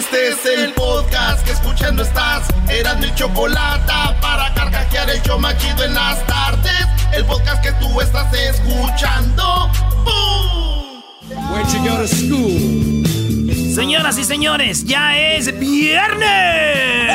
Este es el podcast que escuchando estás. Eran mi chocolate para carcajear el yo machido en las tardes. El podcast que tú estás escuchando. Señoras y señores, ya es viernes.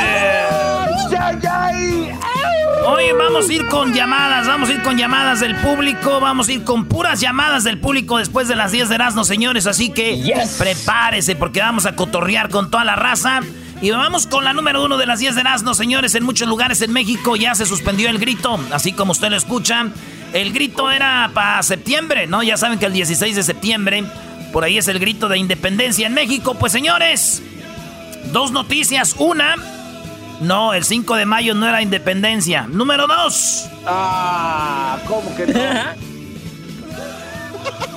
Hoy vamos a ir con llamadas, vamos a ir con llamadas del público, vamos a ir con puras llamadas del público después de las 10 de Erasmo, señores, así que prepárese porque vamos a cotorrear con toda la raza. Y vamos con la número uno de las 10 de Erasmo, señores. En muchos lugares en México ya se suspendió el grito, así como usted lo escucha. El grito era para septiembre, ¿no? Ya saben que el 16 de septiembre, por ahí es el grito de independencia en México. Pues señores, dos noticias. Una, no, el 5 de mayo no era independencia. Número 2. Ah, ¿cómo que no?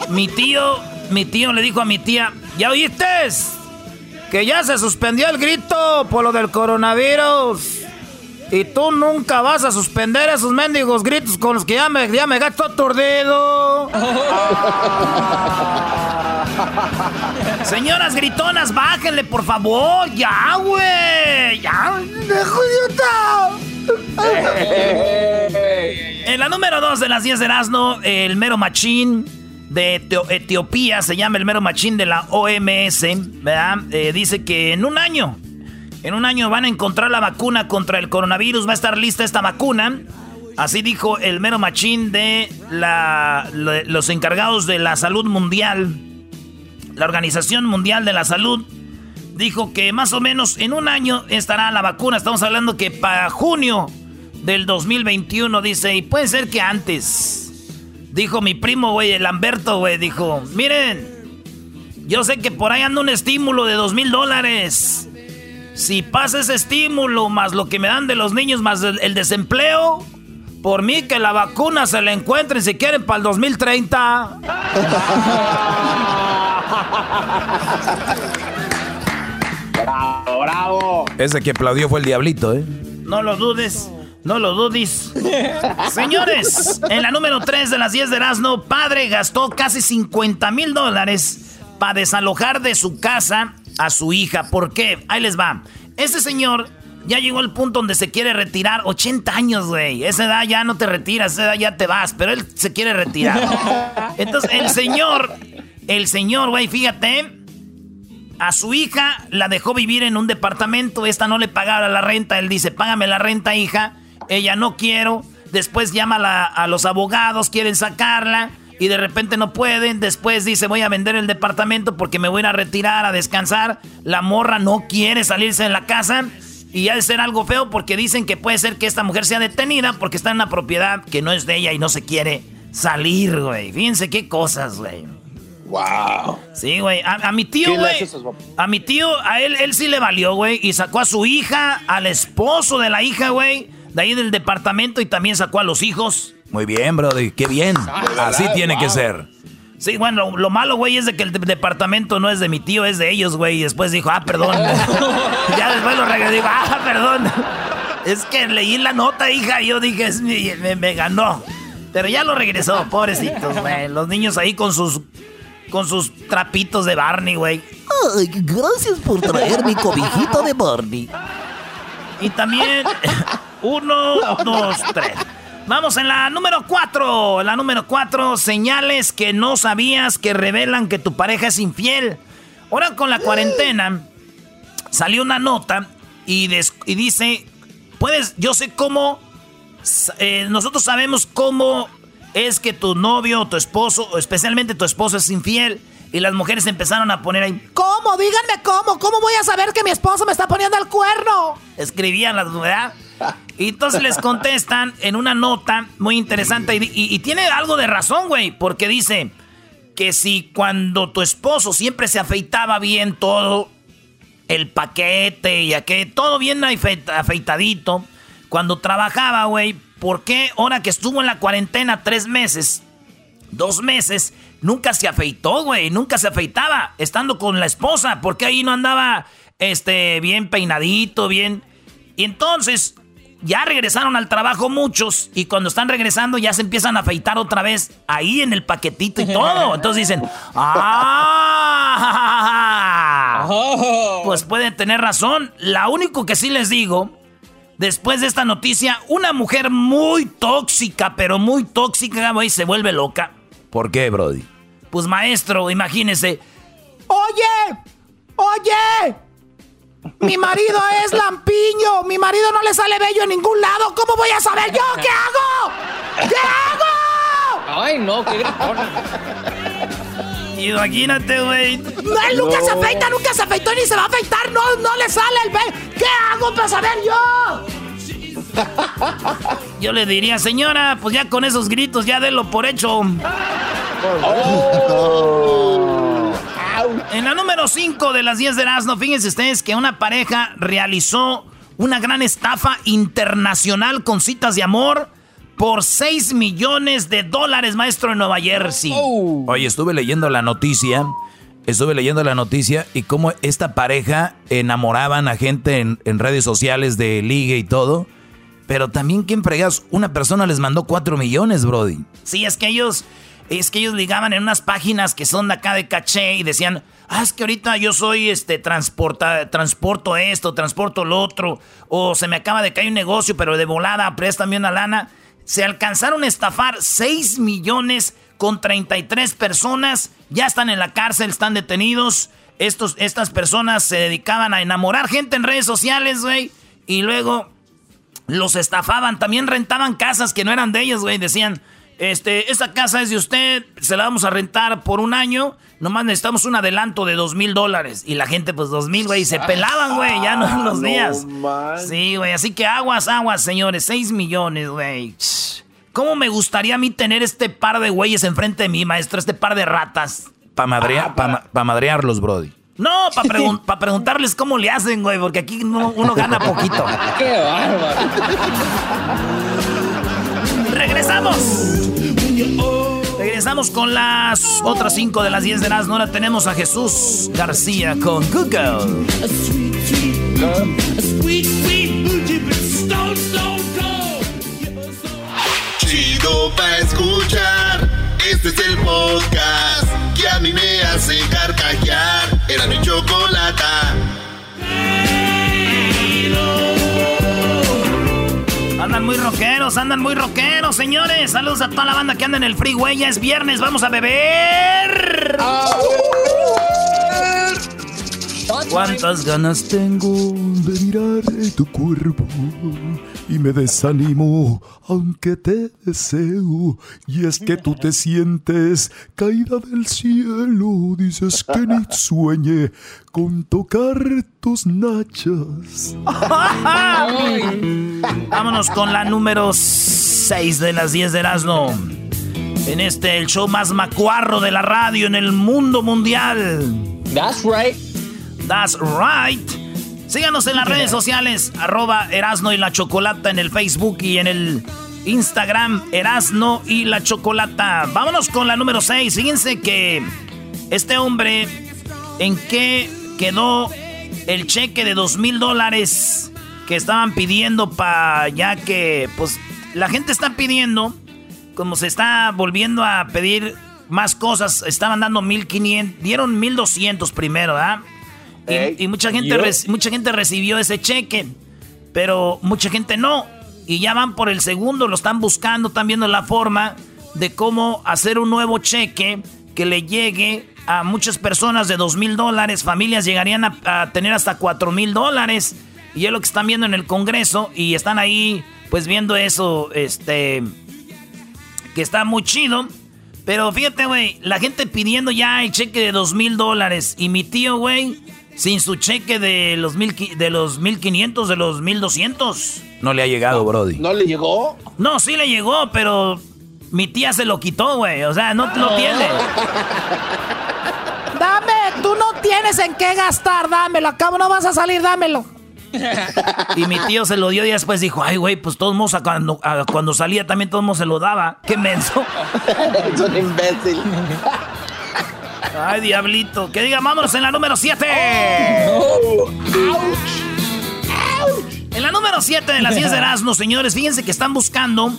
mi tío, mi tío le dijo a mi tía, ¿ya oíste? Que ya se suspendió el grito por lo del coronavirus. Y tú nunca vas a suspender esos mendigos gritos con los que ya me, ya me gasto aturdido. Señoras gritonas, bájenle, por favor. Ya, güey. Ya, dejo En la número 2 de las 10 de Erasmo, el mero machín de Etiopía, se llama el mero machín de la OMS, ¿verdad? Eh, dice que en un año en un año van a encontrar la vacuna contra el coronavirus. Va a estar lista esta vacuna. Así dijo el mero machín de la, los encargados de la salud mundial. La Organización Mundial de la Salud dijo que más o menos en un año estará la vacuna. Estamos hablando que para junio del 2021, dice, y puede ser que antes. Dijo mi primo, güey, el Lamberto, güey, dijo, miren, yo sé que por ahí anda un estímulo de dos mil dólares. Si pasa ese estímulo, más lo que me dan de los niños, más el, desempleo, por mí que la vacuna se la encuentren si quieren para el 2030. bravo, bravo. Ese que aplaudió fue el diablito, ¿eh? No lo dudes. No lo dudes. Señores, en la número 3 de las 10 de Erasmo, padre gastó casi 50 mil dólares para desalojar de su casa a su hija. ¿Por qué? Ahí les va. Este señor ya llegó al punto donde se quiere retirar. 80 años, güey. Esa edad ya no te retiras, esa edad ya te vas, pero él se quiere retirar. Entonces, el señor, el señor, güey, fíjate. A su hija la dejó vivir en un departamento. Esta no le pagaba la renta. Él dice, págame la renta, hija. Ella no quiero. Después llama a, a los abogados, quieren sacarla y de repente no pueden. Después dice, voy a vender el departamento porque me voy a retirar, a descansar. La morra no quiere salirse de la casa. Y ha de ser algo feo porque dicen que puede ser que esta mujer sea detenida porque está en una propiedad que no es de ella y no se quiere salir, güey. Fíjense qué cosas, güey. Wow. Sí, güey. A, mi tío, güey. A mi tío, a él, él sí le valió, güey. Y sacó a su hija, al esposo de la hija, güey. De ahí del departamento y también sacó a los hijos. Muy bien, brother, qué bien. Así tiene que ser. Sí, bueno, lo malo, güey, es de que el departamento no es de mi tío, es de ellos, güey. Y después dijo, ah, perdón. ya después lo regresó, digo, ah, perdón. es que leí la nota, hija, y yo dije, es me, ganó. Pero ya lo regresó, pobrecitos, güey. Los niños ahí con sus con sus trapitos de Barney, güey. Ay, gracias por traer mi cobijito de Barney. Y también, uno, dos, tres. Vamos en la número 4. La número 4, señales que no sabías que revelan que tu pareja es infiel. Ahora con la cuarentena salió una nota y, dice, puedes, yo sé cómo, eh, nosotros sabemos cómo es que tu novio o tu esposo, especialmente tu esposo es infiel. Y las mujeres empezaron a poner ahí, ¿cómo? Díganme cómo, ¿cómo voy a saber que mi esposo me está poniendo el cuerno? Escribían las, ¿verdad? Y entonces les contestan en una nota muy interesante y, tiene algo de razón, güey, porque dice que si cuando tu esposo siempre se afeitaba bien todo, el paquete y que todo bien afeitadito, cuando trabajaba, güey, ¿por qué ahora que estuvo en la cuarentena tres meses, dos meses, nunca se afeitó, güey? Nunca se afeitaba estando con la esposa, porque ahí no andaba este, bien peinadito, bien... Y entonces ya regresaron al trabajo muchos y cuando están regresando ya se empiezan a afeitar otra vez ahí en el paquetito y todo. Entonces dicen, ¡ah! Oh. Pues puede tener razón. La único que sí les digo, después de esta noticia, una mujer muy tóxica, pero muy tóxica, güey, se vuelve loca. ¿Por qué, Brody? Pues maestro, imagínese. Oye, oye, mi marido es lampiño. Mi marido no le sale bello en ningún lado. ¿Cómo voy a saber yo qué hago? ¿Qué hago? Ay, no, qué Imagínate, güey. No, él nunca se afeita, nunca se afeitó ni se va a afeitar. No, no le sale el bello. ¿Qué hago para saber yo? Yo le diría, señora, pues ya con esos gritos, ya délo por hecho. En la número 5 de las 10 de Erasmo, fíjense ustedes que una pareja realizó una gran estafa internacional con citas de amor por 6 millones de dólares, maestro, en Nueva Jersey. Oh. Oye, estuve leyendo la noticia. Estuve leyendo la noticia y cómo esta pareja enamoraban a gente en, redes sociales de ligue y todo. Pero también, ¿quién fregas? Una persona les mandó 4 millones, Brody. Sí, es que ellos es que ellos ligaban en unas páginas que son de acá de caché y decían, ah, es que ahorita yo soy, este, transporta, transporto esto, transporto lo otro, o se me acaba de caer un negocio, pero de volada, préstame una lana. Se alcanzaron a estafar 6 millones con 33 personas, ya están en la cárcel, están detenidos. Estos, estas personas se dedicaban a enamorar gente en redes sociales, güey, y luego los estafaban, también rentaban casas que no eran de ellos, güey, decían, este, esta casa es de usted, se la vamos a rentar por un año. Nomás necesitamos un adelanto de dos mil dólares. Y la gente, pues dos mil, güey, se pelaban, güey, ya no en los días. sí, güey, así que aguas, aguas, señores, seis millones, güey. ¿Cómo me gustaría a mí tener este par de güeyes enfrente de mí, maestro? Este par de ratas. Para madrear, pa, madrearlos, Brody. No, para preguntarles cómo le hacen, güey, porque aquí uno gana poquito. ¡Qué bárbaro! ¡Regresamos! Regresamos con las otras 5 de las 10 de las. Ahora tenemos a Jesús García con Google. Chido pa' escuchar. Este es el podcast que a mí me hace carcajear. Era mi chocolata. Andan muy rockeros, andan muy rockeros, señores. Saludos a toda la banda que anda en el freeway. Ya es viernes, vamos a beber. ¿Cuántas ganas tengo de mirar tu cuerpo? Y me desanimo, aunque te deseo. Y es que tú te sientes caída del cielo. Dices que ni sueñe con tocar tus nachas. Vámonos con la número 6 de las 10 de Erasmo. En este, el show más macuarro de la radio en el mundo mundial. That's right. That's right. Síganos en las redes sociales, arroba Erasno y la Chocolata en el Facebook y en el Instagram, Erasno y la Chocolata. Vámonos con la número 6. Fíjense que este hombre, ¿en qué quedó el cheque de dos mil dólares que estaban pidiendo para ya que, pues, la gente está pidiendo, como se está volviendo a pedir más cosas, estaban dando 1500, dieron 1200 primero, y, mucha, gente mucha gente recibió ese cheque, pero mucha gente no. Y ya van por el segundo, lo están buscando, están viendo la forma de cómo hacer un nuevo cheque que le llegue a muchas personas de dos mil dólares. Familias llegarían a, tener hasta cuatro mil dólares. Y es lo que están viendo en el Congreso y están ahí pues viendo eso, este, que está muy chido. Pero fíjate, güey, la gente pidiendo ya el cheque de dos mil dólares. Y mi tío, güey, sin su cheque de los, mil, de los 1500, de los 1200. No le ha llegado, Brody. ¿No le llegó? No, sí le llegó, pero mi tía se lo quitó, güey. O sea, no lo tiene. Dame, tú no tienes en qué gastar, dámelo. Acabo no vas a salir, dámelo. y mi tío se lo dio y después dijo, ay, güey, pues todos modos cuando, cuando salía también todos modos se lo daba. Qué menso. es un imbécil. Ay, diablito. Que diga, vámonos en la número 7. En la número 7 de las 10 de Erasmo, señores, fíjense que están buscando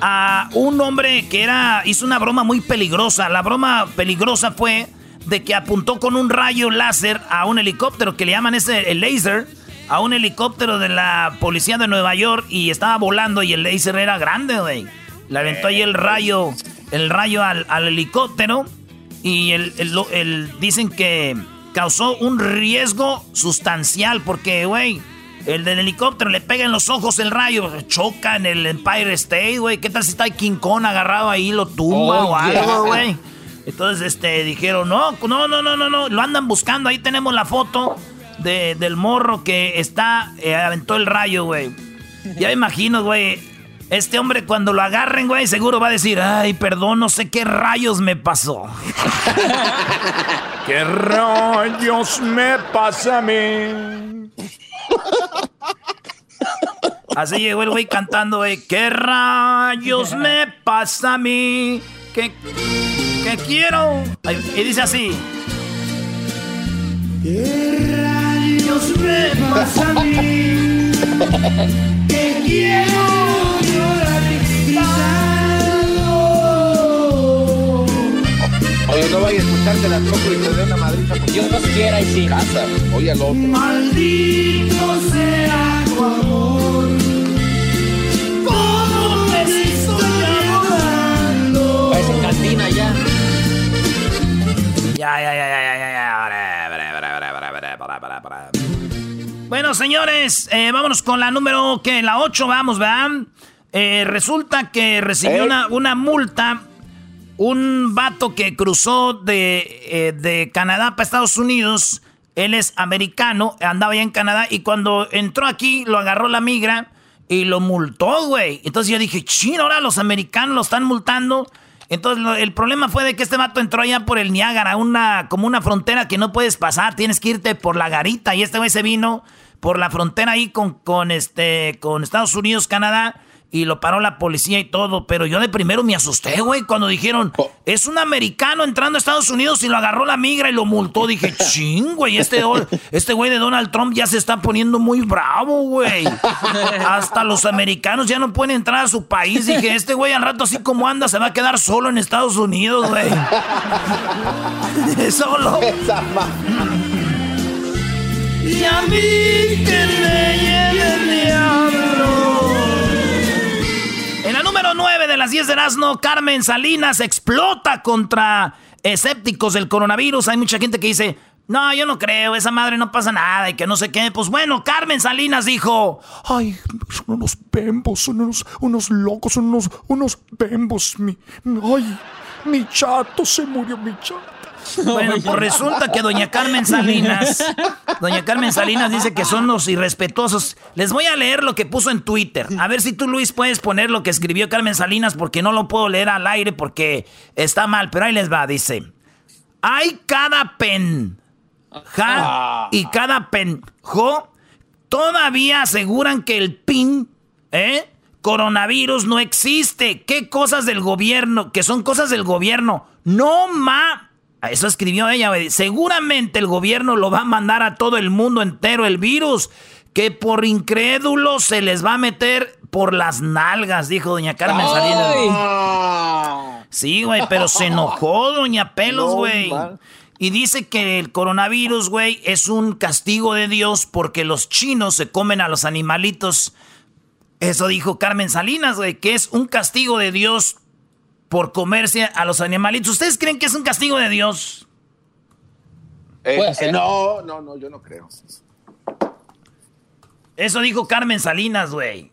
a un hombre que era hizo una broma muy peligrosa. La broma peligrosa fue de que apuntó con un rayo láser a un helicóptero que le llaman ese el laser a un helicóptero de la policía de Nueva York y estaba volando y el laser era grande, güey. Le aventó ahí el rayo, el rayo al, helicóptero y el, dicen que causó un riesgo sustancial porque, güey, el del helicóptero le pega en los ojos el rayo, choca en el Empire State, güey. ¿Qué tal si está King Kong agarrado ahí, lo tumba oh, o algo, güey? Entonces, este, dijeron, no, no, no, no, no, no, lo andan buscando, ahí tenemos la foto del morro que está, eh, aventó el rayo, güey. Ya me imagino, güey. Este hombre cuando lo agarren, güey, seguro va a decir, ay, perdón, no sé qué rayos me pasó. ¿Qué rayos me pasa a mí? Así llegó el güey cantando, güey, ¿qué rayos me pasa a mí? ¿Qué, qué quiero? Y dice así. ¿Qué rayos me pasa a mí? Que quiero llorar Oye, no vaya a escucharte la troca y te dé una madrita. Dios nos quiera y sí. Casa. Oye, al otro. Maldito sea tu amor. ¿Cómo me estoy adorando? Parece cantina ya. Ya, ya, ya, ya, ya, ya. Bueno, señores, eh, vámonos con la número que la 8, vamos, ¿verdad? Eh, resulta que recibió una, una, multa un vato que cruzó de, eh, de Canadá para Estados Unidos. Él es americano, andaba ya en Canadá y cuando entró aquí lo agarró la migra y lo multó, güey. Entonces yo dije, chino, ahora los americanos lo están multando. Entonces el problema fue de que este vato entró allá por el Niágara, una, como una frontera que no puedes pasar, tienes que irte por la garita. Y este güey se vino por la frontera ahí con, con, este, con Estados Unidos, Canadá. Y lo paró la policía y todo, pero yo de primero me asusté, güey, cuando dijeron, oh. es un americano entrando a Estados Unidos y lo agarró la migra y lo multó. Dije, ching, güey, este, este güey de Donald Trump ya se está poniendo muy bravo, güey. Hasta los americanos ya no pueden entrar a su país. Dije, este güey al rato así como anda se va a quedar solo en Estados Unidos, güey. solo. Y a mí que me lleve el diablo. En la número 9 de las 10 de Erasmo, Carmen Salinas explota contra escépticos del coronavirus. Hay mucha gente que dice, no, yo no creo, esa madre no pasa nada y que no sé qué. Pues bueno, Carmen Salinas dijo, ay, son unos bembos, son unos, unos locos, son unos, unos bembos. Mi, ay, mi chato se murió, mi chato. Bueno, pues resulta que doña Carmen Salinas, doña Carmen Salinas dice que son los irrespetuosos. Les voy a leer lo que puso en Twitter. A ver si tú, Luis, puedes poner lo que escribió Carmen Salinas porque no lo puedo leer al aire porque está mal, pero ahí les va, dice. Hay cada pen, ja, y cada pen, jo, todavía aseguran que el pin, ¿eh? Coronavirus no existe. ¿Qué cosas del gobierno? Que son cosas del gobierno. No ma eso escribió ella, Seguramente el gobierno lo va a mandar a todo el mundo entero el virus, que por incrédulos se les va a meter por las nalgas, dijo doña Carmen Salinas. Sí, güey, pero se enojó doña Pelos, güey. y dice que el coronavirus, güey, es un castigo de Dios porque los chinos se comen a los animalitos. Eso dijo Carmen Salinas, güey, que es un castigo de Dios por comerse a los animalitos. ¿Ustedes creen que es un castigo de Dios? Eh, no, no, no, yo no creo. Eso dijo Carmen Salinas, güey.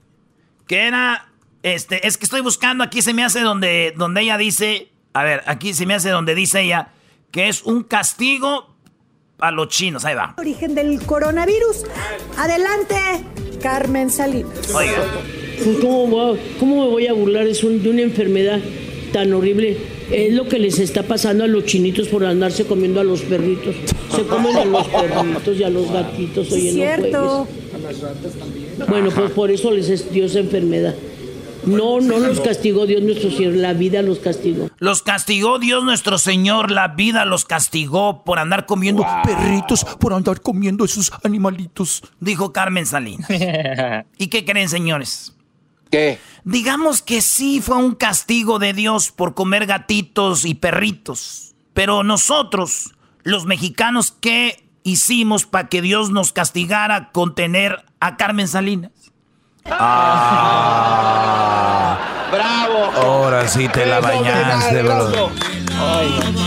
Que era, este, es que estoy buscando, aquí se me hace donde, donde ella dice, a ver, aquí se me hace donde dice ella, que es un castigo a los chinos. Ahí va. Origen del coronavirus. Adelante, Carmen Salinas. Oiga. ¿Cómo, ¿Cómo me voy a burlar de una enfermedad tan horrible es lo que les está pasando a los chinitos por andarse comiendo a los perritos. Se comen a los perritos y a los gatitos. Oye, cierto. Bueno, pues por eso les es Dios enfermedad. No, no los castigó Dios nuestro Señor, la vida los castigó. Los castigó Dios nuestro Señor, la vida los castigó por andar comiendo perritos, por andar comiendo esos animalitos. Dijo Carmen Salinas. ¿Y qué creen, señores? ¿Qué? Digamos que sí fue un castigo de Dios por comer gatitos y perritos. Pero nosotros, los mexicanos qué hicimos para que Dios nos castigara con tener a Carmen Salinas. Ah. ¡Bravo! Ahora sí te la bañaste, bro.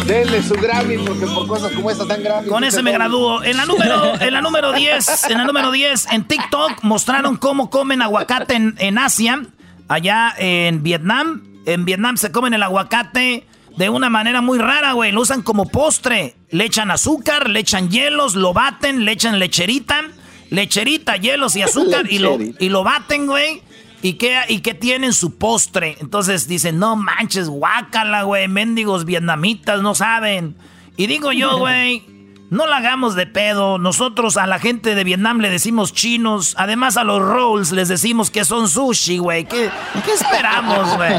Denle su Grammy porque por cosas como esta tan grandes. Con ese me gradúo. En la número, en la número 10, en la número 10, en TikTok mostraron cómo comen aguacate en, en Asia, allá en Vietnam. En Vietnam se comen el aguacate de una manera muy rara, güey. Lo usan como postre. Le echan azúcar, le echan hielos, lo baten, le echan lecherita, lecherita, hielos y azúcar y lo, y lo baten, güey. ¿Y qué, ¿Y qué tienen su postre? Entonces dicen, no manches, guácala, güey, mendigos vietnamitas, no saben. Y digo yo, güey, no la hagamos de pedo. Nosotros a la gente de Vietnam le decimos chinos. Además a los rolls les decimos que son sushi, güey. ¿Qué, ¿Qué, esperamos, güey?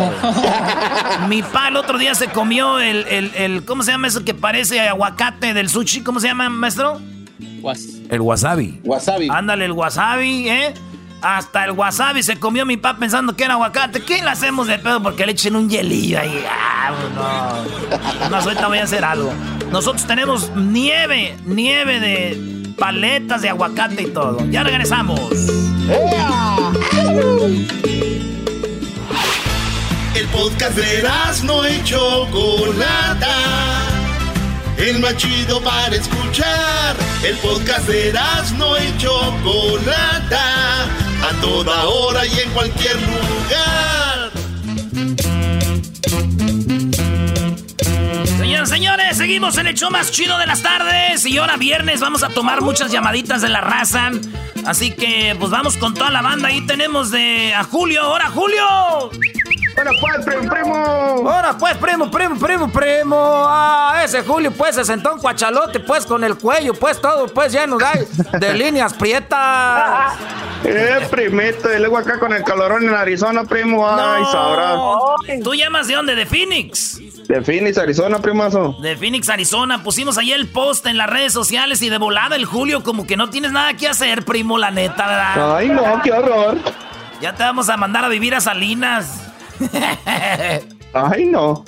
Mi pa el otro día se comió el, el, el, ¿Cómo se llama eso que parece aguacate del sushi? ¿Cómo se llama, maestro? El wasabi. Wasabi. Ándale, el wasabi, ¿eh? Hasta el wasabi se comió mi papá pensando que era aguacate. ¿Qué le hacemos de pedo? Porque le echen un hielillo ahí. Ah, no. Voy a hacer algo. Nosotros tenemos nieve, nieve de paletas de aguacate y todo. Ya regresamos. El podcast de no y Chocolata. El más para escuchar. El podcast de no y Chocolata a toda hora y en cualquier lugar. Señoras, señores, seguimos en el show más chido de las tardes. Y ahora viernes vamos a tomar muchas llamaditas de la raza. Así que, pues vamos con toda la banda. Ahí tenemos de a Julio. ¡Hola, Julio! Bueno, pues, primo, primo. Ahora, pues, primo, primo, primo, primo. Ah, ese Julio, pues, se sentó un cuachalote, pues, con el cuello, pues, todo, pues, lleno de, de líneas prietas. eh, primito, y luego acá con el calorón en Arizona, primo. Ay, sabrá. ¿Tú llamas de dónde? ¿De Phoenix? De Phoenix, Arizona, primazo. De Phoenix, Arizona. Pusimos ahí el post en las redes sociales y de volada el Julio, como que no tienes nada que hacer, primo, la neta, ¿verdad? Ay, no, qué horror. Ya te vamos a mandar a vivir a Salinas. Ay, no.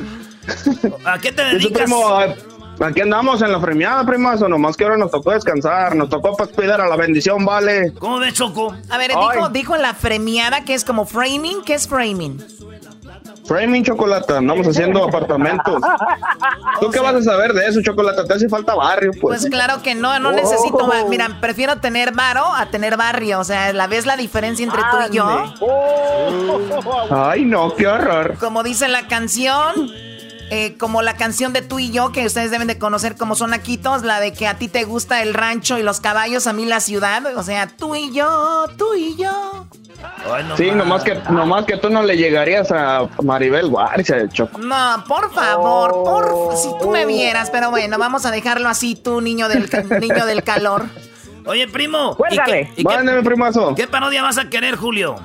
¿A qué te dedicas? Primo, aquí andamos en la premiada, primazo. Nomás que ahora nos tocó descansar. Nos tocó para cuidar a la bendición, vale. ¿Cómo de Choco? A ver, dijo, dijo en la premiada que es como framing. ¿Qué es framing? Framing chocolate, andamos haciendo apartamentos. ¿Tú qué vas a saber de eso, chocolate? Te hace falta barrio, pues. Pues claro que no, no necesito. Mira, prefiero tener varo a tener barrio. O sea, ¿la ves la diferencia entre tú y yo? Ay, no, qué horror. Como dice la canción. Eh, como la canción de tú y yo, que ustedes deben de conocer como son Aquitos, la de que a ti te gusta el rancho y los caballos, a mí la ciudad. O sea, tú y yo, tú y yo. Ay, no sí, nomás que, nomás que tú no le llegarías a Maribel Guardia, Choco. No, por favor, por si tú me vieras, pero bueno, vamos a dejarlo así, tú, niño del, niño del calor. Oye, primo. Cuéntale. ¿y qué, Mándame, primazo. ¿Qué parodia vas a querer, Julio?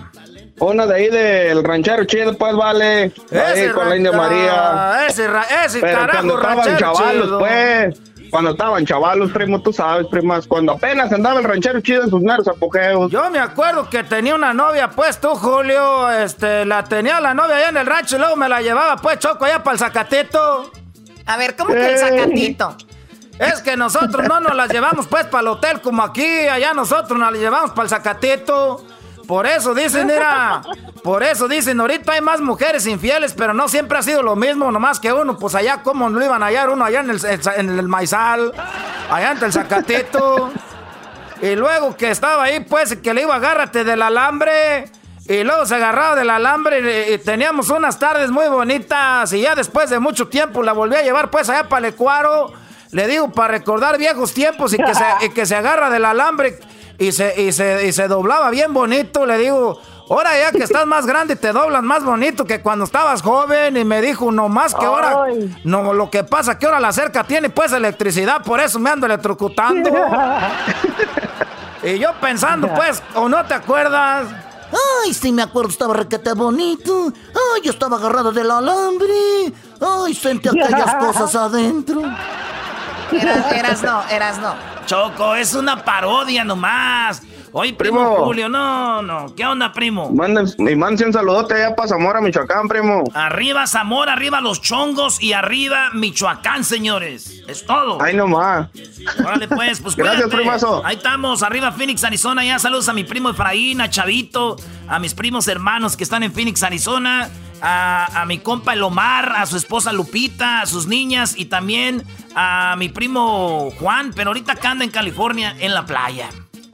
Una de ahí del ranchero chido, pues vale. Ese ahí con la India María. Ese, ese Pero carajo, cuando estaban chavalos, chido. pues. Cuando estaban chavalos, primo, tú sabes, primas. Cuando apenas andaba el ranchero chido en sus nervios apogeos. Yo me acuerdo que tenía una novia, pues tú, Julio. Este, la tenía la novia allá en el rancho y luego me la llevaba, pues, choco, allá para el Zacatito. A ver, ¿cómo que el Zacatito? Es que nosotros no nos las llevamos, pues, para el hotel como aquí. Allá nosotros nos las llevamos para el Zacatito. Por eso dicen, mira, por eso dicen, ahorita hay más mujeres infieles, pero no siempre ha sido lo mismo, nomás que uno, pues allá como lo iban a hallar uno allá en el, maizal, allá ante el zacatito. Y luego que estaba ahí, pues, que le iba agárrate del alambre. Y luego se agarraba del alambre y, teníamos unas tardes muy bonitas. Y ya después de mucho tiempo la volví a llevar, pues, allá para el Ecuaro. Le digo, para recordar viejos tiempos y que se agarra del alambre y se, y se, y se doblaba bien bonito. Le digo, ahora ya que estás más grande te doblas más bonito que cuando estabas joven. Y me dijo, no más que ahora, no, lo que pasa que ahora la cerca tiene pues electricidad, por eso me ando electrocutando. y yo pensando, pues, ¿o no te acuerdas? Ay, sí me acuerdo, estaba requete bonito. Ay, yo estaba agarrado del alambre. Ay, sentí aquellas cosas adentro. Eras, eras no, eras no. Choco, es una parodia nomás. Oye, primo, Julio, no, no. ¿Qué onda, primo? mi mande un saludote allá para Zamora, Michoacán, primo. Arriba Zamora, arriba los chongos y arriba Michoacán, señores. Es todo. Ay, nomás. Vale, pues, pues Gracias, primazo. Ahí estamos, arriba Phoenix, Arizona. Ya saludos a mi primo Efraín, a Chavito, a mis primos hermanos que están en Phoenix, Arizona. A, a, mi compa El Omar, a su esposa Lupita, a sus niñas y también a mi primo Juan, pero ahorita acá anda en California en la playa.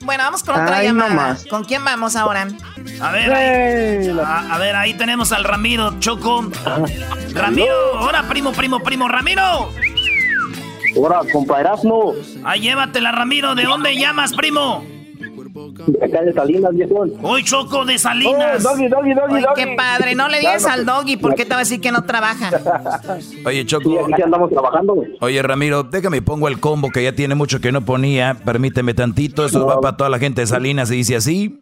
Bueno, vamos con otra llamada. ¿Con quién vamos ahora? A ver, ahí, a, ver, ahí tenemos al Ramiro Choco. Ramiro, ahora primo, primo, primo, Ramiro. Ahora, compadre Ahí llévatela, Ramiro. ¿De dónde llamas, primo? Acá de Salinas, viejo. Uy, Choco de Salinas. Oh, doggy, doggy, doggy, qué padre. No le digas al doggy porque te va a decir que no trabaja. Oye, Choco. aquí andamos trabajando, güey. Oye, Ramiro, déjame pongo el combo que ya tiene mucho que no ponía. Permíteme tantito. Eso va para toda la gente de Salinas y dice así.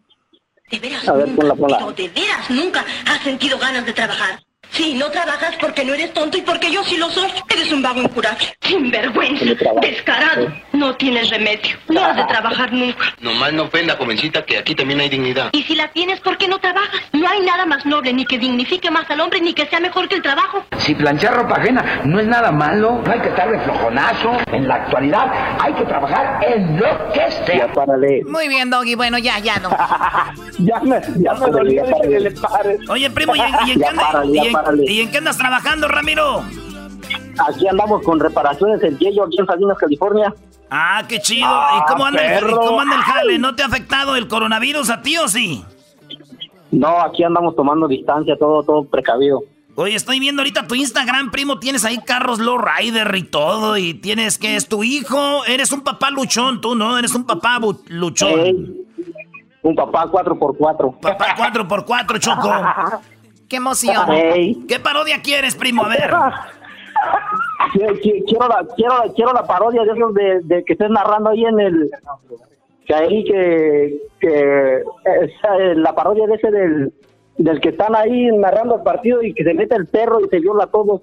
De veras, a ver, nunca, ponla, ponla. de veras nunca has sentido ganas de trabajar. Sí, no trabajas porque no eres tonto y porque yo sí lo soy. Eres un vago incurable. Sinvergüenza. Descarado. No tienes remedio. No has de trabajar nunca. Nomás no ofenda, jovencita, que aquí también hay dignidad. Y si la tienes, ¿por qué no trabajas? No hay nada más noble, ni que dignifique más al hombre, ni que sea mejor que el trabajo. Si planchar ropa ajena no es nada malo, no hay que estar de flojonazo. En la actualidad hay que trabajar en lo que esté. Ya párale. Muy bien, Doggy. Bueno, ya, ya no. ya me, ya me dolió que le pare. Oye, primo, ¿y, y en qué andas? ¿Y en qué andas trabajando, Ramiro? Aquí andamos con reparaciones en Yello, aquí en Salinas, California. Ah, qué chido. ¿Y cómo anda, el, cómo anda el jale? ¿No te ha afectado el coronavirus a ti o sí? No, aquí andamos tomando distancia, todo, todo precavido. Oye, estoy viendo ahorita tu Instagram, primo. Tienes ahí carros low rider y todo. Y tienes que es tu hijo. Eres un papá luchón, tú, ¿no? Eres un papá luchón. un papá 4x4. Papá 4x4, Choco. ¡Qué emoción! ¿Qué parodia quieres, primo? A ver. quiero, la, quiero, quiero la parodia de esos de, que estés narrando ahí en el... Que ahí que... que la parodia de ese del, del que están ahí narrando el partido y que se mete el perro y se viola todo.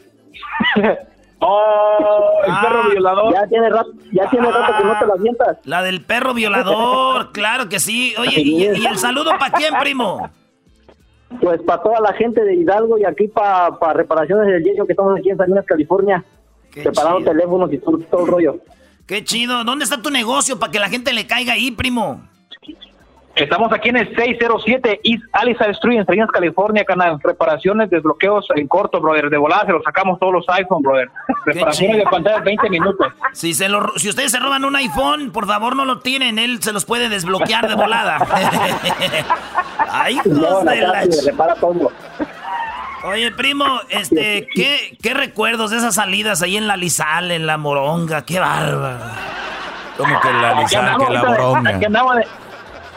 ¡Oh! El perro ah. violador. Ya tiene rato, ya tiene rato que no te la avientas. La del perro violador, claro que sí. Oye, ¿y, y el saludo para quién, primo? Pues para toda la gente de Hidalgo y aquí para reparaciones del yeso que estamos aquí en Salinas, California. Preparando teléfonos y todo, todo el rollo. Qué chido. ¿Dónde está tu negocio para que la gente le caiga ahí, primo? Estamos aquí en el 607 East Alice Street en Salinas, California, canal. Reparaciones, desbloqueos en corto, brother. De volada se los sacamos todos los iPhone, brother. Reparaciones de pantalla 20 minutos. Si, se lo, si ustedes se roban un iPhone, por favor no lo tienen. Él se los puede desbloquear de volada. Ay, no, la repara todo. Oye, primo, este, ¿qué, ¿qué recuerdos de esas salidas ahí en la Lizal, en la Moronga? ¡Qué bárbaro! ¿Cómo que la Lizal, que la Moronga? Aquí andamos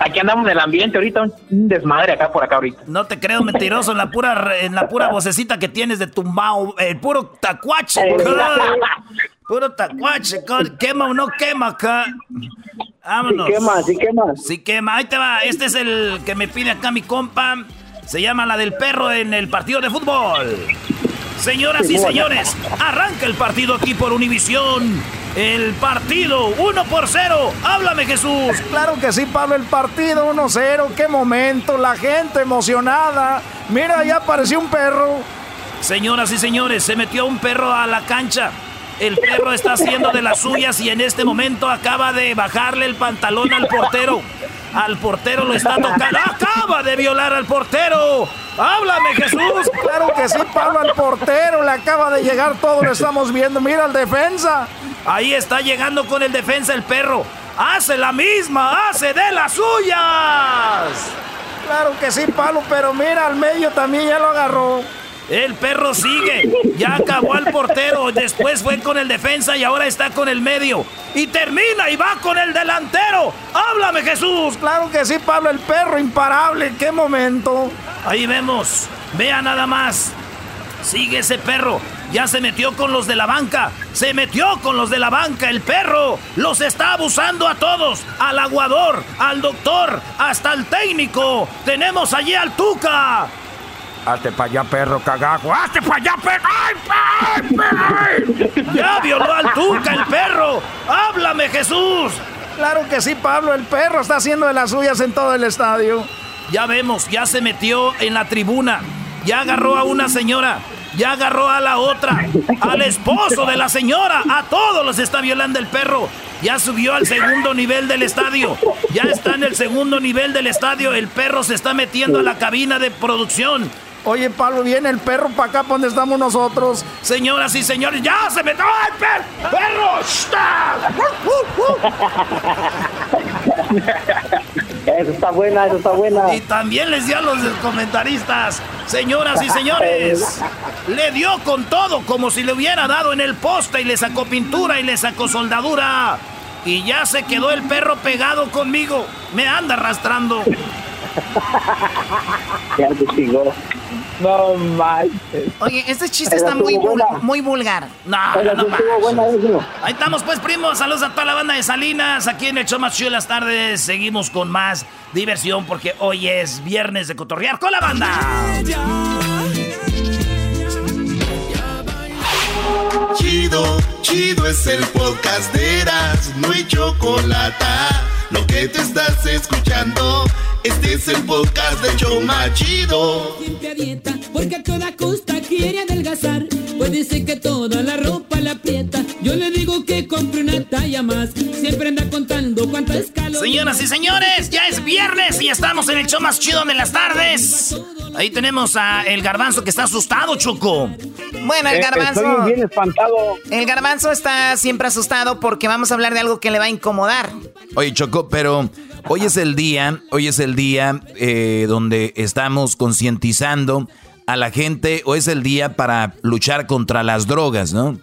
en el ambiente ahorita, un desmadre acá por acá ahorita. No te creo mentiroso en la pura, en la pura vocecita que tienes de tumbao, el puro tacuache. puro tacuache, quema o no quema acá. Vámonos. Sí quema, sí quema. Sí quema, ahí te va. Este es el que me pide acá mi compa. Se llama la del perro en el partido de fútbol. Señoras y señores, arranca el partido aquí por Univisión. El partido 1 por 0. Háblame Jesús. Claro que sí, Pablo, el partido 1-0. Qué momento, la gente emocionada. Mira, ya apareció un perro. Señoras y señores, se metió un perro a la cancha. El perro está haciendo de las suyas y en este momento acaba de bajarle el pantalón al portero. Al portero lo está tocando. ¡Acaba de violar al portero! ¡Háblame, Jesús! Claro que sí, Pablo, al portero le acaba de llegar todo, lo estamos viendo. Mira al defensa. Ahí está llegando con el defensa el perro. Hace la misma, hace de las suyas. Claro que sí, Pablo, pero mira, al medio también ya lo agarró. El perro sigue. Ya acabó al portero. Después fue con el defensa y ahora está con el medio. Y termina y va con el delantero. ¡Háblame, Jesús! Claro que sí, Pablo, el perro imparable. ¡Qué momento! Ahí vemos. Vea nada más. Sigue ese perro. Ya se metió con los de la banca. Se metió con los de la banca. El perro los está abusando a todos. Al aguador, al doctor, hasta el técnico. Tenemos allí al Tuca. Hazte para allá, perro cagajo. ¡Hazte para allá, perro! ¡Ay, Ya violó al Tuca el perro. ¡Háblame, Jesús! Claro que sí, Pablo. El perro está haciendo de las suyas en todo el estadio. Ya vemos, ya se metió en la tribuna. Ya agarró a una señora. Ya agarró a la otra. Al esposo de la señora. A todos los está violando el perro. Ya subió al segundo nivel del estadio. Ya está en el segundo nivel del estadio. El perro se está metiendo a la cabina de producción. Oye, Pablo, viene el perro para acá, ¿para donde estamos nosotros? Señoras y señores, ¡ya se metió el perro! ¡Perro! Eso está buena, eso está buena. Y también les dio a los comentaristas, señoras y señores, le dio con todo, como si le hubiera dado en el poste y le sacó pintura y le sacó soldadura. Y ya se quedó el perro pegado conmigo. Me anda arrastrando. ya se no manches. Oye, este chiste está muy, muy vulgar. No, Ahí estamos, pues, primos. Saludos a toda la banda de Salinas. Aquí en el show más chido de las tardes. Seguimos con más diversión porque hoy es viernes de cotorrear con la banda. Chido, chido es el podcast de Eras. No hay chocolate. Lo que te estás escuchando. Este es el podcast de Choma Chido. Siempre a dieta, porque a toda costa quiere adelgazar. Puede ser que toda la ropa la aprieta. Yo le digo que compre una talla más. Siempre anda contando cuántas calorías. Señoras y señores, ya es viernes y estamos en el show más chido de las tardes. Ahí tenemos a el garbanzo que está asustado, Choco. Bueno, el eh, garbanzo. Estoy bien espantado. El garbanzo está siempre asustado porque vamos a hablar de algo que le va a incomodar. Oye, Choco, pero Hoy es el día, hoy es el día eh, donde estamos concientizando a la gente, o es el día para luchar contra las drogas, ¿no?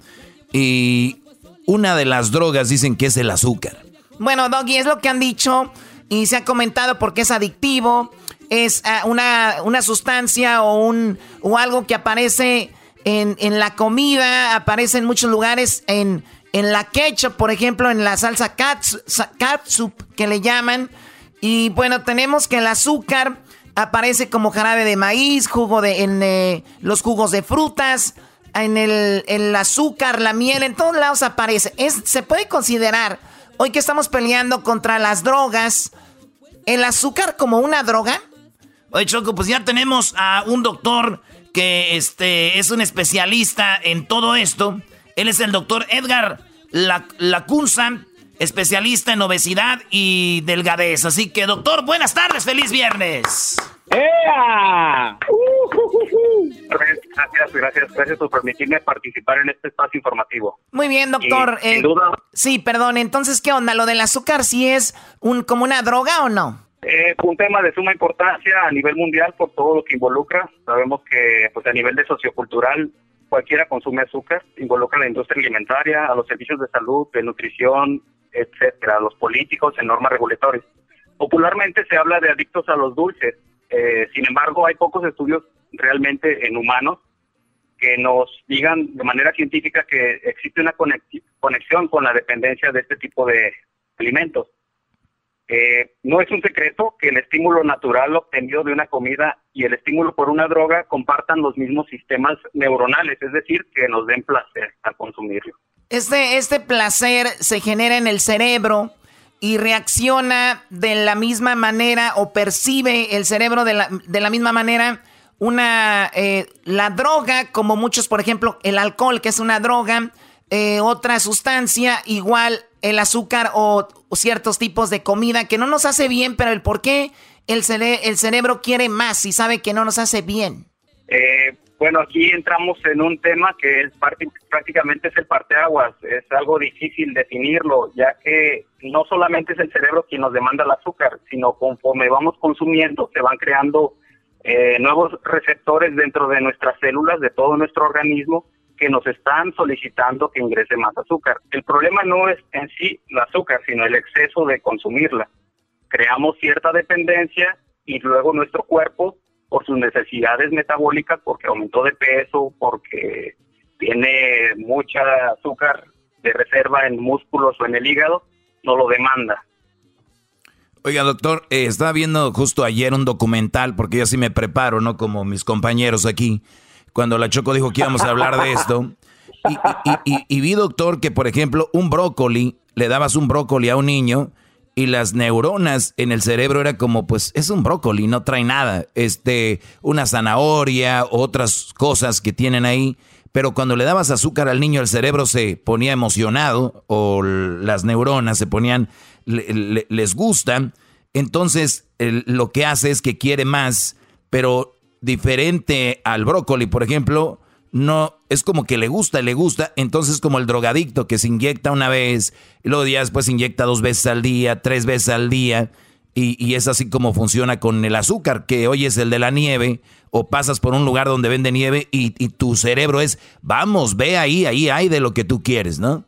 Y una de las drogas dicen que es el azúcar. Bueno, Doggy, es lo que han dicho y se ha comentado porque es adictivo, es ah, una, una sustancia o, un, o algo que aparece en, en la comida, aparece en muchos lugares, en en la ketchup, por ejemplo, en la salsa catsup que le llaman. Y bueno, tenemos que el azúcar aparece como jarabe de maíz, jugo de, en eh, los jugos de frutas, en el, azúcar, la miel, en todos lados aparece. Es, se puede considerar, hoy que estamos peleando contra las drogas, el azúcar como una droga. Oye, Choco, pues ya tenemos a un doctor que este, es un especialista en todo esto. Él es el doctor Edgar Lacunza, especialista en obesidad y delgadez. Así que, doctor, buenas tardes, feliz viernes. ¡Ea! Gracias, gracias, gracias por permitirme participar en este espacio informativo. Muy bien, doctor. sin eh, duda. Sí, perdón. Entonces, ¿qué onda? ¿Lo del azúcar sí es un, como una droga o no? Es un tema de suma importancia a nivel mundial por todo lo que involucra. Sabemos que pues, a nivel de sociocultural cualquiera consume azúcar, involucra a la industria alimentaria, a los servicios de salud, de nutrición, etcétera, a los políticos en normas regulatorias. Popularmente se habla de adictos a los dulces, eh, sin embargo hay pocos estudios realmente en humanos que nos digan de manera científica que existe una conexión con la dependencia de este tipo de alimentos. Eh, no es un secreto que el estímulo natural obtenido de una comida y el estímulo por una droga compartan los mismos sistemas neuronales, es decir, que nos den placer al consumirlo. Este, este placer se genera en el cerebro y reacciona de la misma manera o percibe el cerebro de la, de la misma manera una eh, la droga, como muchos, por ejemplo, el alcohol, que es una droga, eh, otra sustancia, igual el azúcar o, ciertos tipos de comida que no nos hace bien, pero el por qué el, el cerebro quiere más y sabe que no nos hace bien. Eh, bueno, aquí entramos en un tema que es prácticamente es el parteaguas. Es algo difícil definirlo, ya que no solamente es el cerebro quien nos demanda el azúcar, sino conforme vamos consumiendo se van creando eh, nuevos receptores dentro de nuestras células, de todo nuestro organismo, que nos están solicitando que ingrese más azúcar. El problema no es en sí el azúcar, sino el exceso de consumirla. Creamos cierta dependencia y luego nuestro cuerpo, por sus necesidades metabólicas, porque aumentó de peso, porque tiene mucha azúcar de reserva en músculos o en el hígado, no lo demanda. Oiga, doctor, eh, estaba viendo justo ayer un documental, porque yo sí me preparo, ¿no? Como mis compañeros aquí cuando la Choco dijo que íbamos a hablar de esto. Y, vi, doctor, que por ejemplo, un brócoli, le dabas un brócoli a un niño y las neuronas en el cerebro era como, pues es un brócoli, no trae nada, este, una zanahoria, otras cosas que tienen ahí, pero cuando le dabas azúcar al niño el cerebro se ponía emocionado o las neuronas se ponían, les gustan, entonces lo que hace es que quiere más, pero diferente al brócoli, por ejemplo, no es como que le gusta, le gusta, entonces como el drogadicto que se inyecta una vez, y luego ya después inyecta dos veces al día, tres veces al día, y, es así como funciona con el azúcar, que hoy es el de la nieve, o pasas por un lugar donde vende nieve y, y tu cerebro es, vamos, ve ahí, ahí hay de lo que tú quieres, ¿no?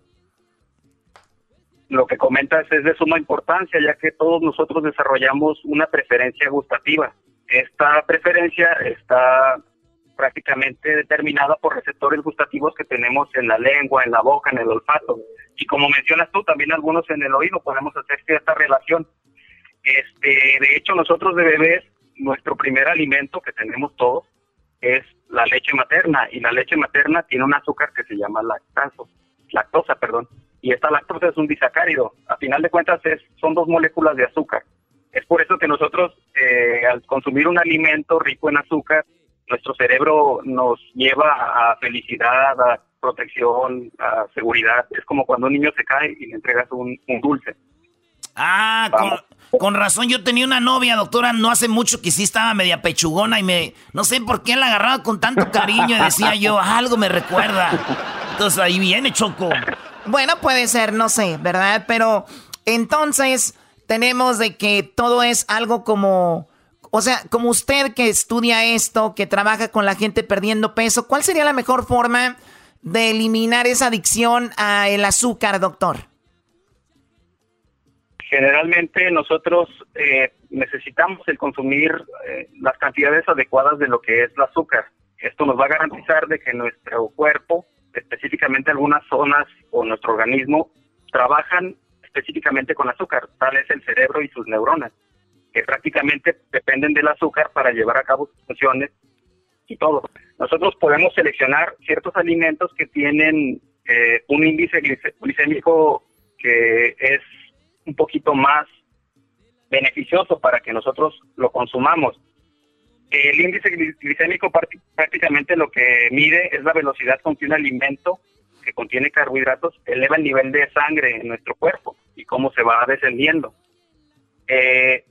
Lo que comentas es de suma importancia, ya que todos nosotros desarrollamos una preferencia gustativa. Esta preferencia está prácticamente determinada por receptores gustativos que tenemos en la lengua, en la boca, en el olfato. Y como mencionas tú, también algunos en el oído podemos hacer esta relación. Este, de hecho, nosotros de bebés, nuestro primer alimento que tenemos todos es la leche materna y la leche materna tiene un azúcar que se llama lactosa, perdón. Y esta lactosa es un disacárido. A final de cuentas es, son dos moléculas de azúcar. Es por eso que nosotros eh, al consumir un alimento rico en azúcar nuestro cerebro nos lleva a felicidad, a protección, a seguridad. Es como cuando un niño se cae y le entregas un, dulce. Ah, con, razón, yo tenía una novia, doctora, no hace mucho que sí estaba media pechugona y me, no sé por qué la agarraba con tanto cariño y decía yo, algo me recuerda. Entonces ahí viene Choco. Bueno, puede ser, no sé, ¿verdad? Pero entonces tenemos de que todo es algo como o sea, como usted que estudia esto, que trabaja con la gente perdiendo peso, ¿cuál sería la mejor forma de eliminar esa adicción al azúcar, doctor? Generalmente nosotros eh, necesitamos el consumir eh, las cantidades adecuadas de lo que es el azúcar. Esto nos va a garantizar de que nuestro cuerpo, específicamente algunas zonas o nuestro organismo, trabajan específicamente con azúcar, tal es el cerebro y sus neuronas que prácticamente dependen del azúcar para llevar a cabo sus funciones y todo. Nosotros podemos seleccionar ciertos alimentos que tienen eh, un índice glicémico que es un poquito más beneficioso para que nosotros lo consumamos. El índice glicémico prácticamente lo que mide es la velocidad con que un alimento que contiene carbohidratos eleva el nivel de sangre en nuestro cuerpo y cómo se va descendiendo. Eh,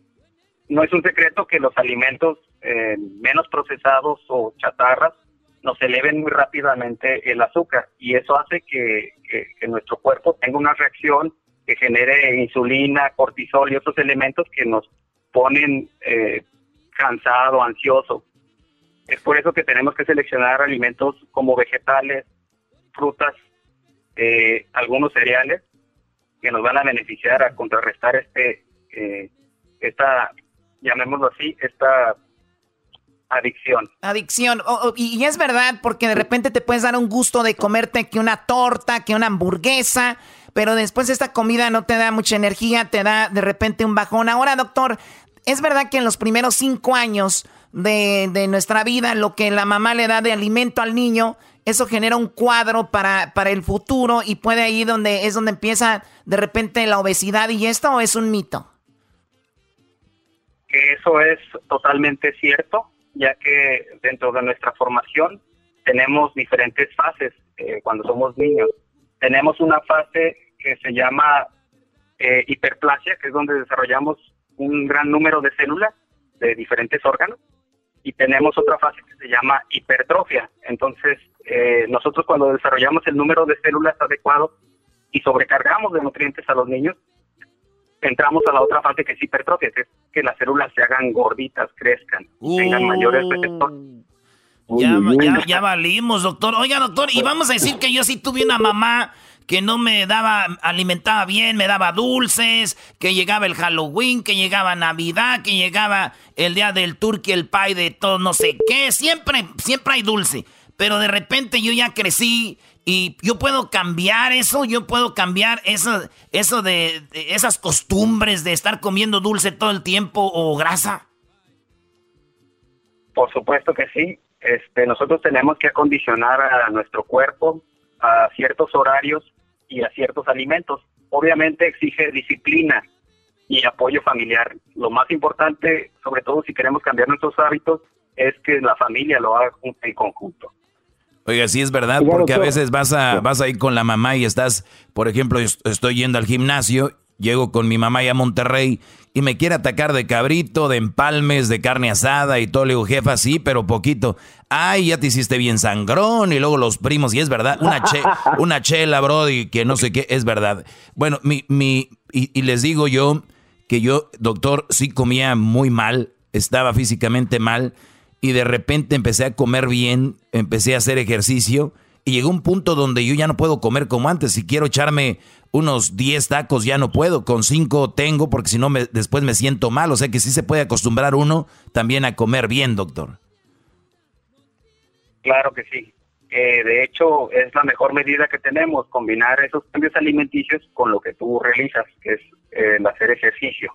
no es un secreto que los alimentos eh, menos procesados o chatarras nos eleven muy rápidamente el azúcar y eso hace que, nuestro cuerpo tenga una reacción que genere insulina, cortisol y otros elementos que nos ponen eh, cansado, ansioso. Es por eso que tenemos que seleccionar alimentos como vegetales, frutas, eh, algunos cereales que nos van a beneficiar a contrarrestar este esta llamémoslo así, esta adicción. Adicción. y, es verdad, porque de repente te puedes dar un gusto de comerte que una torta, que una hamburguesa, pero después esta comida no te da mucha energía, te da de repente un bajón. Ahora, doctor, es verdad que en los primeros cinco años de, de nuestra vida, lo que la mamá le da de alimento al niño, eso genera un cuadro para, para el futuro y puede ahí donde es donde empieza de repente la obesidad y esto o es un mito eso es totalmente cierto, ya que dentro de nuestra formación tenemos diferentes fases eh, cuando somos niños. Tenemos una fase que se llama eh, hiperplasia, que es donde desarrollamos un gran número de células de diferentes órganos, y tenemos otra fase que se llama hipertrofia. Entonces, eh, nosotros cuando desarrollamos el número de células adecuado y sobrecargamos de nutrientes a los niños, entramos a la otra fase que es hipertrofia, que es que las células se hagan gorditas, crezcan, tengan mayores receptores. Ya, ya, valimos, doctor. Oiga, doctor, y vamos a decir que yo sí tuve una mamá que no me daba, alimentaba bien, me daba dulces, que llegaba el Halloween, que llegaba Navidad, que llegaba el día del turkey, el pie de todo, no sé qué, siempre, siempre hay dulce. Pero de repente yo ya crecí y yo puedo cambiar eso, yo puedo cambiar eso, eso de, esas costumbres de estar comiendo dulce todo el tiempo o grasa. Por supuesto que sí. Este, nosotros tenemos que acondicionar a nuestro cuerpo a ciertos horarios y a ciertos alimentos. Obviamente exige disciplina y apoyo familiar. Lo más importante, sobre todo si queremos cambiar nuestros hábitos, es que la familia lo haga en conjunto. Oiga, sí es verdad, porque a veces vas a, vas a ir con la mamá y estás, por ejemplo, estoy yendo al gimnasio, llego con mi mamá y a Monterrey y me quiere atacar de cabrito, de empalmes, de carne asada y todo. Le digo, jefa, sí, pero poquito. Ay, ya te hiciste bien sangrón y luego los primos, y es verdad, una, che, una chela, bro, y que no sé qué, es verdad. Bueno, mi, mi, y, y les digo yo que yo, doctor, sí comía muy mal, estaba físicamente mal y de repente empecé a comer bien, empecé a hacer ejercicio y llegó un punto donde yo ya no puedo comer como antes. Si quiero echarme unos 10 tacos ya no puedo, con 5 tengo porque si no me, después me siento mal. O sea que sí se puede acostumbrar uno también a comer bien, doctor. Claro que sí. Eh, de hecho, es la mejor medida que tenemos, combinar esos cambios alimenticios con lo que tú realizas, que es eh, el hacer ejercicio.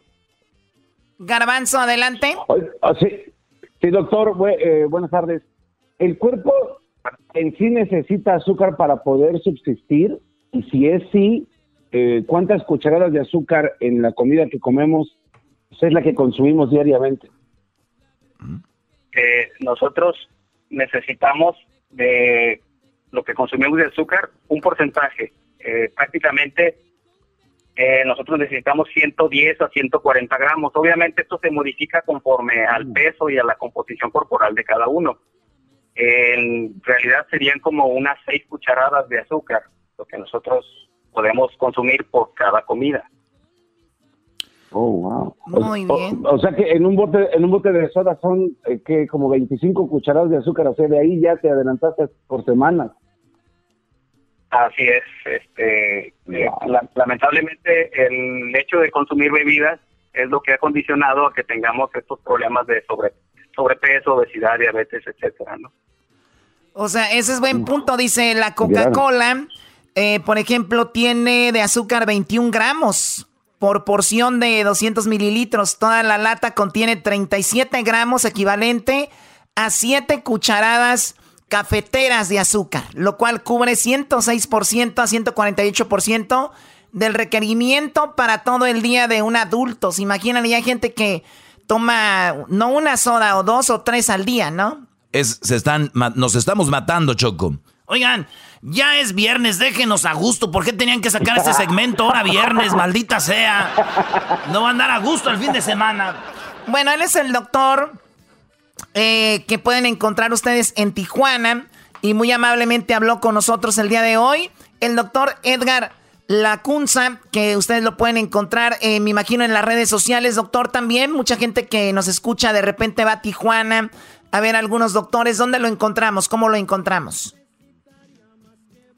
Garbanzo, adelante. Ah, sí. Sí, doctor, eh, buenas tardes. ¿El cuerpo en sí necesita azúcar para poder subsistir? Y si es sí, eh, ¿cuántas cucharadas de azúcar en la comida que comemos es la que consumimos diariamente? Eh, nosotros necesitamos de lo que consumimos de azúcar un porcentaje. prácticamente eh, nosotros necesitamos 110 a 140 gramos. Obviamente esto se modifica conforme al mm. peso y a la composición corporal de cada uno. En realidad serían como unas 6 cucharadas de azúcar, lo que nosotros podemos consumir por cada comida. Oh, wow. Muy bien. O, sea que en un bote en un bote de soda son eh, que como 25 cucharadas de azúcar, o sea, de ahí ya te adelantaste por semanas. Así es, este, eh, lamentablemente el hecho de consumir bebidas es lo que ha condicionado a que tengamos estos problemas de sobre, sobrepeso, obesidad, diabetes, etcétera, ¿no? O sea, ese es buen punto, dice la Coca-Cola, eh, por ejemplo, tiene de azúcar 21 gramos por porción de 200 mililitros. Toda la lata contiene 37 gramos, equivalente a 7 cucharadas cafeteras de azúcar, lo cual cubre 106% a 148% del requerimiento para todo el día de un adulto. Se imaginan, hay gente que toma no una soda o dos o tres al día, ¿no? Es, se están, nos estamos matando, Choco. Oigan, ya es viernes, déjenos a gusto. ¿Por qué tenían que sacar este segmento ahora viernes, maldita sea? No va a andar a gusto el fin de semana. Bueno, él es el doctor eh, que pueden encontrar ustedes en Tijuana. Y muy amablemente habló con nosotros el día de hoy el doctor Edgar Lacunza, que ustedes lo pueden encontrar, eh, me imagino, en las redes sociales. Doctor, también, mucha gente que nos escucha de repente va a Tijuana a ver algunos doctores. ¿Dónde lo encontramos? ¿Cómo lo encontramos?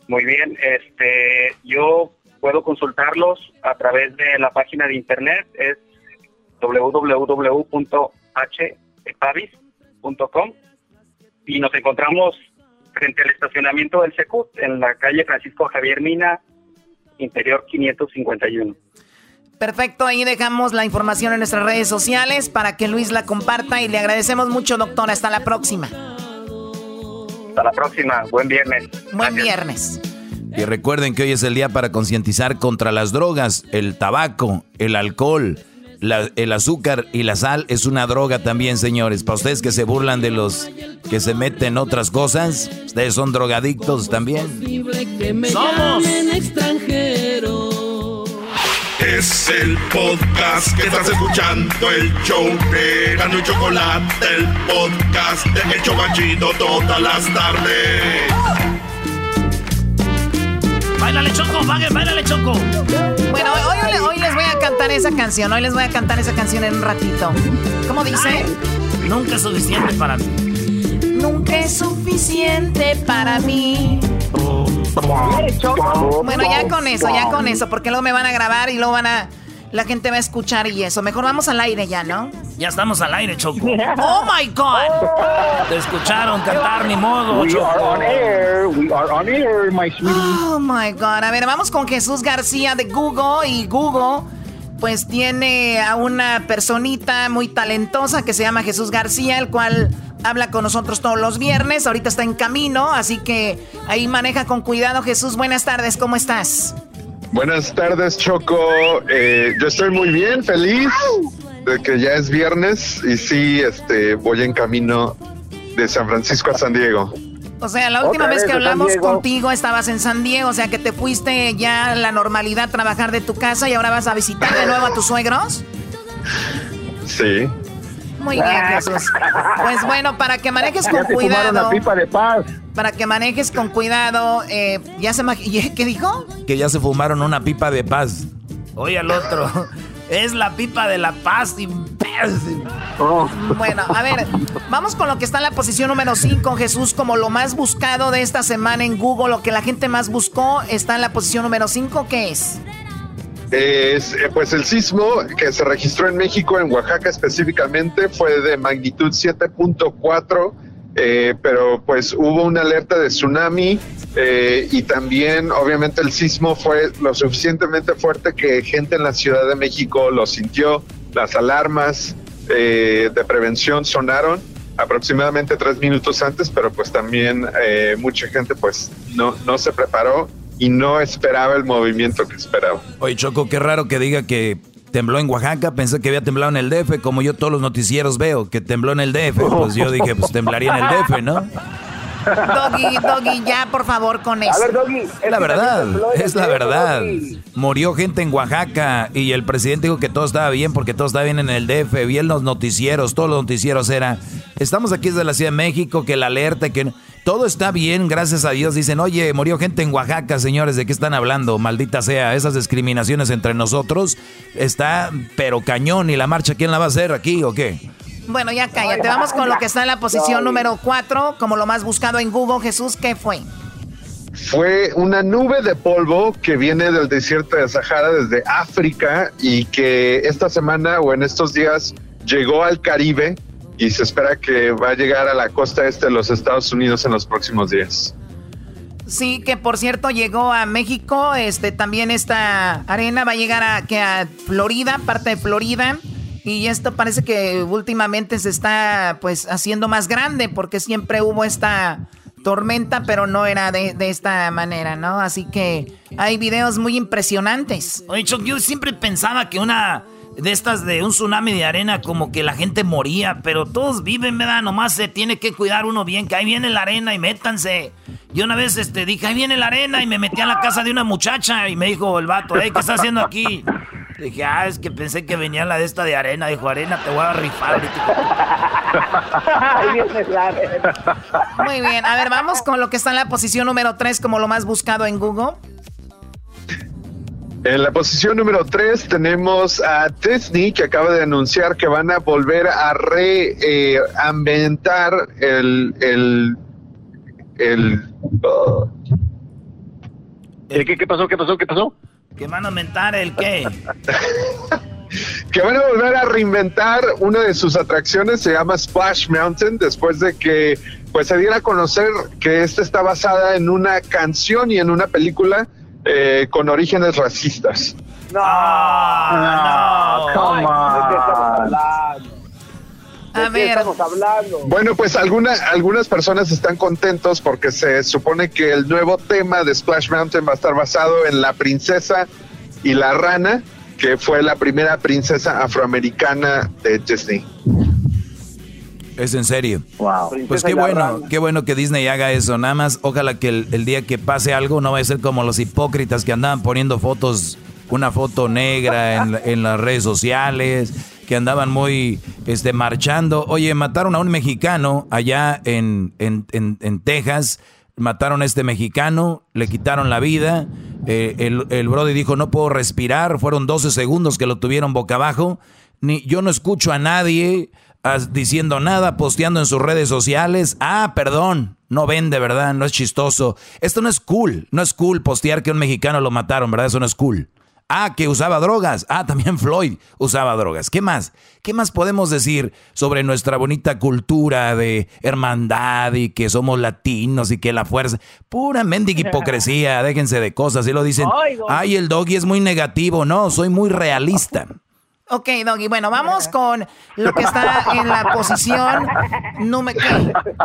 Muy bien, este, yo puedo consultarlos a través de la página de internet, es www.h.pavis y nos encontramos frente al estacionamiento del Secut en la calle Francisco Javier Mina, interior 551. Perfecto, ahí dejamos la información en nuestras redes sociales para que Luis la comparta y le agradecemos mucho, doctor. Hasta la próxima. Hasta la próxima. Buen viernes. Buen viernes. Y recuerden que hoy es el día para concientizar contra las drogas, el tabaco, el alcohol el azúcar y la sal es una droga también, señores. Para ustedes que se burlan de los que se meten otras cosas, ustedes son drogadictos también. ¡Somos! Es el podcast que estás escuchando, el show de Gano y Chocolate, el podcast de El Chocachito todas las tardes. ¡Báilale, Choco! ¡Báilale, Choco! Bueno, hoy, hoy, les voy a cantar esa canción. Hoy les voy a cantar esa canción en un ratito. ¿Cómo dice? nunca es suficiente para mí. Nunca es suficiente para mí. Bueno, ya con eso, ya con eso, porque luego me van a grabar y luego van a la gente va a escuchar y eso. Mejor vamos al aire ya, ¿no? Ya estamos al aire, Choco. ¡Oh, my God! Te escucharon cantar, ni modo, We are on air. We are on air, my sweetie. Oh, my God. A ver, vamos con Jesús García de Google. Y Google, pues, tiene a una personita muy talentosa que se llama Jesús García, el cual habla con nosotros todos los viernes. Ahorita está en camino, así que ahí maneja con cuidado. Jesús, buenas tardes. ¿Cómo estás? Buenas tardes, Choco. Eh, yo estoy muy bien, feliz de que ya es viernes y sí, este, voy en camino de San Francisco a San Diego. O sea, la última vez que hablamos contigo estabas en San Diego, o sea que te fuiste ya a la normalidad trabajar de tu casa y ahora vas a visitar de nuevo a tus suegros. Sí. Muy bien, Jesús. Pues bueno, para que manejes con cuidado. pipa de paz. Para que manejes con cuidado, eh, ya se ¿qué dijo? Que ya se fumaron una pipa de paz. Oye al otro. Es la pipa de la paz. Oh. Bueno, a ver, vamos con lo que está en la posición número 5, Jesús, como lo más buscado de esta semana en Google, lo que la gente más buscó está en la posición número 5, ¿qué es? Es, eh, pues el sismo que se registró en México, en Oaxaca específicamente, fue de magnitud 7.4, eh, pero pues hubo una alerta de tsunami eh, y también obviamente el sismo fue lo suficientemente fuerte que gente en la Ciudad de México lo sintió, las alarmas de prevención sonaron aproximadamente tres minutos antes, pero pues también mucha gente pues no, no se preparó y no esperaba el movimiento que esperaba. Oye, Choco, qué raro que diga que tembló en Oaxaca, pensé que había temblado en el DF, como yo todos los noticieros veo que tembló en el DF, pues yo dije, pues temblaría en el DF, ¿no? Doggy, Doggy, ya por favor con eso. A ver, Doggy. Es la verdad, es la verdad. Murió gente en Oaxaca y el presidente dijo que todo estaba bien porque todo estaba bien en el DF. Vi en los noticieros, todos los noticieros era, estamos aquí desde la Ciudad de México, que la alerta, que todo está bien, gracias a Dios. Dicen, oye, murió gente en Oaxaca, señores, ¿de qué están hablando? Maldita sea, esas discriminaciones entre nosotros está, pero cañón. ¿Y la marcha quién la va a hacer aquí o qué? Bueno, ya cállate. Vamos con lo que está en la posición número 4, como lo más buscado en Google. Jesús, ¿qué fue? Fue una nube de polvo que viene del desierto de Sahara desde África y que esta semana o en estos días llegó al Caribe y se espera que va a llegar a la costa este de los Estados Unidos en los próximos días. Sí, que por cierto llegó a México, este también esta arena va a llegar a, que a Florida, parte de Florida. Y esto parece que últimamente se está pues haciendo más grande porque siempre hubo esta tormenta, pero no era de, esta manera, ¿no? Así que hay videos muy impresionantes. Oye, yo siempre pensaba que una de estas de un tsunami de arena como que la gente moría, pero todos viven, ¿verdad? Nomás se tiene que cuidar uno bien, que ahí viene la arena y métanse. Yo una vez este, dije, ahí viene la arena y me metí a la casa de una muchacha y me dijo el vato, ¿qué estás haciendo aquí? Dije, ah, es que pensé que venía la de esta de arena. Dijo, arena, te voy a rifar. Muy bien, a ver, vamos con lo que está en la posición número 3 como lo más buscado en Google. En la posición número 3 tenemos a Disney que acaba de anunciar que van a volver a reinventar eh, el, el, el, ¿El qué, qué pasó? ¿Qué pasó? ¿Qué pasó? ¿Que van a aumentar el qué? que van a volver a reinventar una de sus atracciones, se llama Splash Mountain, después de que pues se diera a conocer que esta está basada en una canción y en una película eh, con orígenes racistas. No, no, come on. A ver. hablando? Bueno, pues algunas algunas personas están contentos porque se supone que el nuevo tema de Splash Mountain va a estar basado en la princesa y la rana, que fue la primera princesa afroamericana de Disney. Es en serio. Wow. Pues qué bueno, qué bueno que Disney haga eso. Nada más, ojalá que el, día que pase algo no vaya a ser como los hipócritas que andaban poniendo fotos, una foto negra en, en las redes sociales que andaban muy este, marchando. Oye, mataron a un mexicano allá en, en, en, Texas. Mataron a este mexicano, le quitaron la vida. Eh, el, el Brody dijo, no puedo respirar. Fueron 12 segundos que lo tuvieron boca abajo. Ni, yo no escucho a nadie diciendo nada, posteando en sus redes sociales. Ah, perdón, no vende, ¿verdad? No es chistoso. Esto no es cool. No es cool postear que un mexicano lo mataron, ¿verdad? Eso no es cool. Ah, que usaba drogas. Ah, también Floyd usaba drogas. ¿Qué más? ¿Qué más podemos decir sobre nuestra bonita cultura de hermandad y que somos latinos y que la fuerza? Pura mendiga hipocresía. Déjense de cosas. Y lo dicen, ay, el doggy es muy negativo. No, soy muy realista. Ok, Doggy, bueno, vamos con lo que está en la posición número...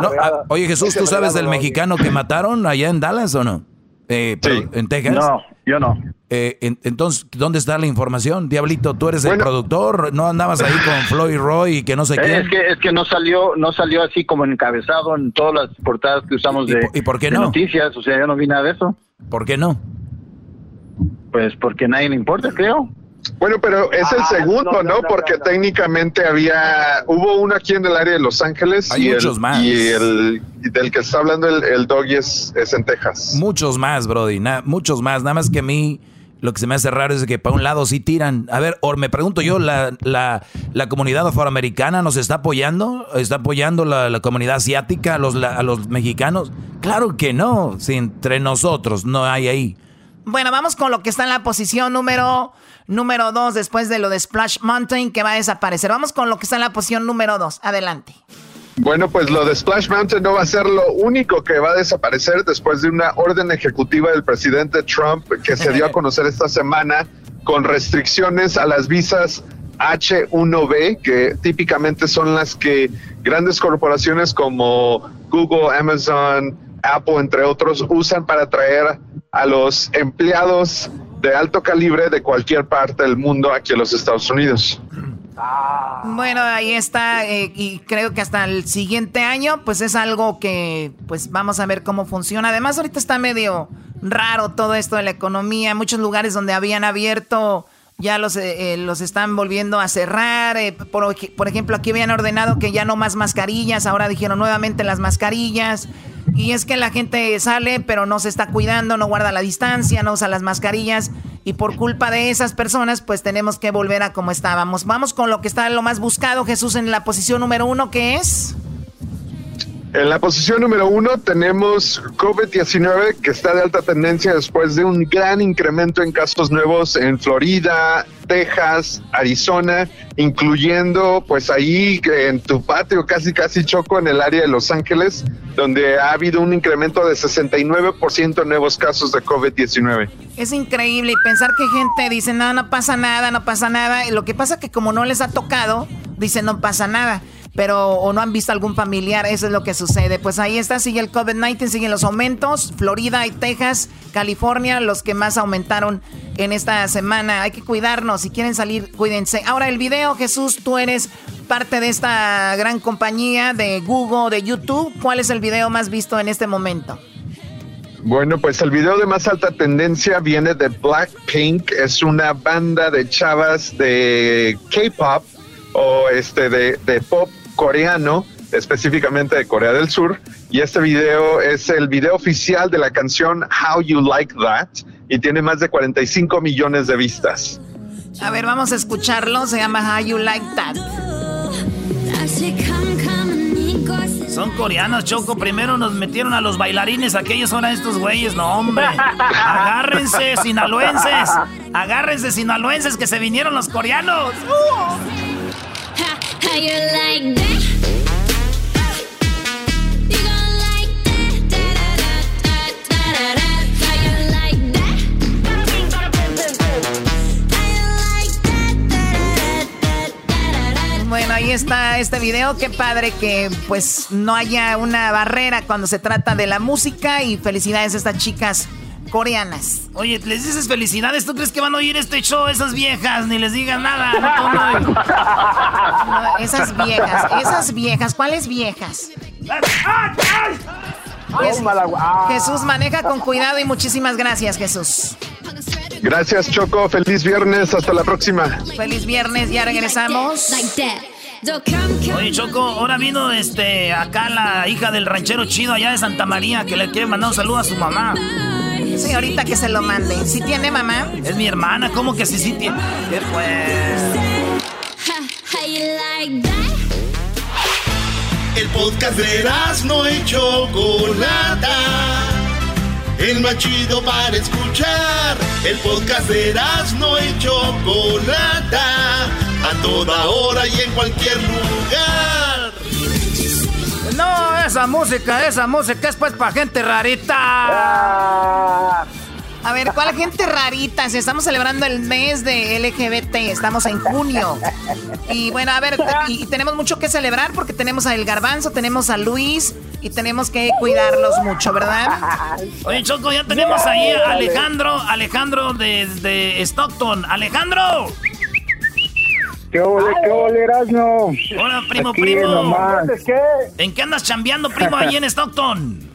No, ah, oye, Jesús, ¿tú sabes del mexicano que mataron allá en Dallas o no? Eh, ¿En Texas? No. Yo no. Eh, entonces, ¿dónde está la información? Diablito, tú eres el productor, ¿no andabas ahí con Floyd Roy y que no sé qué? Es que, es que no salió no salió así como encabezado en todas las portadas que usamos de, ¿Y por qué de no? noticias, o sea, yo no vi nada de eso. ¿Por qué no? Pues porque a nadie le importa, creo. Bueno, pero es el Ah, segundo, no, ¿no? no, no, Porque técnicamente había, hubo uno aquí en el área de Los Ángeles. Hay y muchos el, más. Y el y del que está hablando el, el doggy es, es en Texas. Muchos más, Brody, na- muchos más. Nada más que a mí lo que se me hace raro es que para un lado sí tiran. A ver, o me pregunto yo, ¿la, la, la comunidad afroamericana nos está apoyando? ¿Está apoyando la, la comunidad asiática a los, la- a los mexicanos? Claro que no. Si entre nosotros no hay ahí. Bueno, vamos con lo que está en la posición número número 2 después de lo de Splash Mountain que va a desaparecer. Vamos con lo que está en la posición número 2. Adelante. Bueno, pues lo de Splash Mountain no va a ser lo único que va a desaparecer después de una orden ejecutiva del presidente Trump que se dio a conocer esta semana con restricciones a las visas H1B, que típicamente son las que grandes corporaciones como Google, Amazon, Apple, entre otros, usan para traer a los empleados de alto calibre de cualquier parte del mundo aquí a los Estados Unidos. Bueno, ahí está eh, y creo que hasta el siguiente año pues es algo que pues vamos a ver cómo funciona. Además ahorita está medio raro todo esto de la economía. Muchos lugares donde habían abierto ya los, eh, eh, los están volviendo a cerrar. eh, por, por ejemplo, aquí habían ordenado que ya no más mascarillas. Ahora dijeron nuevamente las mascarillas. Y es que la gente sale, pero no se está cuidando, no guarda la distancia, no usa las mascarillas. Y por culpa de esas personas, pues tenemos que volver a como estábamos. Vamos con lo que está lo más buscado, Jesús, en la posición número uno, que es... En la posición número uno tenemos COVID-19 que está de alta tendencia después de un gran incremento en casos nuevos en Florida, Texas, Arizona, incluyendo pues ahí que en tu patio casi casi choco en el área de Los Ángeles, donde ha habido un incremento de 69% en nuevos casos de COVID-19. Es increíble y pensar que gente dice, no, no pasa nada, no pasa nada. Y lo que pasa que como no les ha tocado, dicen, no pasa nada. Pero o no han visto algún familiar, eso es lo que sucede. Pues ahí está, sigue el COVID-19, siguen los aumentos. Florida y Texas, California, los que más aumentaron en esta semana. Hay que cuidarnos, si quieren salir, cuídense. Ahora el video, Jesús, tú eres parte de esta gran compañía de Google, de YouTube. ¿Cuál es el video más visto en este momento? Bueno, pues el video de más alta tendencia viene de Blackpink, es una banda de chavas de K-pop o este de, de pop coreano, específicamente de Corea del Sur, y este video es el video oficial de la canción How You Like That y tiene más de 45 millones de vistas. A ver, vamos a escucharlo. Se llama How You Like That. Son coreanos, Choco. Primero nos metieron a los bailarines, aquellos ahora estos güeyes. No, hombre. Agárrense, sinaloenses. Agárrense, sinaloenses, que se vinieron los coreanos. Está este video. Qué padre que pues no haya una barrera cuando se trata de la música. Y felicidades a estas chicas coreanas. Oye, les dices felicidades. ¿Tú crees que van a oír este show esas viejas? Ni les digan nada. No, no, no. No, esas viejas, esas viejas, ¿cuáles viejas? Jes- Jesús maneja con cuidado y muchísimas gracias, Jesús. Gracias Choco, feliz viernes, hasta la próxima. Feliz viernes, ya regresamos. Oye, Choco, ahora vino este acá la hija del ranchero chido allá de Santa María que le quiere mandar un saludo a su mamá. Sí, ahorita que se lo mande. ¿Sí tiene mamá? Es mi hermana, ¿cómo que sí, sí tiene? ¿Qué pues? El podcast de no y Chocolata. El más chido para escuchar. El podcast de no y Chocolata. A toda hora y en cualquier lugar. No, esa música, esa música es pues para gente rarita. A ver, ¿cuál gente rarita? Si estamos celebrando el mes de LGBT, estamos en junio. Y bueno, a ver, y, y tenemos mucho que celebrar porque tenemos a El Garbanzo, tenemos a Luis y tenemos que cuidarlos mucho, ¿verdad? Oye, Choco, ya tenemos ahí a Alejandro, Alejandro de, Stockton. ¡Alejandro! ¿Qué ole, qué ole, Erasno? Hola, primo, Aquí primo. nomás. ¿En qué andas chambeando, primo, ahí en Stockton?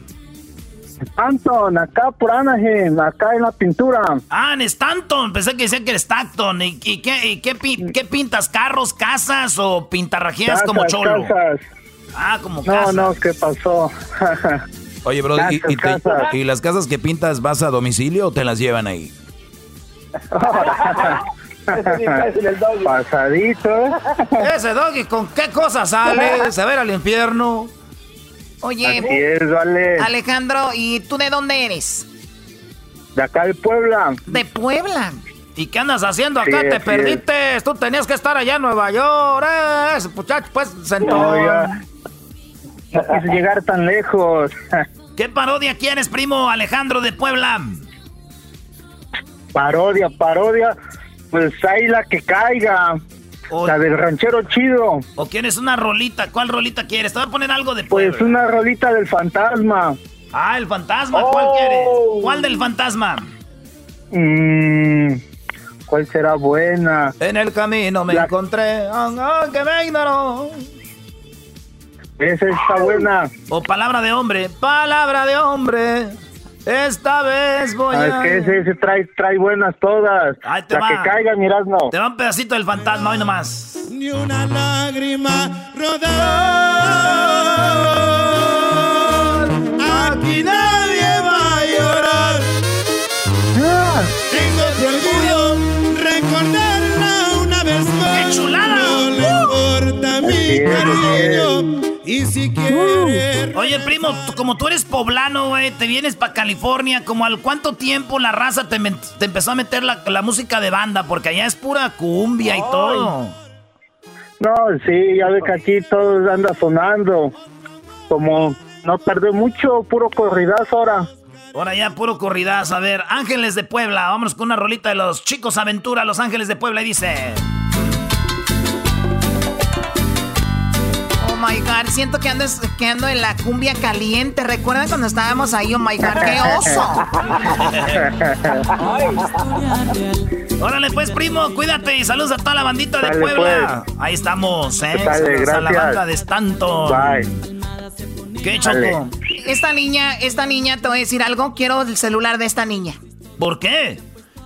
Stanton, acá por Anaheim, acá en la pintura. Ah, en Stanton. Pensé que decía que era Stockton. ¿Y, y qué, y qué, pi- qué pintas? ¿Carros, casas o pintarrajeas como cholo? casas. Ah, como No, casa. no, ¿qué pasó? Oye, bro, ¿y, y te- Casas. y las casas que pintas vas a domicilio o te las llevan ahí? Pasadito, ¿eh? Ese doggy, ¿con qué cosa sale? ¿Se va al infierno? Oye, Así es, vale. Alejandro, ¿y tú de dónde eres? De acá de Puebla. De Puebla. ¿Y qué andas haciendo acá? Sí, Te perdiste. Tú tenías que estar allá en Nueva York. eh, ese muchacho, pues, sentó. No, ya. No quise llegar tan lejos. ¿Qué parodia quieres, primo Alejandro de Puebla? Parodia, parodia. Pues ahí la que caiga. La del ranchero chido. ¿O quieres una rolita? ¿Cuál rolita quieres? Te voy a poner algo de Pues Puebla. una rolita del fantasma. Ah, el fantasma. ¿Cuál Oh. quieres? ¿Cuál del fantasma? Mm, ¿Cuál será buena? En el camino me La- encontré. ah, que me ignoró. Esa está buena. O palabra de hombre. Palabra de hombre. Esta vez voy Ah, es a. que ese, ese trae, trae buenas todas. Ahí te la va. que caiga, miras, no. Te va un pedacito del fantasma hoy nomás. Ni una lágrima rodar. Aquí nadie va a llorar. Tengo mi cariño. Y si quiere. Oye, primo, como tú eres poblano, güey, te vienes para California, ¿como al cuánto tiempo la raza te, empezó a meter la, la música de banda? Porque allá es pura cumbia y todo. No, sí, ya ve que aquí todo anda sonando. Como no tardé mucho, puro corridazo ahora. Ahora ya puro corridas. A ver, Ángeles de Puebla. Vámonos con una rolita de los chicos Aventura, Los Ángeles de Puebla. Y dice... my God, siento que ando, que ando en la cumbia caliente. ¿Recuerdan cuando estábamos ahí? Oh my God, qué oso. Órale pues, primo, cuídate y saludos a toda la bandita de Sale, Puebla. Ahí estamos, ¿eh? Saludos a la banda de Stanton. Bye. ¿Qué, Choco? Esta niña, esta niña, te voy a decir algo. Quiero el celular de esta niña. ¿Por qué?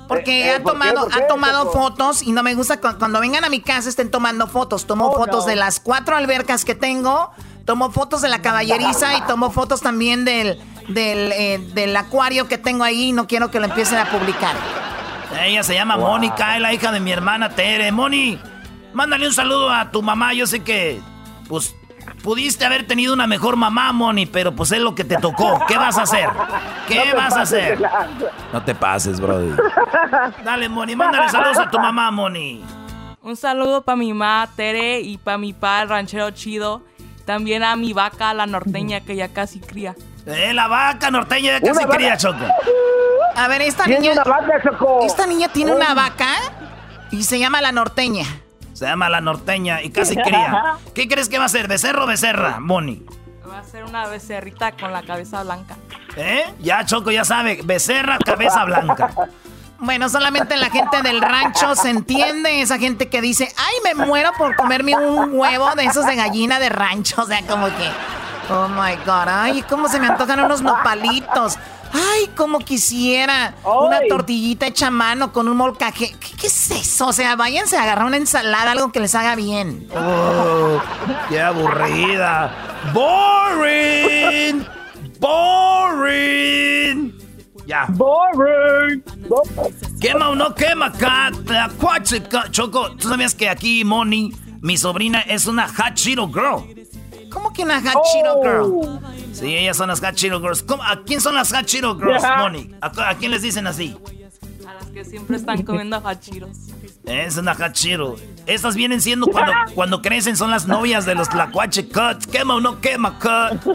Porque Eh, ha eh, tomado, ¿Por qué, ha tomado fotos y no me gusta cu- cuando vengan a mi casa estén tomando fotos. Tomo Oh, fotos no. de las cuatro albercas que tengo, tomo fotos de la caballeriza y tomo fotos también del, del, eh, del acuario que tengo ahí y no quiero que lo empiecen a publicar. Ella se llama Mónica, es la hija de mi hermana Tere. Moni, mándale un saludo a tu mamá. Yo sé que, pues, pudiste haber tenido una mejor mamá, Moni, pero pues es lo que te tocó. ¿Qué vas a hacer? ¿Qué vas a hacer? No te pases, brody. Dale, Moni, mándale saludos a tu mamá, Moni. Un saludo para mi mamá Tere y para mi pa el ranchero chido. También a mi vaca la norteña que ya casi cría. Eh, la vaca norteña ya casi Una vaca. cría, Choco. A ver, esta niña. una vaca, Choco. Esta niña tiene una vaca y se llama la norteña. Se llama la norteña y casi cría. ¿Qué crees que va a ser? ¿Becerro o becerra, Moni? Va a ser una becerrita con la cabeza blanca. ¿Eh? Ya, Choco, ya sabe. Becerra, cabeza blanca. Bueno, solamente la gente del rancho se entiende, esa gente que dice, ay, me muero por comerme un huevo de esos de gallina de rancho, o sea, como que, oh my god, ay, cómo se me antojan unos nopalitos, ay, como quisiera una tortillita hecha a mano con un molcaje, ¿Qué, qué es eso? O sea, váyanse a agarrar una ensalada, algo que les haga bien. Oh, ¡Qué aburrida! ¡Boring! ¡Boring! Ya. Boring. ¿Quema o no quema, cat? Choco, ¿tú sabías que aquí Moni, mi sobrina, es una Hot Cheeto Girl? ¿Cómo que una hot Cheeto girl? Sí, ellas son las Hot Cheeto Girls. ¿Cómo- ¿A quién son las Hot Cheeto Girls, Ya. Moni? ¿A, a quién les dicen así? A las que siempre están comiendo hachiros. Es una Hot Cheeto. Estas vienen siendo cuando, cuando crecen, son las novias de los Tlacuache Cut. ¿Quema o no quema, Cut?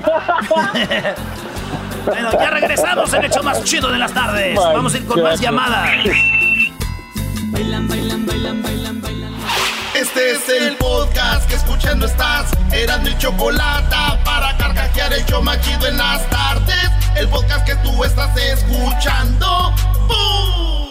bueno, ya regresamos en el hecho más chido de las tardes. Vamos a ir con más llamadas. Este es el podcast que escuchando estás. Eran mi chocolate para carcajear el show más chido en las tardes. El podcast que tú estás escuchando. ¡Bum!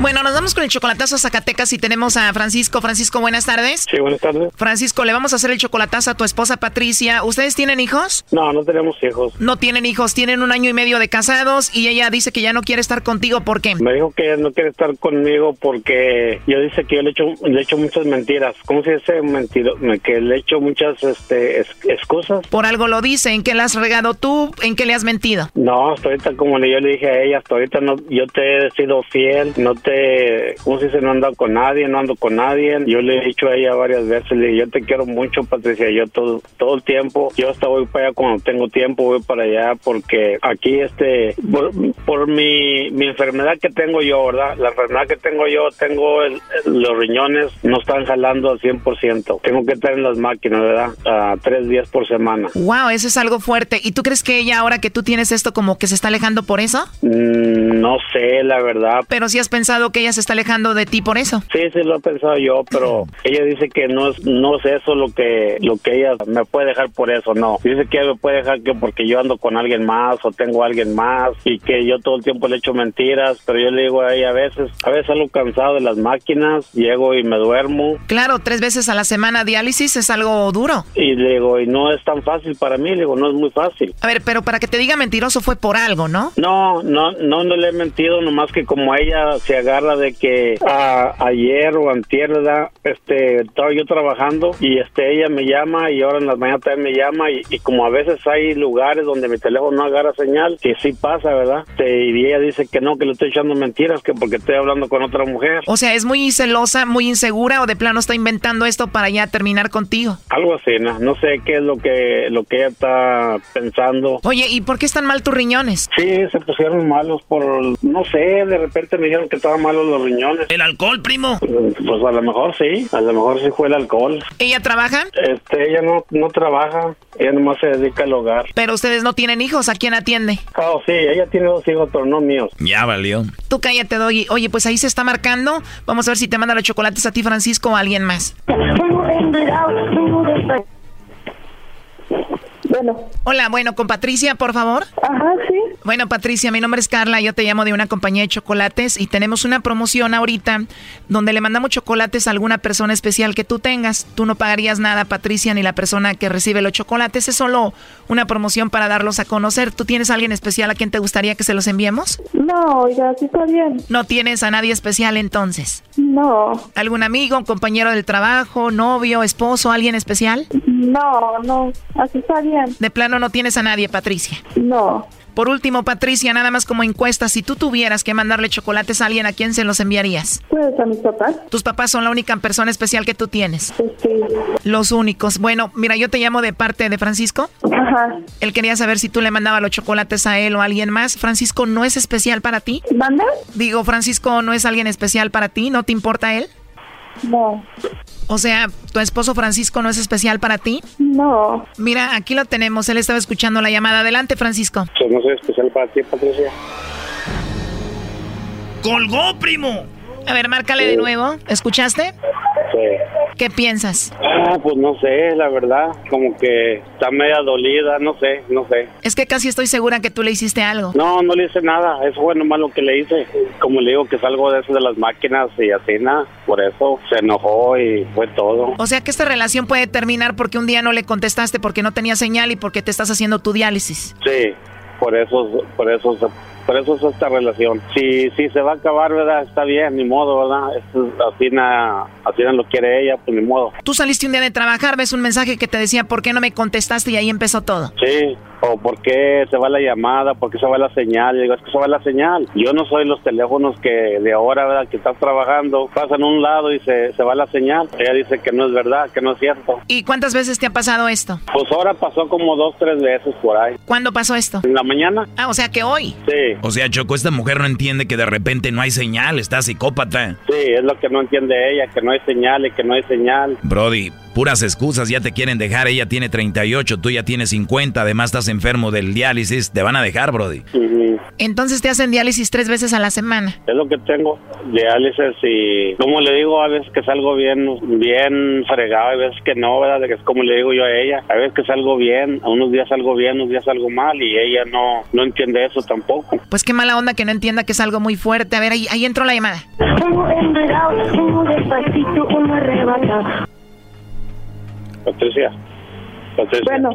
Bueno, nos vamos con el chocolatazo a Zacatecas y tenemos a Francisco. Francisco, buenas tardes. Sí, buenas tardes. Francisco, le vamos a hacer el chocolatazo a tu esposa Patricia. ¿Ustedes tienen hijos? No, no tenemos hijos. No tienen hijos, tienen un año y medio de casados y ella dice que ya no quiere estar contigo. ¿Por qué? Me dijo que ella no quiere estar conmigo porque yo dice que yo le he hecho, le he hecho muchas mentiras. ¿Cómo se dice mentiro? Que le he hecho muchas este, es- excusas. Por algo lo dice. ¿En qué le has regado tú? ¿En qué le has mentido? No, hasta ahorita como yo le dije a ella, hasta ahorita no, yo te he sido fiel, no te, ¿cómo se dice? No ando con nadie, no ando con nadie. Yo le he dicho a ella varias veces, le dije, yo te quiero mucho, Patricia, yo todo, todo el tiempo, yo hasta voy para allá cuando tengo tiempo, voy para allá porque aquí este, por, por mi, mi enfermedad que tengo yo, ¿verdad? La enfermedad que tengo yo, tengo el- los riñones, no están jalando al 100%. Tengo que estar en las máquinas, ¿verdad? A tres días por semana. Wow, eso es algo fuerte. ¿Y tú crees que ella, ahora que tú tienes esto, como que se está alejando por eso? Mm, no sé, la verdad. Pero si has pensado que ella se está alejando de ti por eso. Sí, sí lo he pensado yo, pero ella dice que no es no es eso lo que lo que ella me puede dejar por eso, no. Dice que ella me puede dejar que porque yo ando con alguien más o tengo a alguien más y que yo todo el tiempo le echo mentiras, pero yo le digo a ella a veces, a veces algo cansado de las máquinas, llego y me duermo Claro, tres veces a la semana diálisis es algo duro. y le digo, y no es tan fácil para mí, le digo, no es muy fácil. A ver, pero para que te diga mentiroso fue por algo, ¿no? No, no, no, no le he mentido, nomás que como ella se agarra de que ah, ayer o antier, ¿verdad? Este, estaba yo trabajando y este, ella me llama y ahora en las mañanas también me llama y, y como a veces hay lugares donde mi teléfono no agarra señal, que sí pasa, ¿verdad? Este, y ella dice que no, que le estoy echando mentiras, que porque estoy hablando con otra mujer. O sea, es muy celosa, muy insegura o de plano está inventando esto para ya terminar contigo. Algo así, ¿no? No sé qué es lo que, lo que ella está pensando. Oye, ¿y por qué están mal tus riñones? Sí, se pusieron malos por, no sé, de repente me dijeron que estaban malos los riñones. ¿El alcohol, primo? Pues a lo mejor sí, a lo mejor sí fue el alcohol. ¿Ella trabaja? Este, ella no, no trabaja, ella nomás se dedica al hogar. Pero ustedes no tienen hijos, ¿a quién atiende? Oh, sí, ella tiene dos hijos, pero no míos. Ya valió. Tú cállate, Doggy. Oye, pues ahí se está marcando. Vamos a ver si te manda los chocolates a ti, Francisco, o a alguien más. Bueno. Hola, bueno, con Patricia, por favor. Ajá, sí. Bueno, Patricia, mi nombre es Carla, yo te llamo de una compañía de chocolates y tenemos una promoción ahorita donde le mandamos chocolates a alguna persona especial que tú tengas. Tú no pagarías nada, Patricia, ni la persona que recibe los chocolates. Es solo una promoción para darlos a conocer. ¿Tú tienes a alguien especial a quien te gustaría que se los enviemos? No, oiga, sí está bien. ¿No tienes a nadie especial entonces? No. ¿Algún amigo, compañero del trabajo, novio, esposo, alguien especial? No, no, así está bien. De plano no tienes a nadie, Patricia. No. Por último, Patricia, nada más como encuesta, si tú tuvieras que mandarle chocolates a alguien, ¿a quién se los enviarías? Pues a mis papás. Tus papás son la única persona especial que tú tienes. Sí. Los únicos. Bueno, mira, yo te llamo de parte de Francisco. Ajá. Él quería saber si tú le mandabas los chocolates a él o a alguien más. Francisco, ¿no es especial para ti? ¿Manda? Digo, Francisco, ¿no es alguien especial para ti? ¿No te importa él? No. O sea, ¿tu esposo Francisco no es especial para ti? No. Mira, aquí lo tenemos. Él estaba escuchando la llamada. Adelante, Francisco. Pues no soy especial para ti, Patricia. ¡Colgó, primo! A ver, márcale de nuevo. ¿Escuchaste? Sí. ¿Qué piensas? Ah, pues no sé, la verdad, como que está media dolida, no sé, no sé. Es que casi estoy segura que tú le hiciste algo. No, no le hice nada, eso fue nomás lo que le hice. Como le digo que salgo de eso de las máquinas y así nada, por eso se enojó y fue todo. O sea que esta relación puede terminar porque un día no le contestaste porque no tenía señal y porque te estás haciendo tu diálisis. Sí, por eso, por eso, por eso es esta relación. Si, si se va a acabar, ¿verdad? Está bien, ni modo, ¿verdad? Esto es- así, na, así na lo quiere ella, pues ni modo. Tú saliste un día de trabajar, ves un mensaje que te decía, ¿por qué no me contestaste? Y ahí empezó todo. Sí, o por qué se va la llamada, por qué se va la señal. Le digo, es que se va la señal. Yo no soy los teléfonos que de ahora, ¿verdad? Que estás trabajando, pasan a un lado y se, se va la señal. Ella dice que no es verdad, que no es cierto. ¿Y cuántas veces te ha pasado esto? Pues ahora pasó como dos, tres veces por ahí. ¿Cuándo pasó esto? En la mañana. Ah, o sea que hoy. Sí. O sea, Choco, esta mujer no entiende que de repente no hay señal, está psicópata. Sí, es lo que no entiende ella, que no hay señal y que no hay señal. Brody, puras excusas, ya te quieren dejar, ella tiene 38, tú ya tienes 50, además estás enfermo del diálisis, te van a dejar, Brody. Entonces te hacen diálisis tres veces a la semana. Es lo que tengo, diálisis y, como le digo, a veces que salgo bien, bien fregado, a veces que no, ¿verdad? Que es como le digo yo a ella, a veces que salgo bien, a unos días salgo bien, unos días salgo mal y ella no, no entiende eso tampoco. Pues qué mala onda que no entienda que es algo muy fuerte. A ver, ahí, ahí entró la llamada. Como enredado, como despacito, arrebatado. Patricia, Patricia, Bueno,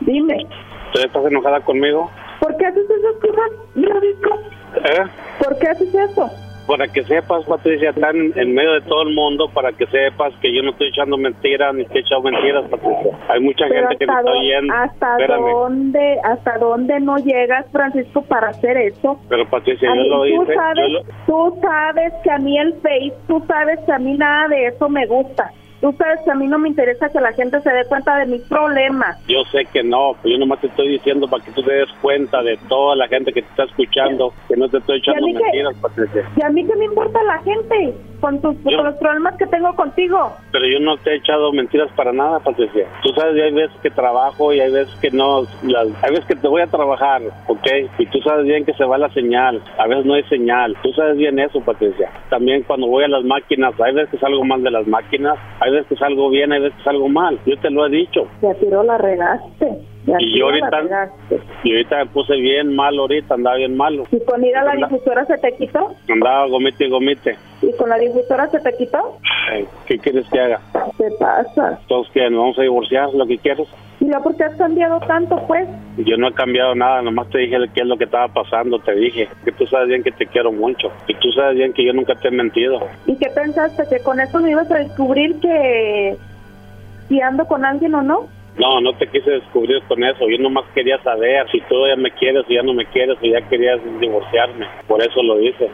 dime, ¿tú estás enojada conmigo? ¿por qué haces esas cosas, Bradisco? ¿Eh? ¿Por qué haces eso? Para que sepas, Patricia, están en medio de todo el mundo, para que sepas que yo no estoy echando mentiras, ni te he echado mentiras, Patricia. Hay mucha Pero gente que me hasta, está oyendo. hasta Espérame. dónde, hasta dónde no llegas, Francisco, para hacer eso. Pero Patricia, yo mí, lo tú hice. sabes, yo lo- tú sabes que a mí el Face, tú sabes que a mí nada de eso me gusta. Tú sabes que a mí no me interesa que la gente se dé cuenta de mis problemas. Yo sé que no, yo nomás te estoy diciendo para que tú te des cuenta de toda la gente que te está escuchando, que no te estoy echando mentiras, Patricia. ¿Y a mí qué me importa la gente con, tus, Yo- con los problemas que tengo contigo? Pero yo no te he echado mentiras para nada, Patricia. Tú sabes, hay veces que trabajo y hay veces que no. las- hay veces que te voy a trabajar, ¿ok? Y tú sabes bien que se va la señal. A veces no hay señal. Tú sabes bien eso, Patricia. También cuando voy a las máquinas, hay veces que salgo mal de las máquinas, hay veces que salgo bien, hay veces que salgo mal. Yo te lo he dicho. Y a tiro la regaste. Y yo la ahorita, y ahorita me puse bien mal ahorita, andaba bien malo. ¿Y con ir a la difusora se te quitó? Andaba gomite y gomite. ¿Y con la difusora se te quitó? Ay, ¿Qué quieres que haga? ¿Qué pasa? Todos que nos vamos a divorciar, lo que quieres. ¿Y luego por qué has cambiado tanto, pues? Yo no he cambiado nada, nomás te dije qué es lo que estaba pasando, te dije que tú sabes bien que te quiero mucho y tú sabes bien que yo nunca te he mentido. ¿Y qué pensaste? ¿Que con eso me ibas a descubrir que si ando con alguien o no? No, no te quise descubrir con eso, yo nomás quería saber si tú ya me quieres o ya no me quieres o ya querías divorciarme, por eso lo hice.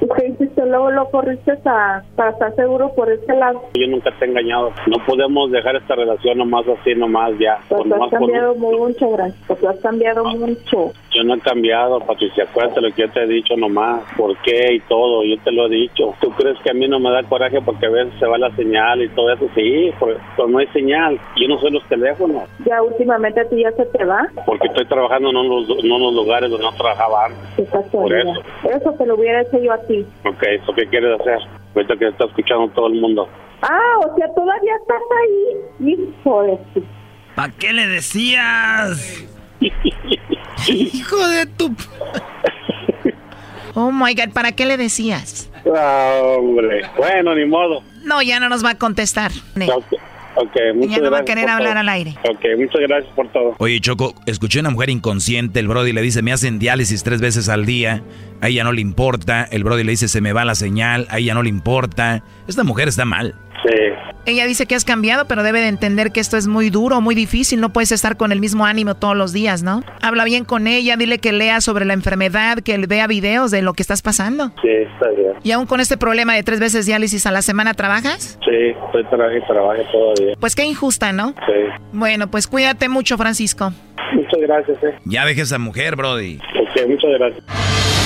¿Y qué hiciste? Luego lo corriste a, para estar seguro por este lado. Yo nunca te he engañado, no podemos dejar esta relación nomás así, nomás ya. Pues has nomás por- cambiado mucho, gran. Pues has cambiado mucho. Yo no he cambiado, Patricia, acuérdate lo que yo te he dicho nomás, por qué y todo, yo te lo he dicho. ¿Tú crees que a mí no me da coraje porque a veces se va la señal y todo eso? Sí, pero no hay señal, yo no soy los teléfonos, Ya últimamente a ti ya se te va. porque estoy trabajando en unos, en unos lugares donde no trabajaba antes. Por eso. Eso te lo hubiera hecho yo a ti. Ok, ¿eso qué quieres hacer? Ahorita que está escuchando todo el mundo. Ah, o sea, todavía estás ahí. Hijo de tu... ¿Para qué le decías? Hijo de tu... Oh my God, ¿para qué le decías? Ah, hombre, bueno, ni modo. No, ya no nos va a contestar. Okay muchas Ya no va a querer hablar todo. al aire. Ok, muchas gracias por todo. Oye, Choco, escuché una mujer inconsciente, el Brody le dice, me hacen diálisis tres veces al día, a ella no le importa, el Brody le dice, se me va la señal, a ella no le importa. Esta mujer está mal. Sí. Ella dice que has cambiado, pero debe de entender que esto es muy duro, muy difícil. No puedes estar con el mismo ánimo todos los días, ¿no? Habla bien con ella, dile que lea sobre la enfermedad, que vea videos de lo que estás pasando. Sí, está bien. Y aún con este problema de tres veces diálisis a la semana, ¿trabajas? Sí, estoy trabajando y trabajo todavía. Pues qué injusta, ¿no? Sí. Bueno, pues cuídate mucho, Francisco. Muchas gracias, eh. Ya deje esa mujer, Brody. Ok, muchas gracias.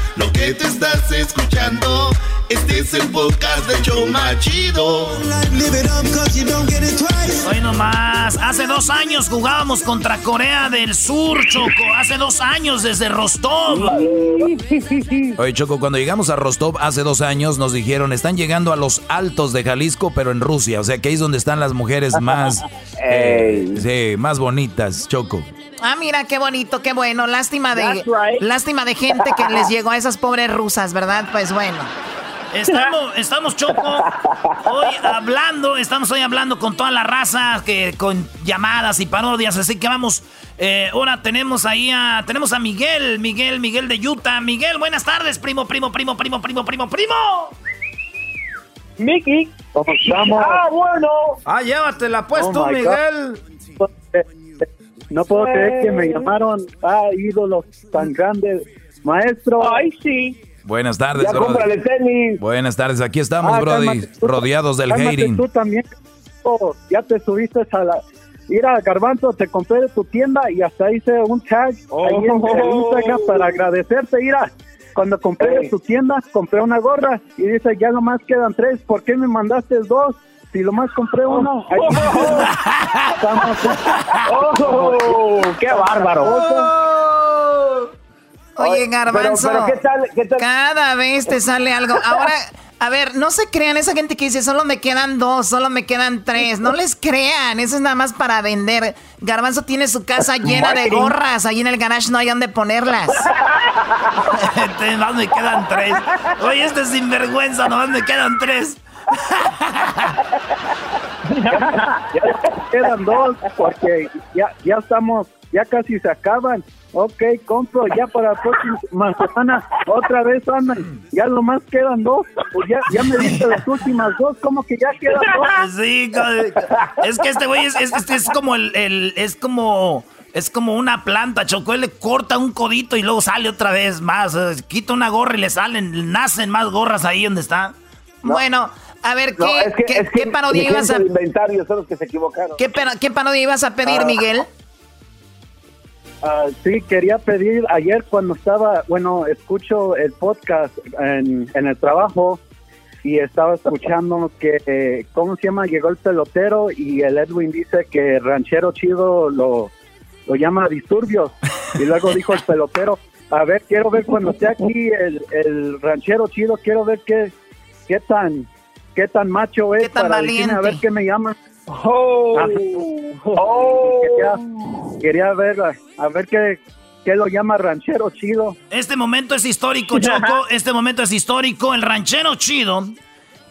Lo que te estás escuchando, Este es el podcast de Choma Chido. Hoy nomás, hace dos años jugábamos contra Corea del Sur, Choco. Hace dos años desde Rostov. Oye, Choco, cuando llegamos a Rostov hace dos años nos dijeron, están llegando a los altos de Jalisco, pero en Rusia. O sea que ahí es donde están las mujeres más, eh, sí, más bonitas, Choco. Ah, mira, qué bonito, qué bueno. Lástima de, lástima de gente que les llegó a esas pobres rusas, ¿verdad? Pues bueno. Estamos, estamos Choco, hoy hablando, estamos hoy hablando con toda la raza, que con llamadas y parodias, así que vamos, eh, ahora tenemos ahí a, tenemos a Miguel, Miguel, Miguel de Utah. Miguel, buenas tardes, primo, primo, primo, primo, primo, primo, primo. Mickey. ¿Cómo estamos? Ah, bueno. Ah, llévatela pues Oh tú, Miguel. No puedo creer que me llamaron a ídolos tan grandes. Maestro. Ay, sí. Buenas tardes, Ya Brody. cómprale tenis. Buenas tardes, aquí estamos, Ah, Brody, cálmate tú. rodeados del hating. Tú también. Oh, ya te subiste a la. Mira, Garbanzo, te compré de tu tienda y hasta hice un tag ahí en, en Instagram para agradecerte. Mira, cuando compré de tu tienda, compré una gorra y dice, ya nomás quedan tres. ¿Por qué me mandaste dos? Si lo más compré uno. Ahí- Estamos- Oh, ¡Qué bárbaro! Oye, Garbanzo. pero ¿qué tal- qué tal? Cada vez te sale algo. Ahora, a ver, no se crean esa gente que dice, solo me quedan dos, solo me quedan tres. No les crean, eso es nada más para vender. Garbanzo tiene su casa llena de gorras, ahí en el garage no hay dónde ponerlas. Este, Nomás me quedan tres. Oye, este sinvergüenza, nomás me quedan tres. Quedan dos porque ya, ya estamos, ya casi se acaban. Ok, compro ya para la próxima semana. Otra vez andan. Ya nomás quedan dos. Pues ya, ya me diste las últimas dos. ¿Cómo que ya quedan dos? Sí, es que este güey es, es- este es como el, el- es como es como una planta, Choco, él le corta un codito y luego sale otra vez más, eh, quita una gorra y le salen, nacen más gorras ahí donde está. Bueno, a ver, No, ¿qué, es que- qué- es que qué parodia ibas a, inventario son los que se equivocaron. qué, qué parodia ibas a pedir, Ah. Miguel? Ah, sí, quería pedir ayer cuando estaba, bueno, escucho el podcast en, en el trabajo y estaba escuchando que, eh, ¿cómo se llama? Llegó el pelotero y el Edwin dice que Ranchero Chido lo, lo llama disturbios. Y luego dijo el pelotero, a ver, quiero ver cuando esté aquí el, el Ranchero Chido, quiero ver qué, qué tan, qué tan macho es tan para decirme a ver valiente. qué me llama. Oh. Ah, Quería, quería ver, a, ver qué, qué lo llama ranchero chido. Este momento es histórico, Choco, este momento es histórico, el ranchero chido,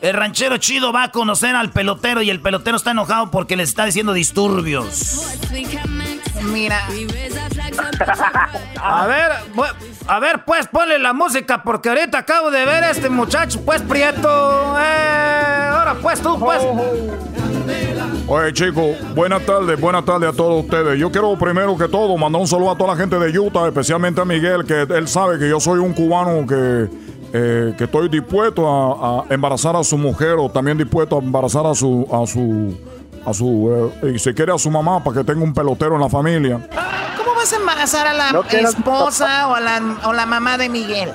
el ranchero chido va a conocer al pelotero y el pelotero está enojado porque le está diciendo disturbios. Mira. A ver, a ver, pues ponle la música porque ahorita acabo de ver este muchacho, pues Prieto. Eh, ahora pues tú, pues. Oye chicos, buenas tardes, buenas tardes a todos ustedes. Yo quiero primero que todo mandar un saludo a toda la gente de Utah, especialmente a Miguel, que él sabe que yo soy un cubano que, eh, que estoy dispuesto a, a embarazar a su mujer o también dispuesto a embarazar a su, a su, a su, eh, y si quiere a su mamá para que tenga un pelotero en la familia. ¿Cómo vas a embarazar a la No esposa o a la, o la mamá de Miguel?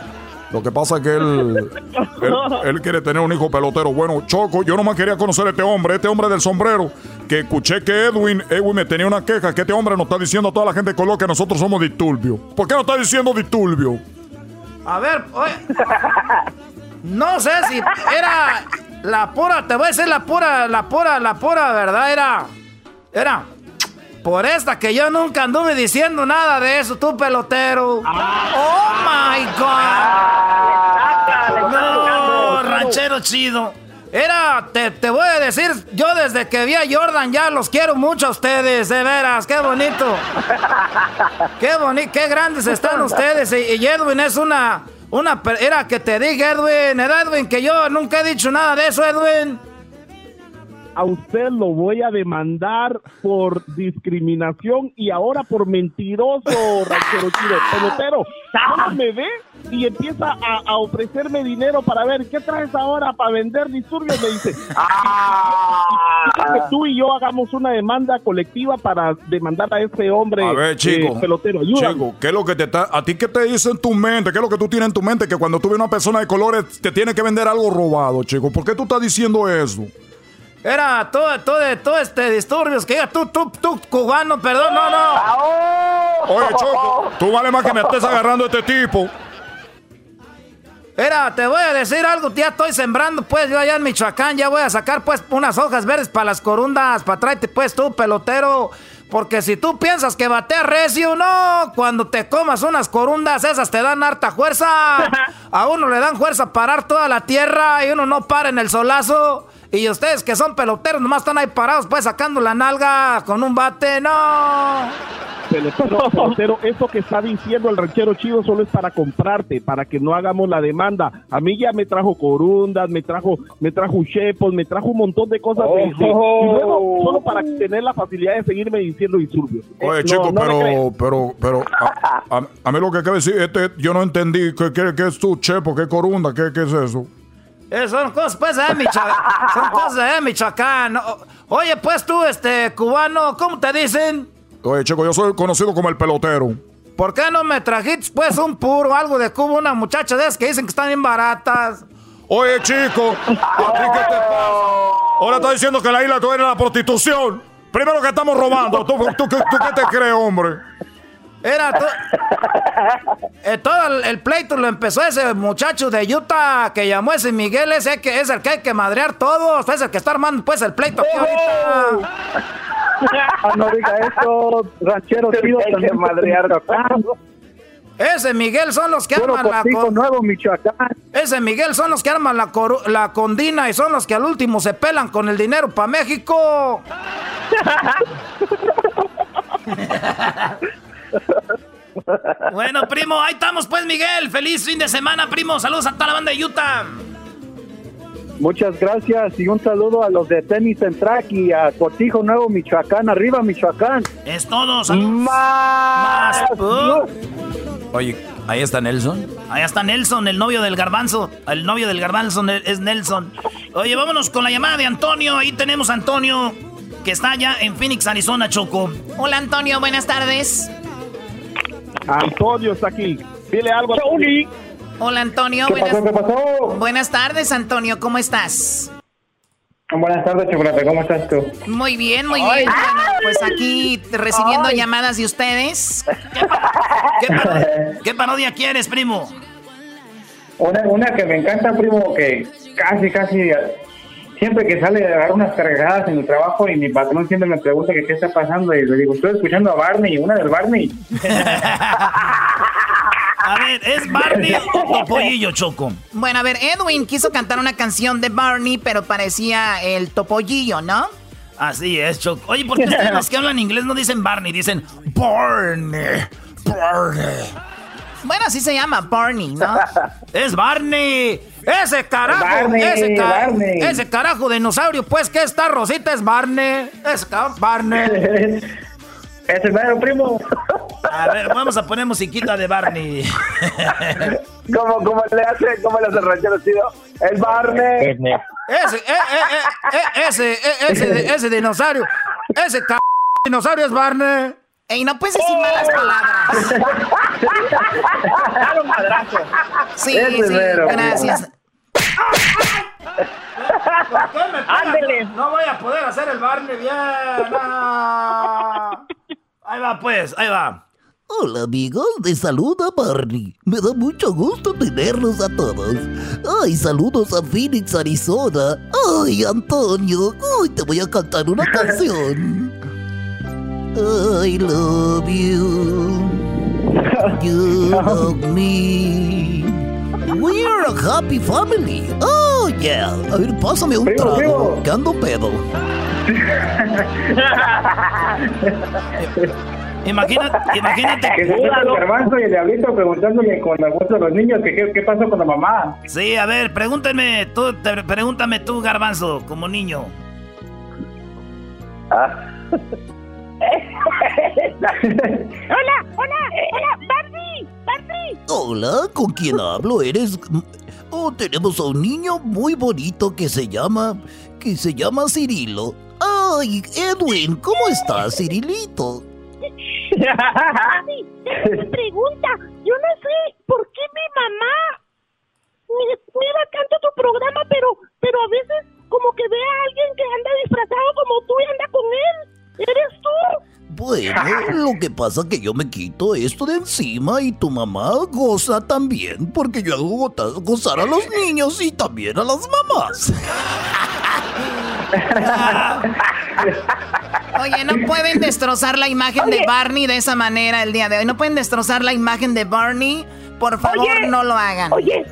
Lo que pasa es que él, él, él quiere tener un hijo pelotero. Bueno, Choco, yo nomás quería conocer a este hombre, este hombre del sombrero, que escuché que Edwin, Edwin me tenía una queja, que este hombre nos está diciendo a toda la gente de color que nosotros somos disturbios. ¿Por qué no está diciendo disturbio? A ver, oye. No sé si era la pura, te voy a decir la pura, la pura, la pura verdad, era. Era. Por esta que yo nunca anduve diciendo nada de eso, tú pelotero. Oh my God. No, ranchero chido. Era, te, te voy a decir, yo desde que vi a Jordan ya los quiero mucho a ustedes, de veras, qué bonito. Qué bonito, qué grandes están ustedes. Y, y Edwin es una, una, era que te dije, Edwin, era Edwin, que yo nunca he dicho nada de eso, Edwin. A usted lo voy a demandar por discriminación y ahora por mentiroso, ranchero chido. Pelotero, solo me ve y empieza a, a ofrecerme dinero para ver qué traes ahora para vender disturbios. Me dice, "Ah, que tú y yo hagamos una demanda colectiva para demandar a ese hombre A ver, chico. eh, pelotero. Ayúdame. Chico, ¿qué es lo que te está, a ti qué te dice en tu mente? ¿Qué es lo que tú tienes en tu mente? Que cuando tú ves una persona de colores te tiene que vender algo robado, chico. ¿Por qué tú estás diciendo eso? Era todo, todo, todo este disturbios que diga tú, tú, tú, cubano, perdón, no, no. Oye, Choco, tú vale más que me estés agarrando a este tipo. Mira, te voy a decir algo, ya estoy sembrando, pues yo allá en Michoacán ya voy a sacar pues unas hojas verdes para las corundas, para traerte pues tú, pelotero. Porque si tú piensas que batea recio, no, cuando te comas unas corundas, esas te dan harta fuerza. A uno le dan fuerza parar toda la tierra y uno no para en el solazo. Y ustedes que son peloteros nomás están ahí parados pues sacando la nalga con un bate, no. Pelotero, pelotero, eso que está diciendo el ranchero chido solo es para comprarte, para que no hagamos la demanda. A mí ya me trajo corundas, me trajo, me trajo chepos, me trajo un montón de cosas. de- de- y luego, solo para tener la facilidad de seguirme diciendo disturbios. Oye, Eh, chico, no, no me crees. pero, pero, pero, a, a- a mí lo que quiere decir, este, yo no entendí, ¿qué, qué, qué es tu chepo? ¿Qué corunda? ¿Qué, qué es eso? Eh, son cosas, pues, de Michoacán. Son cosas de Michoacán. Oye, pues tú, este, cubano, ¿cómo te dicen? Oye, chico, yo soy conocido como el pelotero. ¿Por qué no me trajiste, pues, un puro, algo de Cuba, una muchacha de esas que dicen que están bien baratas? Oye, chico, ¿a ti qué te pasa? Ahora estás diciendo que la isla tú eres la prostitución. Primero que estamos robando. ¿Tú, tú, tú- tú qué te crees, hombre? Era to- Eh, todo el, el pleito lo empezó ese muchacho de Utah que llamó ese Miguel, ese que es el que hay que madrear todos, es el que está armando pues el pleito aquí ahorita. Ah, no diga eso, ranchero chido, Hay que madrear. Ese Miguel son los que arman la Cortijo co- Nuevo, Michoacán. Ese Miguel son los que arman la, coru- la condina y son los que al último se pelan con el dinero para México. bueno, primo, ahí estamos pues, Miguel. Feliz fin de semana, primo. Saludos a toda la banda de Utah. Muchas gracias y un saludo a los de Tenis en Track y a Cortijo Nuevo, Michoacán. Arriba, Michoacán. Es todo, saludos. Más. Uh. Oye, ahí está Nelson. Ahí está Nelson, el novio del garbanzo. El novio del garbanzo es Nelson. Oye, vámonos con la llamada de Antonio. Ahí tenemos a Antonio, que está allá en Phoenix, Arizona, Choco. Hola Antonio, buenas tardes. Antonio está aquí. Dile algo a Tony. Hola Antonio, ¿Qué buenas, pasó? ¿Qué pasó? buenas tardes Antonio, ¿cómo estás? Buenas tardes, Chocolate. ¿Cómo estás tú? Muy bien, muy bien. Bueno, pues aquí recibiendo llamadas de ustedes. ¿Qué, paro- qué parodia quieres, primo? Una, una que me encanta, primo, que casi, casi siempre que sale a dar unas cargadas en el trabajo y mi patrón siempre me pregunta que qué está pasando y le digo, estoy escuchando a Barney, una del Barney. A ver, ¿es Barney o Topollillo, Choco? Bueno, a ver, Edwin quiso cantar una canción de Barney, pero parecía el topollillo, ¿no? Así es, Choco. Oye, ¿por qué ustedes los que hablan inglés no dicen Barney? Dicen Barney. Barney. Bueno, así se llama Barney, ¿no? Es Barney. Ese carajo. Barney, ese, ca- Barney. ese carajo dinosaurio, pues, ¿qué está Rosita? Es Barney. Es Barney. Es el mero primo. A ver, vamos a poner musiquita de Barney. ¿Cómo, cómo le hace, cómo le hace el ranchero chido? El Barney. Ese, eh, eh, eh, eh, ese, eh, ese, ese dinosaurio. Ese ca- dinosaurio es Barney. Ey, no puedes decir malas palabras. Un madrazo. Sí, Ese sí, mero, gracias. Ándele. No voy a poder hacer el Barney bien. no. Ahí va, pues, ahí va. Hola amigos, les saluda Barney. Me da mucho gusto tenerlos a todos. Ay, saludos a Phoenix, Arizona. Ay, Antonio, hoy te voy a cantar una canción. I love you. You love me. We're a happy family. Oh, yeah. A ver, pásame un Primo, trago. primo. Que ando pedo. Imagínate, imagínate. Que se el garbanzo y el diablito preguntándole con la voz de los niños que qué, qué pasó con la mamá. Sí, a ver, pregúntame tú, te- pregúntame tú, Garbanzo, como niño. Hola, hola, hola, Barbie, Hola, ¿con quién hablo? ¿Eres...? Oh, tenemos a un niño muy bonito que se llama... que se llama Cirilo. Ay, Edwin, ¿cómo estás, Cirilito? Pregunta. Yo no sé por qué mi mamá me, me da tanto tu programa, pero, pero a veces como que ve a alguien que anda disfrazado como tú y anda con él. ¿Eres tú? Bueno, lo que pasa es que yo me quito esto de encima y tu mamá goza también, porque yo hago gozar a los niños y también a las mamás. Oye, no pueden destrozar la imagen de Barney de esa manera el día de hoy. No pueden destrozar la imagen de Barney. Por favor, Oye, no lo hagan. Oye,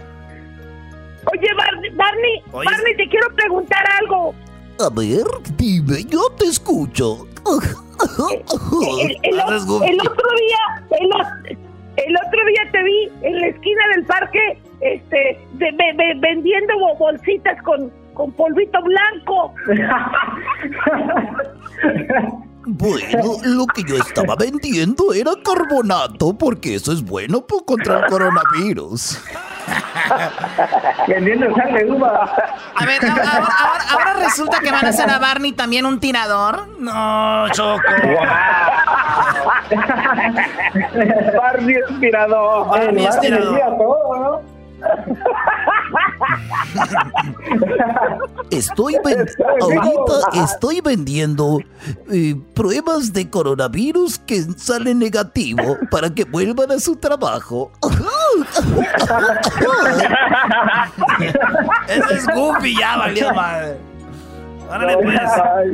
oye, Barney, Barney, Oye. Barney, te quiero preguntar algo. A ver, dime, yo te escucho. El, el otro día, el, otro día te vi en la esquina del parque, este, de- vendiendo bo- bolsitas con, con polvito blanco. Bueno, lo que yo estaba vendiendo era carbonato, porque eso es bueno po- contra el coronavirus. Vendiendo sangre uva. A ver, ahora, ahora- ahora resulta que van a hacer a Barney también un tirador. No, Choco. Barney es tirador. Barney es tirador. Estoy ven- ahorita estoy vendiendo eh, pruebas de coronavirus que salen negativo para que vuelvan a su trabajo. Ese es Goofy, ya valió madre. Órale, pues.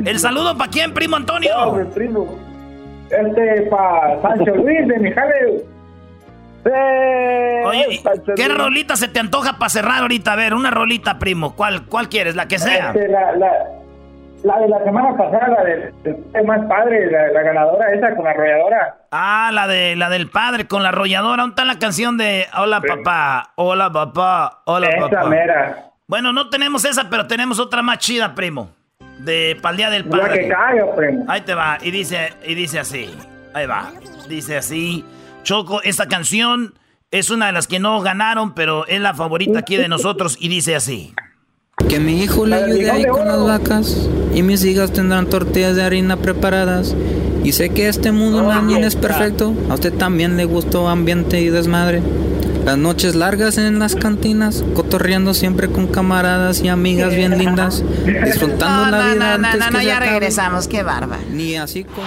¿El saludo para quién, primo Antonio? primo. Este para Sancho Luis de Mijares. Oye, ¿y ¿qué rolita se te antoja para cerrar ahorita? A ver, una rolita, primo. ¿Cuál, cuál quieres? La que sea. Este, la, la, la de la semana pasada, la del, del más padre, la, la ganadora esa con la arrolladora. Ah, la de la del padre con la arrolladora. ¿Dónde está la canción de Hola papá? Hola papá. Hola Esa papá. mera. Bueno, no tenemos esa, pero tenemos otra más chida, primo. De pa'l día del La padre. que caiga, primo. Ahí te va. Y dice, y dice así. Ahí va. Dice así. Choco, esta canción es una de las que no ganaron, pero es la favorita aquí de nosotros. Y dice así. Que mi hijo le ayude ahí con las vacas y mis hijas tendrán tortillas de harina preparadas. Y sé que este mundo también es perfecto. A usted también le gustó ambiente y desmadre. Las noches largas en las cantinas, cotorreando siempre con camaradas y amigas bien lindas, disfrutando No, la no, vida no, no, antes no, que no, se ya acabe. regresamos. Qué bárbaro. Ni así como...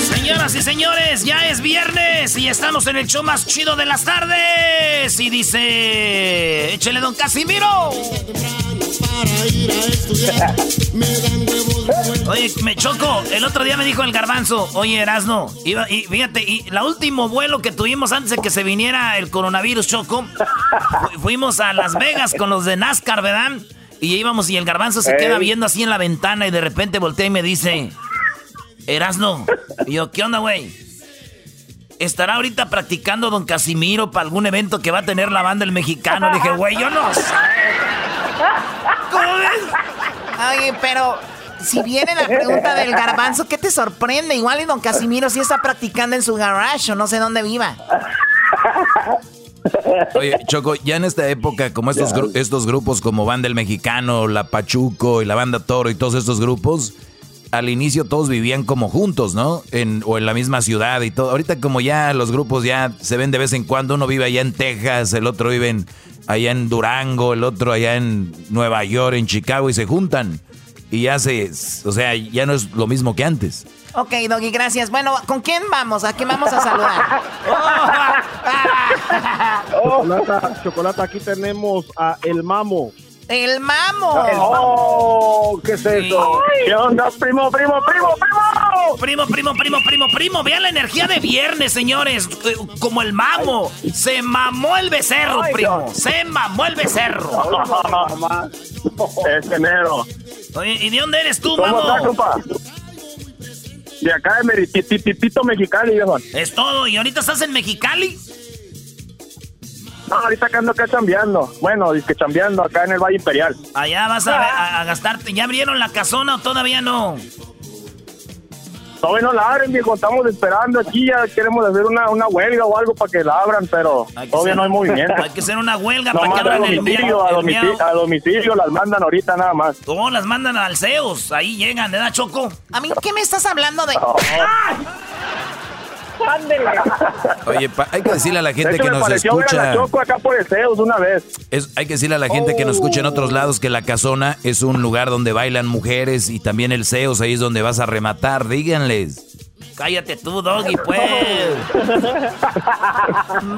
Señoras y señores, ya es viernes y estamos en el show más chido de las tardes. Y dice, échele don Casimiro. Oye, me choco. El otro día me dijo el garbanzo, oye Erasno, iba, y fíjate, y la último vuelo que tuvimos antes de que se viniera el coronavirus, Choco, fu- fuimos a Las Vegas con los de NASCAR, ¿verdad? Y íbamos y el garbanzo se Ey. queda viendo así en la ventana y de repente voltea y me dice, Erasno. Y yo, ¿qué onda, güey? ¿Estará ahorita practicando don Casimiro para algún evento que va a tener la banda El Mexicano? Le dije, güey, yo no sé. ¿Cómo ves? Oye, pero si viene la pregunta del garbanzo, ¿qué te sorprende? Igual y don Casimiro sí está practicando en su garage o no sé dónde viva. Oye, Choco, ya en esta época, como estos, gru- estos grupos como Banda El Mexicano, La Pachuco y la Banda Toro y todos estos grupos, al inicio todos vivían como juntos, ¿no? En, o en la misma ciudad y todo. Ahorita como ya los grupos ya se ven de vez en cuando, uno vive allá en Texas, el otro vive en- allá en Durango, el otro allá en Nueva York, en Chicago y se juntan. Y ya se, o sea, ya no es lo mismo que antes. Ok, Doggy, gracias. Bueno, ¿con quién vamos? ¿A quién vamos a saludar? Chocolata, chocolata, aquí tenemos a El Mamo. El mamo. Oh, ¿qué es eso? ¿Qué onda, primo, primo, primo, primo? Primo, primo, primo, primo, primo. Vean la energía de viernes, señores. Eh, Como el mamo. Se mamó el becerro, Ay, primo. Se mamó el becerro. Es enero. Oye, ¿y de dónde eres tú, ¿Cómo mamo? De acá de Merititito Mexicali, viejo. Es todo. ¿Y ahorita estás en Mexicali? No, ahorita acá ando acá chambeando. Bueno, dice que chambeando acá en el Valle Imperial. Allá vas a, a gastarte. ¿Ya abrieron la casona o todavía no? Todavía no la abren, viejo. Estamos esperando aquí. Ya queremos hacer una, una huelga o algo para que la abran, pero todavía no hay movimiento. Hay que hacer una huelga No para que abran el domicilio, miau, a domicilio, a domicilio las mandan ahorita nada más. Oh, las mandan al CEOS. Ahí llegan, ¿verdad, Choco? A mí, ¿qué me estás hablando de...? Oye, pa- hay que decirle a la gente De hecho, que me nos pareció escucha. Choco acá por el Zeus una vez. Es- hay que decirle a la gente que nos escucha en otros lados que la casona es un lugar donde bailan mujeres y también el CEOS ahí es donde vas a rematar. Díganles. Cállate tú, Doggy, pues.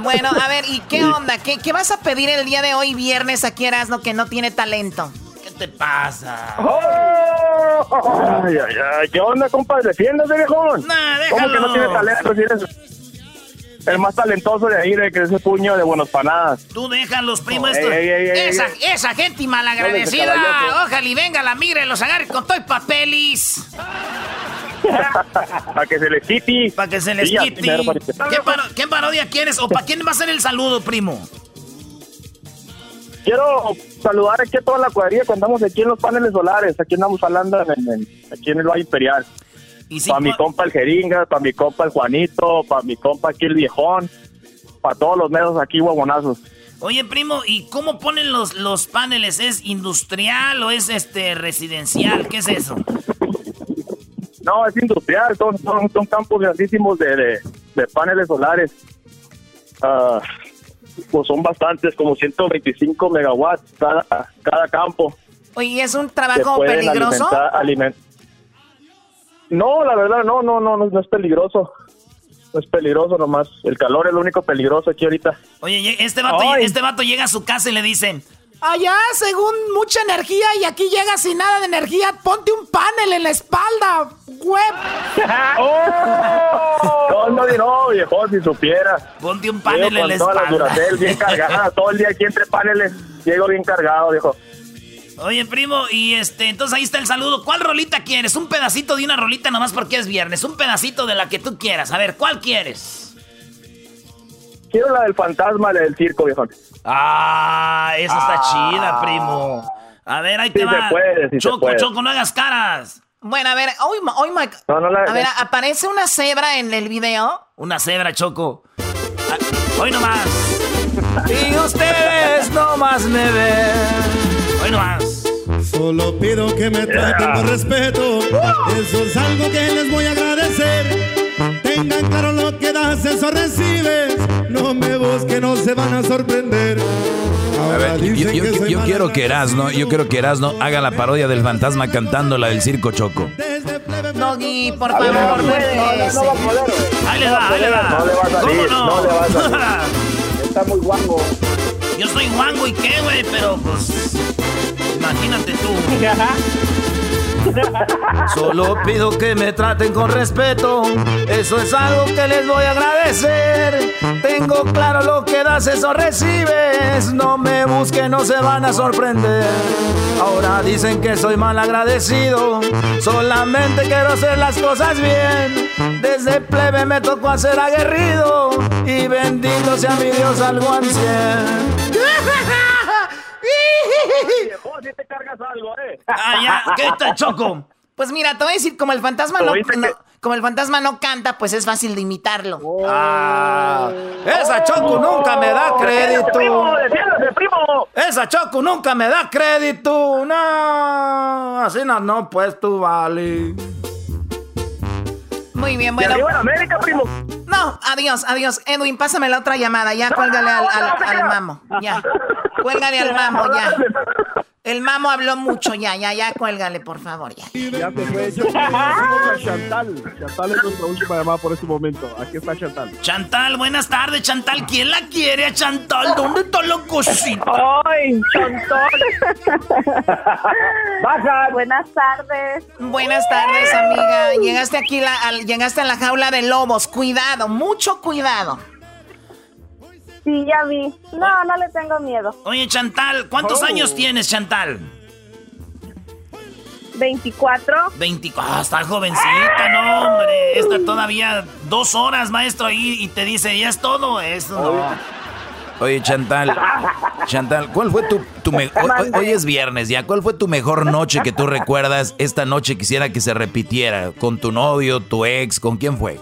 Bueno, a ver, ¿y qué onda? ¿Qué, qué vas a pedir el día de hoy, viernes, aquí Erasmo, que no tiene talento? ¿Qué te pasa? Ay, ay, ay. ¿Qué onda, compa? Defiéndase, viejón. Nah, ¿Cómo que no tiene talento? Si eres el más talentoso de ahí, de que ese puño de buenos panadas. Tú déjalos, primo. Esto- ey, ey, ey, esa, esa gente malagradecida. No. Ojalá y venga la migra y los agarre con todo y papelis. Para que se les quite. Para que se les Sí, quite. ¿Qué, paro- qué parodia quieres? ¿O para quién va a ser el saludo, primo? Quiero saludar aquí a toda la cuadrilla cuando andamos aquí en los paneles solares. Aquí andamos hablando en, en- aquí en el Valle Imperial. para mi compa el Jeringa, para mi compa el Juanito, para mi compa aquí el Viejón, para todos los medios aquí huevonazos. Oye, primo, ¿y cómo ponen los, los paneles? ¿Es industrial o es este residencial? ¿Qué es eso? No, es industrial, son, son, son campos grandísimos de, de, de paneles solares. Ah, pues son bastantes, como 125 megawatts cada, cada campo. Oye, ¿es un trabajo peligroso? alimentar- aliment- No, la verdad, no, no, no, no, es peligroso. No es peligroso nomás. El calor es lo único peligroso aquí ahorita. Oye, este vato, Ay. este vato llega a su casa y le dicen, Allá, según mucha energía y aquí llega sin nada de energía, ponte un panel en la espalda, web. No, no, no, viejo, si supiera. Ponte un panel en la todas las espalda. Bien cargadas, todo el día aquí entre paneles. Llego bien cargado, viejo. Oye, primo, y este, entonces ahí está el saludo. ¿Cuál rolita quieres? Un pedacito de una rolita nomás porque es viernes. Un pedacito de la que tú quieras. A ver, ¿cuál quieres? Quiero la del fantasma del circo, viejo. Ah, esa está chida, primo. A ver, ahí te Sí va. se puede, sí se Choco, puede. Choco, no hagas caras. Bueno, a ver, hoy, ma- hoy No, no la- A ver, ¿aparece una cebra en el video? Una cebra, Choco. Ah, Hoy nomás. Y ustedes nomás me ven. Hoy nomás. Solo pido que me traten con respeto. Eso es algo que les voy a agradecer. Tengan claro lo que das, eso recibes. No me busquen, no se van a sorprender. A ver, yo, yo- yo- yo quiero que Erasno, yo quiero que Erasno haga la parodia del fantasma cantando la del circo Choco. Doggy, por ver, favor, no no no, va a poder, güey. Ahí le va, ahí le va. No le va a salir, ¿Cómo no? no le va a salir. Está muy guango. Yo soy guango y qué, güey, pero pues. Imagínate tú. Solo pido que me traten con respeto. Eso es algo que les voy a agradecer. Tengo claro lo que das, eso recibes. No me busquen, no se van a sorprender. Ahora dicen que soy mal agradecido. Solamente quiero hacer las cosas bien. Desde plebe me tocó hacer aguerrido. Y bendito sea mi Dios algo te cargas algo, eh. Ah, ya, ¿qué tal, Choco? Pues mira, te voy a decir, como el fantasma no, no- como el fantasma no canta, pues es fácil de imitarlo. Ah, esa Choco nunca me da crédito. primo! Esa Choco nunca me da crédito. No, así no, no, pues tú vale. Muy bien, bueno. arriba en América, primo. No, adiós, adiós. Edwin, pásame la otra llamada. Ya, cuélgale al, al- al mamo. Ya. Cuélgale al mamo, ya. El mamo habló mucho, ya, ya, ya, cuélgale, por favor, ya. Ya se fue. Yo a Chantal. Chantal es nuestra última llamada por este momento. Aquí está Chantal. Chantal, buenas tardes, Chantal. ¿Quién la quiere a Chantal? ¿Dónde está la cosita? ¡Ay, Chantal! Baja. Buenas tardes. Buenas tardes, amiga. Llegaste aquí, la, al- llegaste a la jaula de lobos. Cuidado, mucho cuidado. Sí, ya vi. No, no le tengo miedo. Oye, Chantal, ¿cuántos Oh. años tienes, Chantal? 24. 24. Ah, está jovencita, no, hombre. Esta todavía dos horas, maestro, ahí y te dice, ya es todo. Eso no. Oye, Chantal, Chantal, ¿cuál fue tu, tu mejor... Hoy, es viernes ya, ¿cuál fue tu mejor noche que tú recuerdas? Esta noche quisiera que se repitiera. ¿Con tu novio, tu ex? ¿Con quién fue?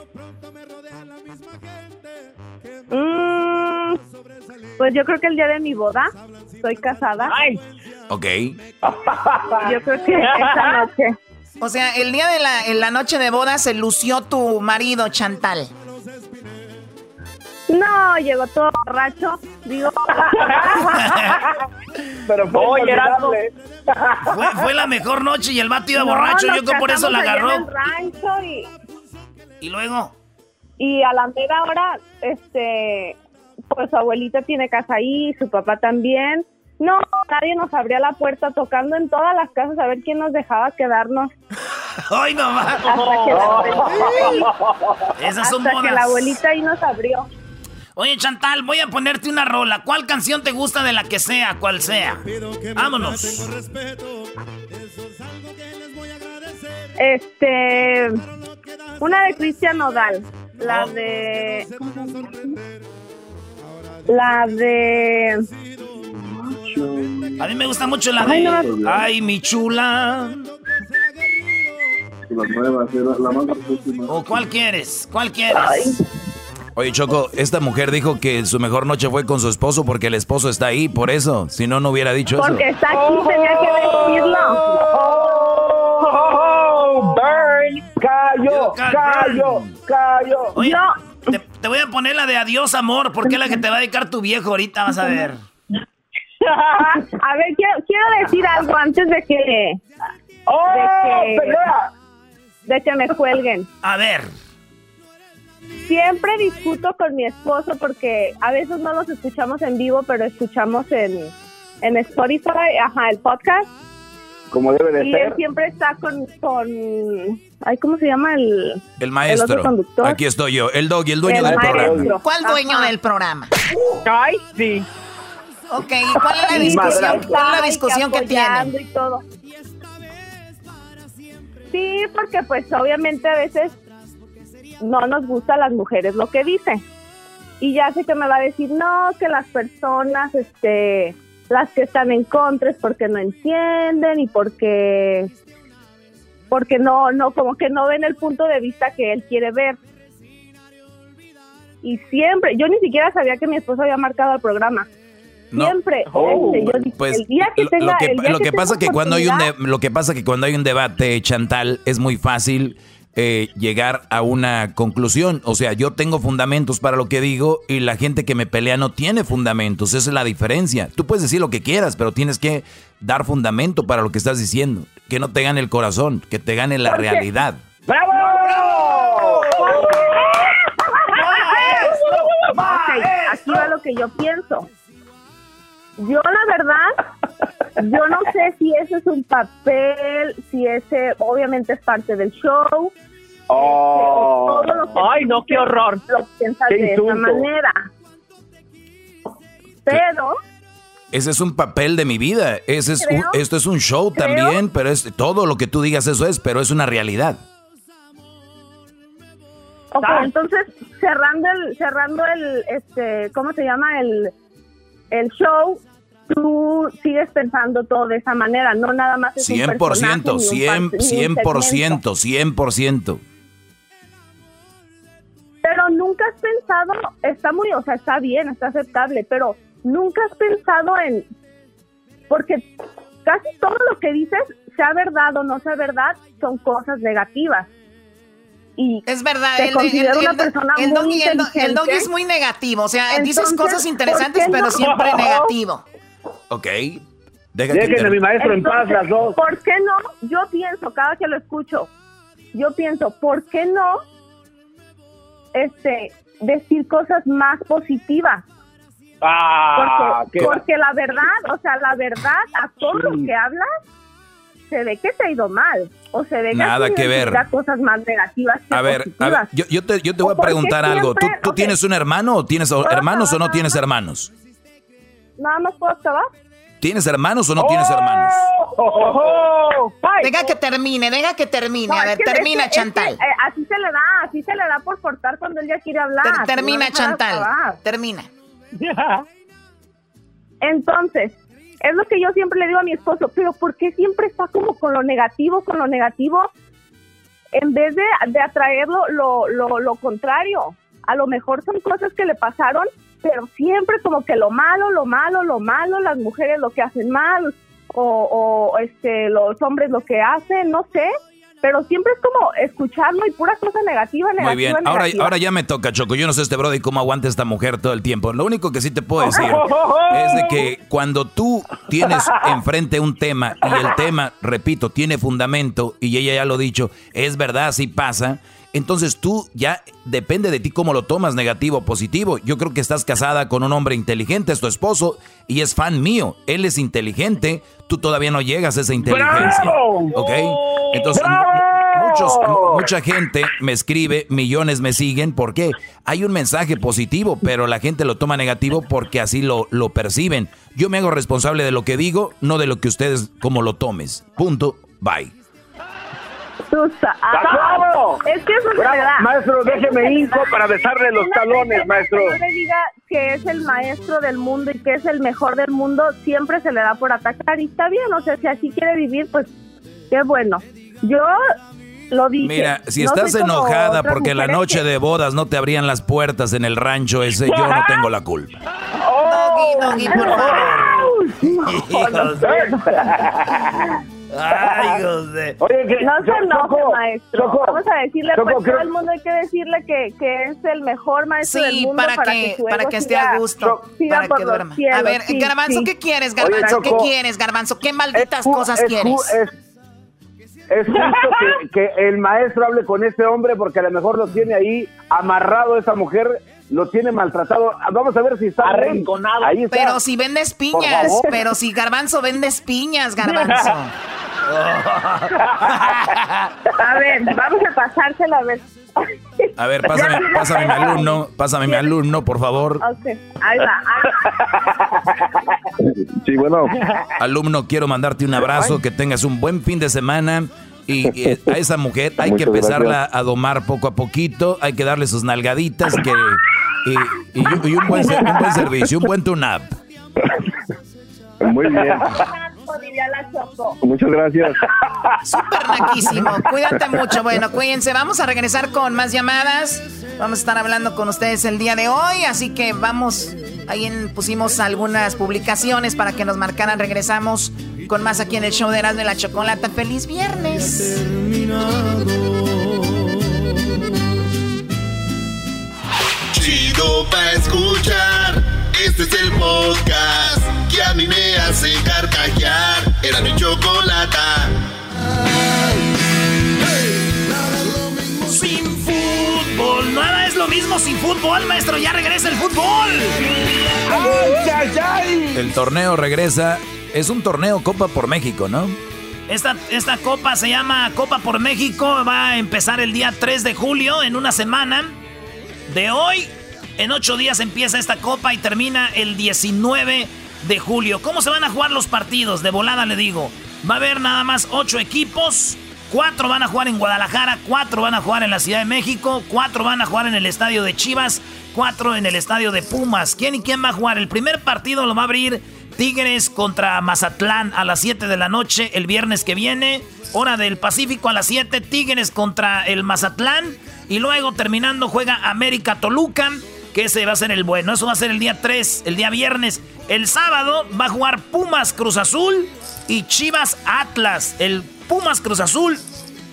Mm, pues yo creo que el día de mi boda, estoy casada. Ay. Ok. Yo creo que esa noche. O sea, el día de la, en la noche de boda se lució tu marido, Chantal. No, llegó todo borracho. Digo. Pero fue, fue, fue, la mejor noche y el vato iba borracho. Yo que por eso la agarró. y... y luego. Y a la mera hora, este, pues su abuelita tiene casa ahí, su papá también. No, nadie nos abría la puerta tocando en todas las casas a ver quién nos dejaba quedarnos. ¡Ay, no más! Hasta que la Esas son hasta que la abuelita ahí nos abrió. Oye, Chantal, voy a ponerte una rola. ¿Cuál canción te gusta de la que sea, cual sea? Vámonos. Este, una de Cristian Nodal, la de, la de, a mí me gusta mucho la de, ay, mi chula. La nueva, la más ¿O cuál quieres? ¿Cuál quieres? Oye, Choco, esta mujer dijo que su mejor noche fue con su esposo porque el esposo está ahí, por eso. Si no, no hubiera dicho eso. Porque está aquí, tenía que decirlo. Oh, burn, callo, callo, callo. Oye, te, te, voy a poner la de adiós, amor, porque es la que te va a dedicar tu viejo ahorita, vas a ver. a ver, quiero, quiero decir algo antes de que... ¡Oh, de que, de que me cuelguen. A ver. Siempre discuto con mi esposo porque a veces no los escuchamos en vivo, pero escuchamos en, en Spotify, ajá, el podcast. Como debe de y ser. él siempre está con, con ay, ¿cómo se llama el? El maestro. otro conductor? Aquí estoy yo, el dog y el dueño El del programa. ¿Cuál dueño Ajá. del programa? Ay, sí. Ok, ¿y cuál es la discusión? ¿Cuál es la y discusión que y todo. Sí, porque pues obviamente a veces no nos gusta a las mujeres lo que dicen. Y ya sé que me va a decir, no, que las personas, este, las que están en contra es porque no entienden y porque, porque no, no, como que no ven el punto de vista que él quiere ver. Y siempre, yo ni siquiera sabía que mi esposo había marcado el programa. No. Siempre, Oh, este, yo pues el día que lo- tenga, lo que, el día lo que pasa tenga que cuando hay un de- lo que pasa que cuando hay un debate Chantal es muy fácil eh, llegar a una conclusión. O sea yo tengo fundamentos para lo que digo y la gente que me pelea no tiene fundamentos. Esa es la diferencia. Tú puedes decir lo que quieras pero tienes que dar fundamento para lo que estás diciendo. Que no te gane el corazón que te gane la realidad. Aquí va lo que yo pienso. Yo la verdad, yo no sé si ese es un papel, si ese obviamente es parte del show. Oh. todo lo que Ay, no, qué horror. Lo piensas Qué de esa manera. Pero ese es un papel de mi vida ese es un- esto es un show creo- también pero es todo lo que tú digas eso es pero es una realidad Ok, entonces cerrando el, cerrando el, este, ¿cómo se llama el, el show? Tú sigues pensando todo de esa manera, no nada más es un 100%, personaje, ni un 100, un segmento. 100%, 100%. Pero nunca has pensado, está muy, o sea, está bien, está aceptable, pero nunca has pensado en, porque casi todo lo que dices, sea verdad o no sea verdad, son cosas negativas. Y Es verdad, te el, considero el- una el- persona el muy doggy, el, doggy es muy negativo, o sea, dices Entonces, cosas interesantes, ¿por qué pero no? siempre negativo. Ok. Deja que Dejen a mi maestro en paz Entonces, las dos. ¿Por qué no? Yo pienso, cada que lo escucho, yo pienso, ¿por qué no este decir cosas más positivas? Ah, Porque, qué- porque la verdad, o sea, la verdad, a todo lo que hablas, se ve que te ha ido mal. O se ve Nada que, ver. cosas más negativas que A ver, a ver, positivas. yo, yo te, yo te voy a ¿Por qué preguntar algo. ¿Tú, tienes un hermano o tienes hermanos o no tienes hermanos? Nada más puedo acabar. ¿Tienes hermanos o no tienes hermanos? Deja que termine, deja que termine. No, a es ver, que- es termina, que- es que, Chantal. eh, así se le da, así se le da por cortar cuando él ya quiere hablar. Ter- termina, No Chantal. Termina. Entonces, es lo que yo siempre le digo a mi esposo, pero ¿por qué siempre está como con lo negativo, con lo negativo? En vez de, de atraerlo lo, lo, lo contrario. A lo mejor son cosas que le pasaron, pero siempre como que lo malo, lo malo, lo malo, las mujeres lo que hacen mal, o, o este, los hombres lo que hacen, no sé pero siempre es como escucharlo y pura cosa negativa, negativa. Muy bien, ahora, ahora ya me toca, Choco. Yo no sé este brody cómo aguanta esta mujer todo el tiempo. Lo único que sí te puedo decir es de que cuando tú tienes enfrente un tema y el tema, repito, tiene fundamento y ella ya lo ha dicho, es verdad, así pasa. Entonces tú ya depende de ti cómo lo tomas, negativo o positivo. Yo creo que estás casada con un hombre inteligente, es tu esposo y es fan mío. Él es inteligente, tú todavía no llegas a esa inteligencia. ¿Ok? Entonces, muchos, mucha gente me escribe, millones me siguen. ¿Por qué? Hay un mensaje positivo, pero la gente lo toma negativo porque así lo, lo perciben. Yo me hago responsable de lo que digo, no de lo que ustedes como lo tomes. Punto. Bye. Es que eso es verdad. Maestro, déjeme hijo para besarle los talones, maestro. Que no le diga que es el maestro del mundo y que es el mejor del mundo, siempre se le da por atacar y está bien, o sea, si así quiere vivir, pues qué bueno. Yo lo dije. Mira, si estás enojada porque la noche de bodas no te abrían las puertas en el rancho ese, yo no tengo la culpa. Oh, doggy, doggy, por favor. Ay, José. Oye, que, no se enoje, maestro. Vamos a decirle, pues todo el mundo hay que decirle que, que es el mejor maestro del mundo para, para que, para que esté a gusto, para que duerma. a ver, Garbanzo, ¿qué quieres, Garbanzo? ¿Qué quieres, Garbanzo? ¿Qué malditas cosas quieres? es justo que, que, el maestro hable con ese hombre porque a lo mejor lo tiene ahí amarrado esa mujer, lo tiene maltratado. Vamos a ver si está arrinconado. Ahí está. Pero si vendes piñas, pero si Garbanzo vendes piñas, Garbanzo. a ver, vamos a pasársela a ver. A ver, pásame, pásame mi alumno, pásame mi alumno, por favor. ahí va. Sí, bueno. Alumno, quiero mandarte un abrazo, que tengas un buen fin de semana. Y, a esa mujer hay que empezarla a domar poco a poquito, hay que darle sus nalgaditas que, y, un, buen, un buen servicio, un buen tune-up. Muy bien. Muchas gracias. Súper naquísimo. Cuídate mucho. Bueno, cuídense. Vamos a regresar con más llamadas. Vamos a estar hablando con ustedes el día de hoy. Así que vamos. Ahí pusimos algunas publicaciones para que nos marcaran. Regresamos con más aquí en el show de Erasmo de la Chocolata. ¡Feliz viernes! Chido pa' escuchar. Este es el podcast que a mí me hace carcajear. Era mi chocolata. Sin fútbol, nada es lo mismo sin fútbol, maestro. Ya regresa el fútbol. El torneo regresa. Es un torneo Copa por México, ¿no? Esta, esta copa se llama Copa por México. Va a empezar el día 3 de julio, en una semana. De hoy, en ocho días empieza esta copa y termina el 19 de julio. ¿Cómo se van a jugar los partidos? De volada le digo. Va a haber nada más ocho equipos. Cuatro van a jugar en Guadalajara, cuatro van a jugar en la Ciudad de México, cuatro van a jugar en el estadio de Chivas, cuatro en el estadio de Pumas. ¿Quién y quién va a jugar? El primer partido lo va a abrir Tigres contra Mazatlán a las 7 de la noche el viernes que viene. Hora del Pacífico a las 7, Tigres contra el Mazatlán. Y luego terminando juega América Toluca que ese va a ser el bueno. Eso va a ser el día 3, el día viernes. El sábado va a jugar Pumas Cruz Azul y Chivas Atlas. El Pumas Cruz Azul,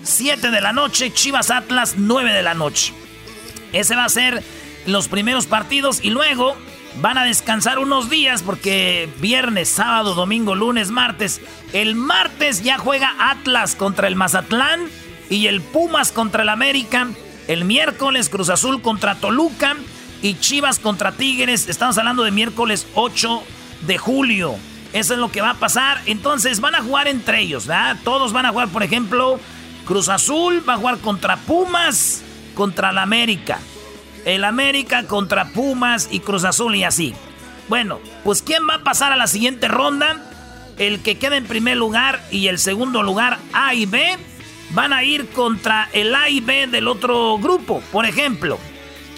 7 de la noche, Chivas Atlas, 9 de la noche. Ese va a ser los primeros partidos y luego van a descansar unos días porque viernes, sábado, domingo, lunes, martes. El martes ya juega Atlas contra el Mazatlán y el Pumas contra el América. El miércoles Cruz Azul contra Toluca y Chivas contra Tigres. Estamos hablando de miércoles 8 de julio. Eso es lo que va a pasar. Entonces van a jugar entre ellos, ¿verdad? Todos van a jugar, por ejemplo, Cruz Azul va a jugar contra Pumas, contra la América. El América contra Pumas y Cruz Azul y así. Bueno, pues ¿quién va a pasar a la siguiente ronda? El que queda en primer lugar y el segundo lugar A y B van a ir contra el A y B del otro grupo. Por ejemplo,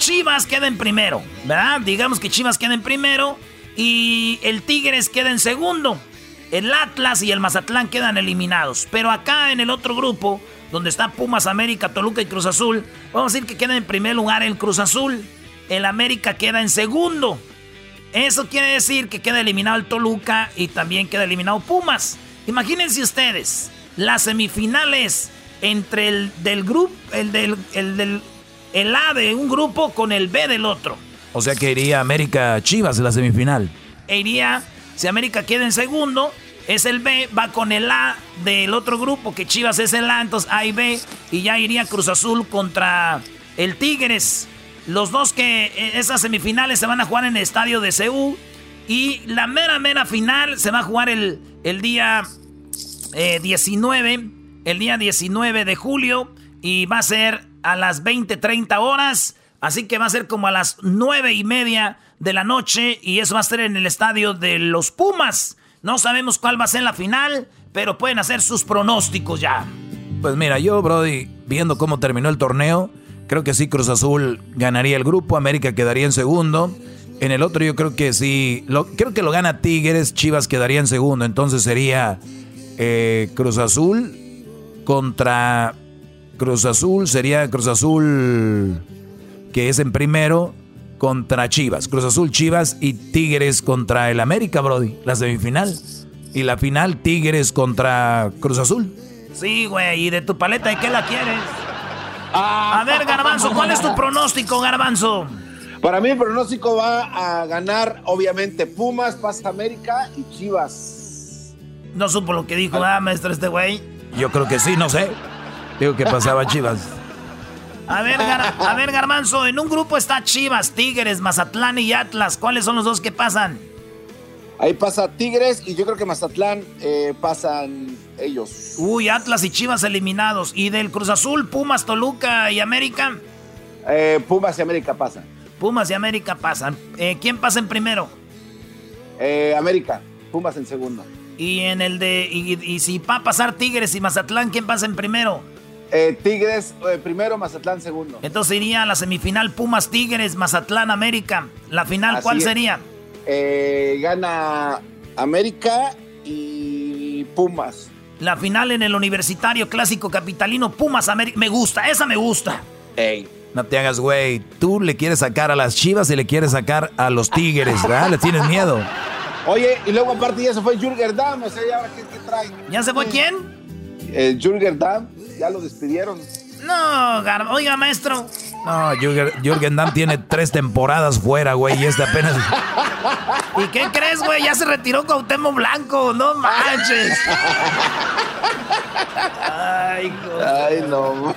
Chivas queda en primero, ¿verdad? Digamos que Chivas queda en primero Y el Tigres queda en segundo. El Atlas y el Mazatlán quedan eliminados. Pero acá en el otro grupo, donde está Pumas, América, Toluca y Cruz Azul, vamos a decir que queda en primer lugar el Cruz Azul. El América queda en segundo. Eso quiere decir que queda eliminado el Toluca y también queda eliminado Pumas. Imagínense ustedes, las semifinales entre el del grupo, el del, el del el A de un grupo con el B del otro. O sea que iría América Chivas en la semifinal. E iría, si América queda en segundo, es el B, va con el A del otro grupo, que Chivas es el A, entonces A y B, y ya iría Cruz Azul contra el Tigres. Los dos que eh, esas semifinales se van a jugar en el estadio de Seúl. Y la mera, mera final se va a jugar el, el día 19, eh, el día 19 de julio. Y va a ser a las 20, 30 horas. Así que va a ser como a las 9 y media de la noche. Y eso va a ser en el estadio de los Pumas. No sabemos cuál va a ser la final, pero pueden hacer sus pronósticos ya. Pues mira, yo, Brody, viendo cómo terminó el torneo, creo que sí Cruz Azul ganaría el grupo, América quedaría en segundo. En el otro yo creo que sí, creo que lo gana Tigres, Chivas quedaría en segundo. Entonces sería eh, Cruz Azul contra Cruz Azul, sería Cruz Azul que es en primero contra Chivas. Cruz Azul, Chivas y Tigres contra el América, Brody. La semifinal. Y la final, Tigres contra Cruz Azul. Sí, güey. ¿Y de tu paleta de qué la quieres? A ver, Garbanzo, ¿cuál es tu pronóstico, Garbanzo? Para mí el pronóstico va a ganar, obviamente, Pumas, Paz América y Chivas. No supo lo que dijo, ¿verdad, maestro, este güey? Yo creo que sí, no sé. Digo que pasaba Chivas. A ver, a ver, Garbanzo, en un grupo está Chivas, Tigres, Mazatlán y Atlas. ¿Cuáles son los dos que pasan? Ahí pasa Tigres y yo creo que Mazatlán eh, pasan ellos. Uy, Atlas y Chivas eliminados. ¿Y del Cruz Azul, Pumas, Toluca y América? Eh, Pumas y América pasan. Pumas y América pasan. Eh, ¿Quién pasa en primero? América. Pumas en segundo. Y en el de. Y, si va a pasar Tigres y Mazatlán, ¿quién pasa en primero? Tigres primero, Mazatlán segundo. Entonces iría a la semifinal Pumas Tigres, Mazatlán América. ¿La final cuál sería? gana América y Pumas. La final en el Universitario Clásico Capitalino Pumas América. Me gusta, esa me gusta. Ey. No te hagas, güey. Tú le quieres sacar a las chivas y le quieres sacar a los tigres, ¿verdad? le tienes miedo. Oye, y luego aparte ya se fue Jürgen Damm, o sea, ¿ya qué, qué trae? ¿Ya se fue quién? Eh, Jürgen Damm, ya lo despidieron. No, oiga, maestro. No, Jürgen, Damm tiene tres temporadas fuera, güey, y este apenas... ¿Y qué crees, güey? Ya se retiró Cuauhtémoc Blanco, no manches. Ay, Ay, no.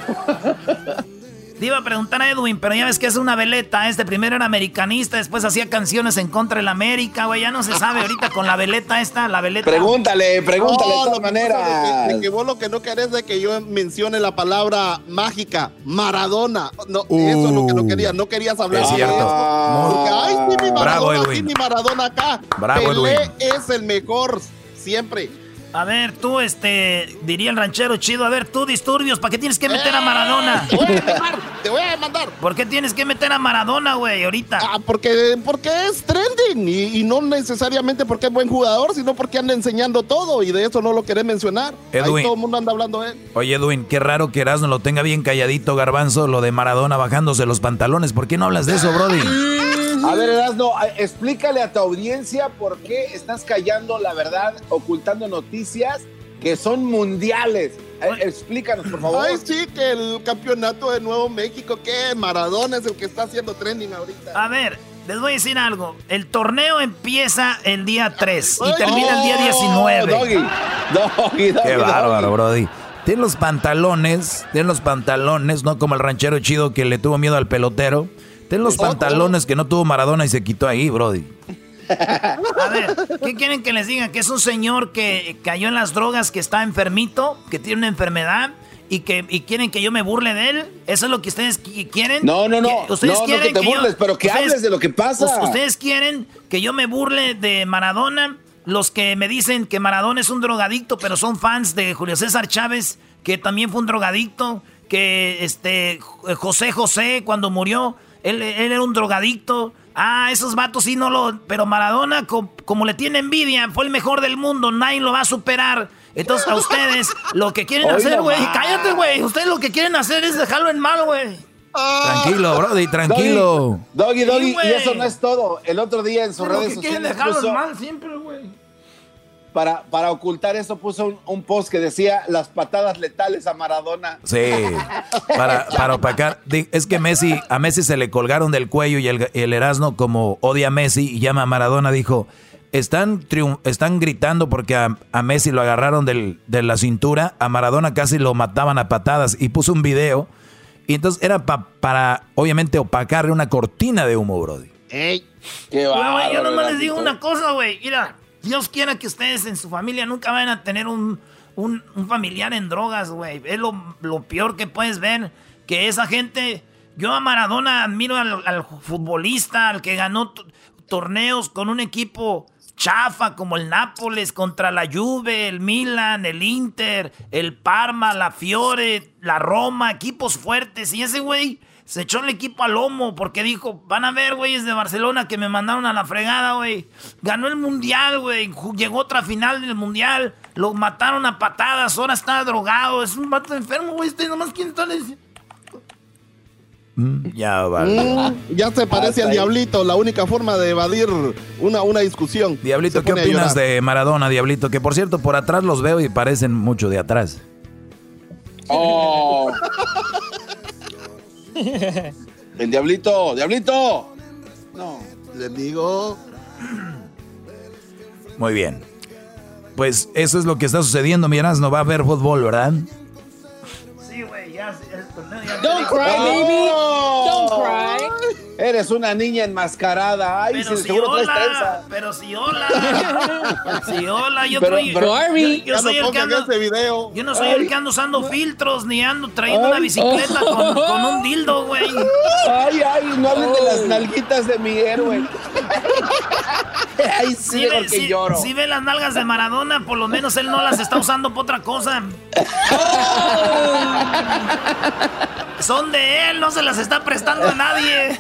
Te iba a preguntar a Edwin, pero ya ves que es una veleta. Este primero era americanista, después hacía canciones en contra de la América, güey. Ya no se sabe ahorita con la veleta esta, la veleta. Pregúntale, pregúntale de todas maneras. De, que vos lo que no querés de que yo mencione la palabra mágica, Maradona. No, eso es lo que no querías. No querías hablar es cierto. Porque, ay, sí, mi Maradona, Bravo, Edwin. Sí, mi Maradona acá. Bravo, Pelé Edwin. es el mejor, siempre. A ver, tú, este, diría el ranchero chido, a ver, tú, disturbios, ¿para qué tienes que meter a Maradona? Te voy a demandar, te voy a demandar. ¿Por qué tienes que meter a Maradona, güey, ahorita? Ah, porque, porque es trending y, no necesariamente porque es buen jugador, sino porque anda enseñando todo y de eso no lo querés mencionar. Edwin. Ahí todo el mundo anda hablando de él. Oye, Edwin, qué raro que Erasmo lo tenga bien calladito, Garbanzo, lo de Maradona bajándose los pantalones. ¿Por qué no hablas de eso, Brody? A ver, Erasmo, explícale a tu audiencia por qué estás callando la verdad, ocultando noticias que son mundiales. Eh, explícanos, por favor. Ay, sí, que el campeonato de Nuevo México, que Maradona es el que está haciendo trending ahorita. A ver, les voy a decir algo. El torneo empieza el día 3 y termina el día 19. Doggy, doggy, doggy. Qué bárbaro, Brody. Ten los pantalones, ten los pantalones, no como el ranchero chido que le tuvo miedo al pelotero. Ten los pantalones que no tuvo Maradona y se quitó ahí, Brody. A ver, ¿qué quieren que les diga? Que es un señor que cayó en las drogas, que está enfermito, que tiene una enfermedad y que y quieren que yo me burle de él. ¿Eso es lo que ustedes quieren? No, no, no. Ustedes no, quieren no que te burles, yo, pero que ustedes, hables de lo que pasa. Ustedes quieren que yo me burle de Maradona. Los que me dicen que Maradona es un drogadicto, pero son fans de Julio César Chávez, que también fue un drogadicto. Que este José José, cuando murió, él, él era un drogadicto Ah, esos vatos sí no lo... Pero Maradona, como le tiene envidia, fue el mejor del mundo, nadie lo va a superar. Entonces a ustedes lo que quieren hacer, güey, cállate, güey. Ustedes lo que quieren hacer es dejarlo en mal, güey. Tranquilo, Brody, tranquilo. Doggy, Doggy, y eso no es todo. El otro día en sus redes sociales. quieren dejarlo en mal siempre, güey para, para ocultar eso puso un, post que decía las patadas letales a Maradona. Sí, para, para opacar. Es que Messi, a Messi se le colgaron del cuello y el, el Erasmo, como odia a Messi y llama a Maradona, dijo, están, están gritando porque a, Messi lo agarraron del, de la cintura, a Maradona casi lo mataban a patadas y puso un video. Y entonces era para, obviamente, opacarle una cortina de humo, Brody. ¡Ey! ¡Qué va! Yo nomás les digo una cosa, güey. Mira, Dios quiera que ustedes en su familia nunca vayan a tener un, familiar en drogas, güey. Es lo, peor que puedes ver. Que esa gente. Yo a Maradona admiro al, futbolista, al que ganó torneos con un equipo chafa como el Nápoles contra la Juve, el Milan, el Inter, el Parma, la Fiore, la Roma, equipos fuertes. Y ese güey se echó el equipo al lomo porque dijo, van a ver, güeyes de Barcelona que me mandaron a la fregada, güey. Ganó el mundial, güey. Llegó otra final del mundial. Lo mataron a patadas, ahora está drogado. Es un vato enfermo, güey. Este nomás quién está mm, ya vale. Mm, ya se parece al Diablito, la única forma de evadir una, una discusión. Diablito, ¿qué opinas de Maradona, Diablito? Que por cierto, por atrás los veo y parecen mucho de atrás. Oh. El diablito, diablito. No, le digo. Muy bien. Pues eso es lo que está sucediendo, miras, no va a haber fútbol, ¿verdad? Sí, güey, ya, Don't cry, baby. Don't cry. Eres una niña enmascarada. Ay, pero si seguro hola, Pero si hola. si hola, yo, pero, yo, soy el que ando, video. Yo no soy el que ando usando filtros ni ando trayendo una bicicleta con, con, un dildo, güey. Ay, ay, no hablen de las nalguitas de mi héroe. ay, sí, porque si, lloro. Si ve las nalgas de Maradona, por lo menos él no las está usando por otra cosa. Son de él, no se las está prestando a nadie.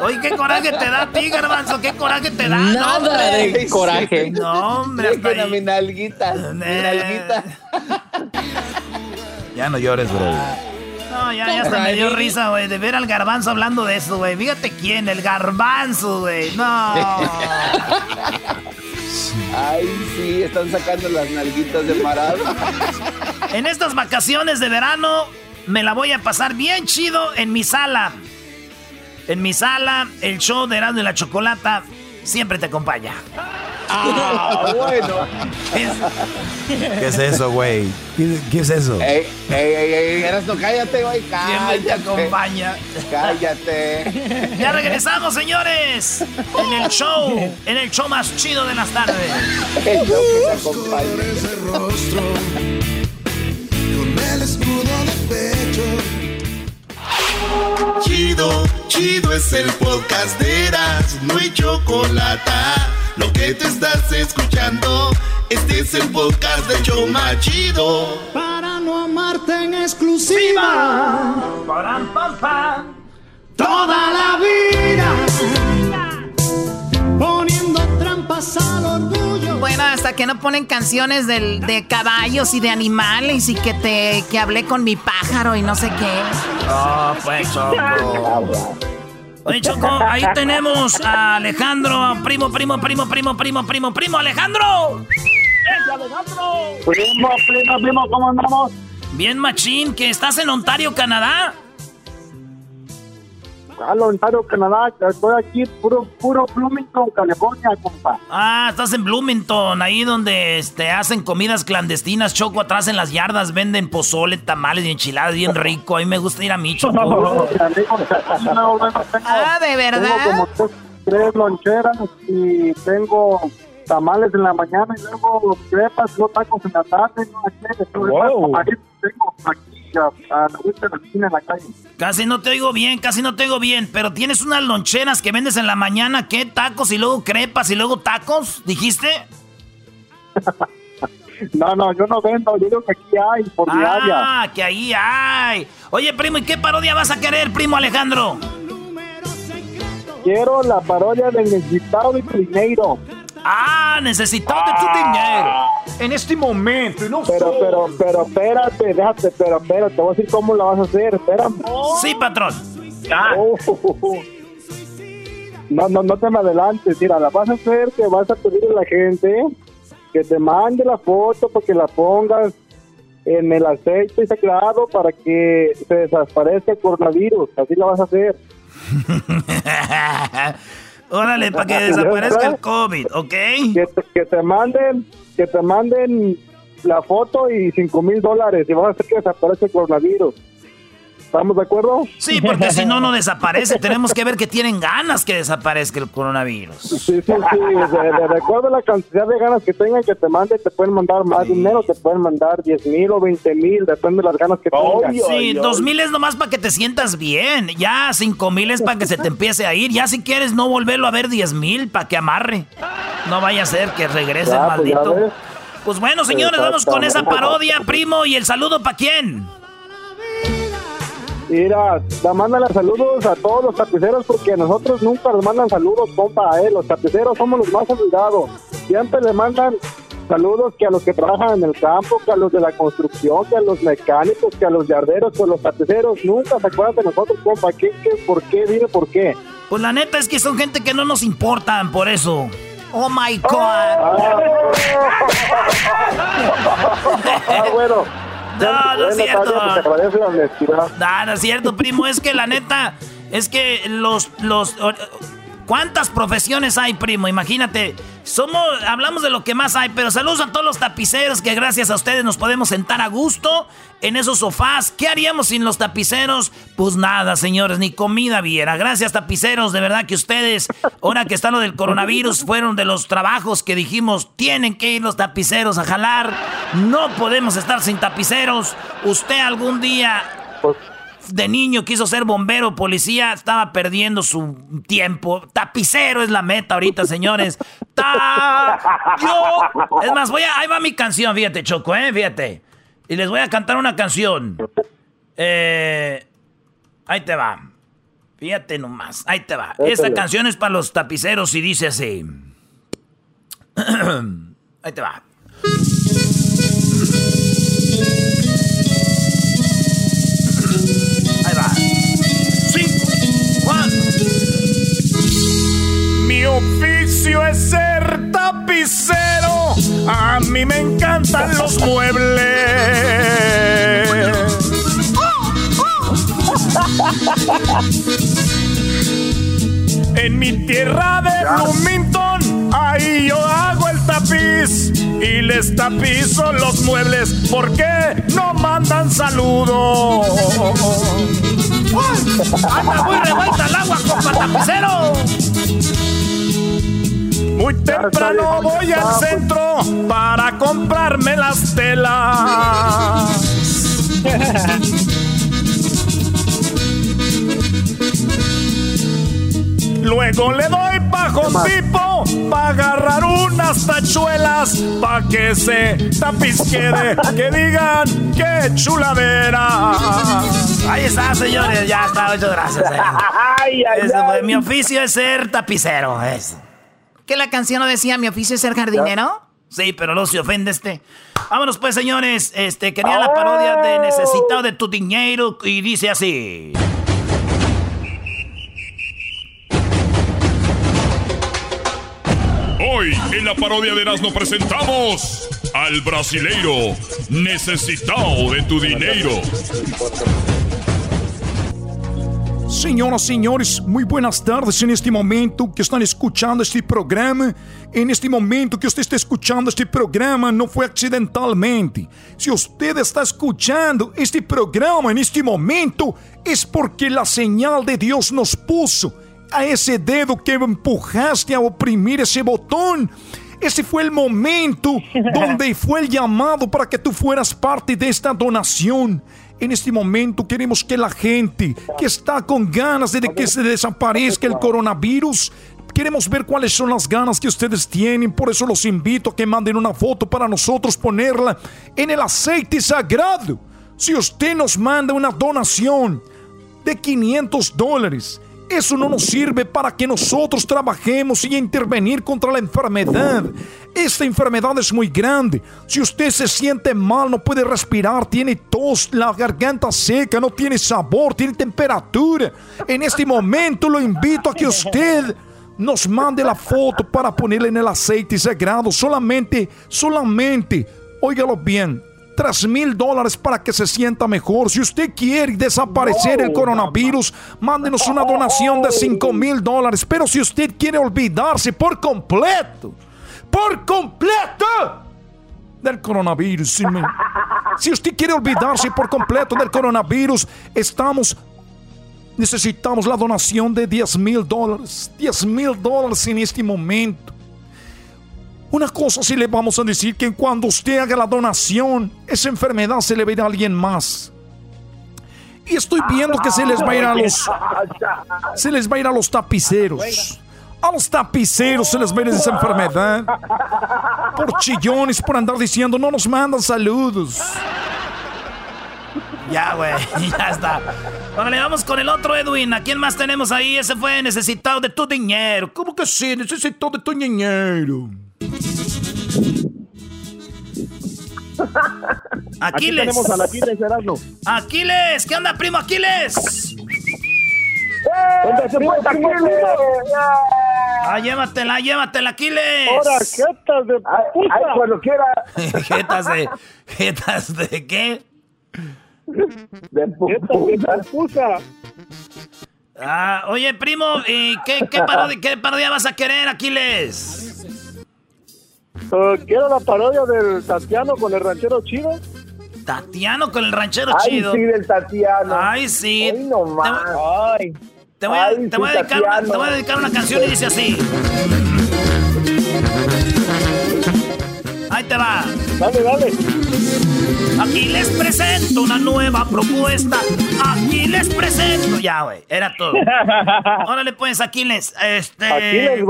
Oye, qué coraje te da a ti, Garbanzo, qué coraje te da. Nada de coraje. No, hombre. Hasta mi nalguita, mi nalguita. Ya no llores, bro. No, ya, ya hasta me dio risa, güey, de ver al garbanzo hablando de eso, güey. Fíjate quién, el garbanzo, güey. No. Ay, sí, están sacando las nalguitas de parado. En estas vacaciones de verano me la voy a pasar bien chido en mi sala. En mi sala, el show de Erasmo y la Chocolata siempre te acompaña. Ah, bueno. ¿Qué es eso, güey? ¿Qué, es eso? Ey, ey, ey, Erasmo, cállate, güey. Siempre te acompaña. Cállate. Ya regresamos, señores. En el show, en el show más chido de las tardes. El show que te acompaña el escudo de pecho. Chido, chido es el podcast de Eras, no hay chocolate. Lo que te estás escuchando, este es el podcast de Choma Chido. Para no amarte en exclusiva, para toda la vida, hasta que no ponen canciones de caballos y de animales y que te que hablé con mi pájaro y no sé qué. Oh, pues Choco. Oye, Choco, ahí tenemos a Alejandro, primo, primo, primo, primo, primo, primo, primo, Alejandro. Alejandro! Primo, primo, primo, ¿cómo andamos? Bien, machín, que estás en Ontario, Canadá. Halo, Ontario, Canadá. Estoy aquí, puro, puro Bloomington, California, compa. Ah, estás en Bloomington, ahí donde este, hacen comidas clandestinas. Choco atrás en las yardas, venden pozole, tamales y enchiladas bien rico. A mí me gusta ir a mi Choco. ah, de verdad. Tengo como tres, loncheras y tengo tamales en la mañana y luego crepas, no tacos en la tarde. No, aquí, tengo aquí Casi no te oigo bien, casi no te oigo bien, pero tienes unas loncheras que vendes en la mañana, ¿qué? Tacos y luego crepas y luego tacos, ¿dijiste? no, no, yo no vendo, yo digo que aquí hay, por Ah, que ahí hay. Oye, primo, ¿y qué parodia vas a querer, primo Alejandro? quiero la parodia de Necesitado de tu dinero. Ah, necesitado de tu dinero. En este momento, no Pero, pero, pero, espérate, déjate, pero, espérate, te voy a decir cómo la vas a hacer, espérame. Sí, patrón. Oh, No, no, no te me adelantes, mira, la vas a hacer que vas a pedirle a la gente que te mande la foto para que la pongas en el aceite sagrado para que se desaparezca el coronavirus, así la vas a hacer. Órale, para que desaparezca el COVID, ¿ok? Que te, que te manden, que te manden la foto y cinco mil dólares y vas a hacer que desaparezca el coronavirus. ¿Estamos de acuerdo? Sí, porque si no, no desaparece. Tenemos que ver que tienen ganas que desaparezca el coronavirus. Sí, sí, sí. De, de, acuerdo a la cantidad de ganas que tengan que te manden, te pueden mandar más dinero, te pueden mandar 10 mil o 20 mil, depende de las ganas que tengan. Sí, dos mil es nomás para que te sientas bien. Ya cinco mil es para que se te empiece a ir. Ya si quieres no volverlo a ver 10 mil para que amarre. No vaya a ser que regrese el Ya, pues, ya maldito. ves. Pues bueno, señores, vamos con esa parodia, primo. ¿Y el saludo para quién? Mira, da, mándale saludos a todos los tapiceros porque a nosotros nunca nos mandan saludos, compa, eh. Los tapiceros somos los más olvidados. Siempre le mandan saludos que a los que trabajan en el campo, que a los de la construcción, que a los mecánicos, que a los yarderos, que a los tapiceros. Nunca se acuerdan de nosotros, compa. ¿Qué, qué, ¿Por qué? Dime por qué. Pues la neta es que son gente que no nos importan, por eso. Oh my God. Ah, bueno. No, no es cierto. Pues. No, no es cierto, primo. Es que la neta, es que los, los, ¿cuántas profesiones hay, primo? Imagínate, somos, hablamos de lo que más hay, pero saludos a todos los tapiceros que gracias a ustedes nos podemos sentar a gusto en esos sofás. ¿Qué haríamos sin los tapiceros? Pues nada, señores, ni comida viera. Gracias, tapiceros, de verdad que ustedes, ahora que está lo del coronavirus, fueron de los trabajos que dijimos, tienen que ir los tapiceros a jalar. No podemos estar sin tapiceros. Usted algún día de niño quiso ser bombero, policía, estaba perdiendo su tiempo. Tapicero es la meta ahorita, señores. Ta yo. Es más, voy a, ahí va mi canción, fíjate, Choco, eh, fíjate. Y les voy a cantar una canción. Eh, ahí te va. Fíjate nomás, ahí te va. Esta canción es para los tapiceros y dice así. ahí te va. Mi oficio es ser tapicero. A mí me encantan los muebles. En mi tierra de Bloomington, ahí yo hago el tapiz y les tapizo los muebles porque no mandan saludos. ¡Anda muy revuelta el agua, compa tapicero! Muy temprano voy al centro para comprarme las telas. Luego le doy bajo tipo para agarrar unas tachuelas para que se tapizquede, que digan que chuladera. Ahí está, señores, ya está, muchas gracias. eh. Ay, ay, Ese fue, ay. mi oficio es ser tapicero. Es. ¿Que la canción no decía mi oficio es ser jardinero? Sí, pero no se ofende este. Vámonos pues, señores. Este, quería la parodia de Necesitado de tu dinero y dice así. Hoy en la parodia de Erasmo presentamos al brasileiro necesitado de tu dinero. Senhoras senhores, muito buenas tardes neste momento que estão escutando este programa. En este momento que você está escutando este programa não foi acidentalmente. Se você está escutando este programa neste momento, é porque a señal de Deus nos puso a esse dedo que empujaste a oprimir esse botão. Ese fue el momento donde fue el llamado para que tú fueras parte de esta donación. En este momento queremos que la gente que está con ganas de que se desaparezca el coronavirus, queremos ver cuáles son las ganas que ustedes tienen. Por eso los invito a que manden una foto para nosotros ponerla en el aceite sagrado. Si usted nos manda una donación de 500 dólares Eso no nos sirve para que nosotros trabajemos y intervenir contra la enfermedad. Esta enfermedad es muy grande. Si usted se siente mal, no puede respirar, tiene tos, la garganta seca, no tiene sabor, tiene temperatura. En este momento lo invito a que usted nos mande la foto para ponerle en el aceite sagrado. Solamente, solamente, óigalo bien, 3 mil dólares para que se sienta mejor. Si usted quiere desaparecer el coronavirus, mándenos una donación de 5 mil dólares. Pero si usted quiere olvidarse por completo, por completo del coronavirus, si usted quiere olvidarse por completo del coronavirus, estamos necesitamos la donación de 10 mil dólares. 10 mil dólares en este momento. Una cosa sí le vamos a decir que cuando usted haga la donación, esa enfermedad se le va a ir a alguien más. Y estoy viendo que se les va a ir a los. Se les va a ir a los tapiceros. A los tapiceros se les va a ir esa enfermedad. Por chillones, por andar diciendo, no nos mandan saludos. Ya, güey, ya está. Bueno, le vamos con el otro Edwin. ¿A quién más tenemos ahí? Ese fue necesitado de tu dinero. ¿Cómo que sí? Necesitado de tu dinero. Aquiles. Aquí tenemos a Aquiles Erasmo. Aquiles, ¿qué onda, primo Aquiles? ¿Dónde se fue Aquiles? Ah, llévatela, llévatela, Aquiles. Ahora, jetas de puta. Ay, cuando quiera. jetas de. ¿Jetas de qué? De puta. Ah, oye, primo, ¿y qué, qué, parodia, qué parodia vas a querer, Aquiles? Uh, quiero la parodia del Tatiano con el ranchero chido. Tatiano con el ranchero Ay, chido. sí, del Tatiano. Ay, sí. Ay, no más. Ay. Te voy, a, Ay, te, voy a sí, dedicar una, Tatiano. te voy a dedicar una canción y dice así. Ahí te va. Dale, dale. Aquí les presento una nueva propuesta. Aquí les presento. Ya, güey, era todo. Órale, pues, Aquiles. Este. Aquiles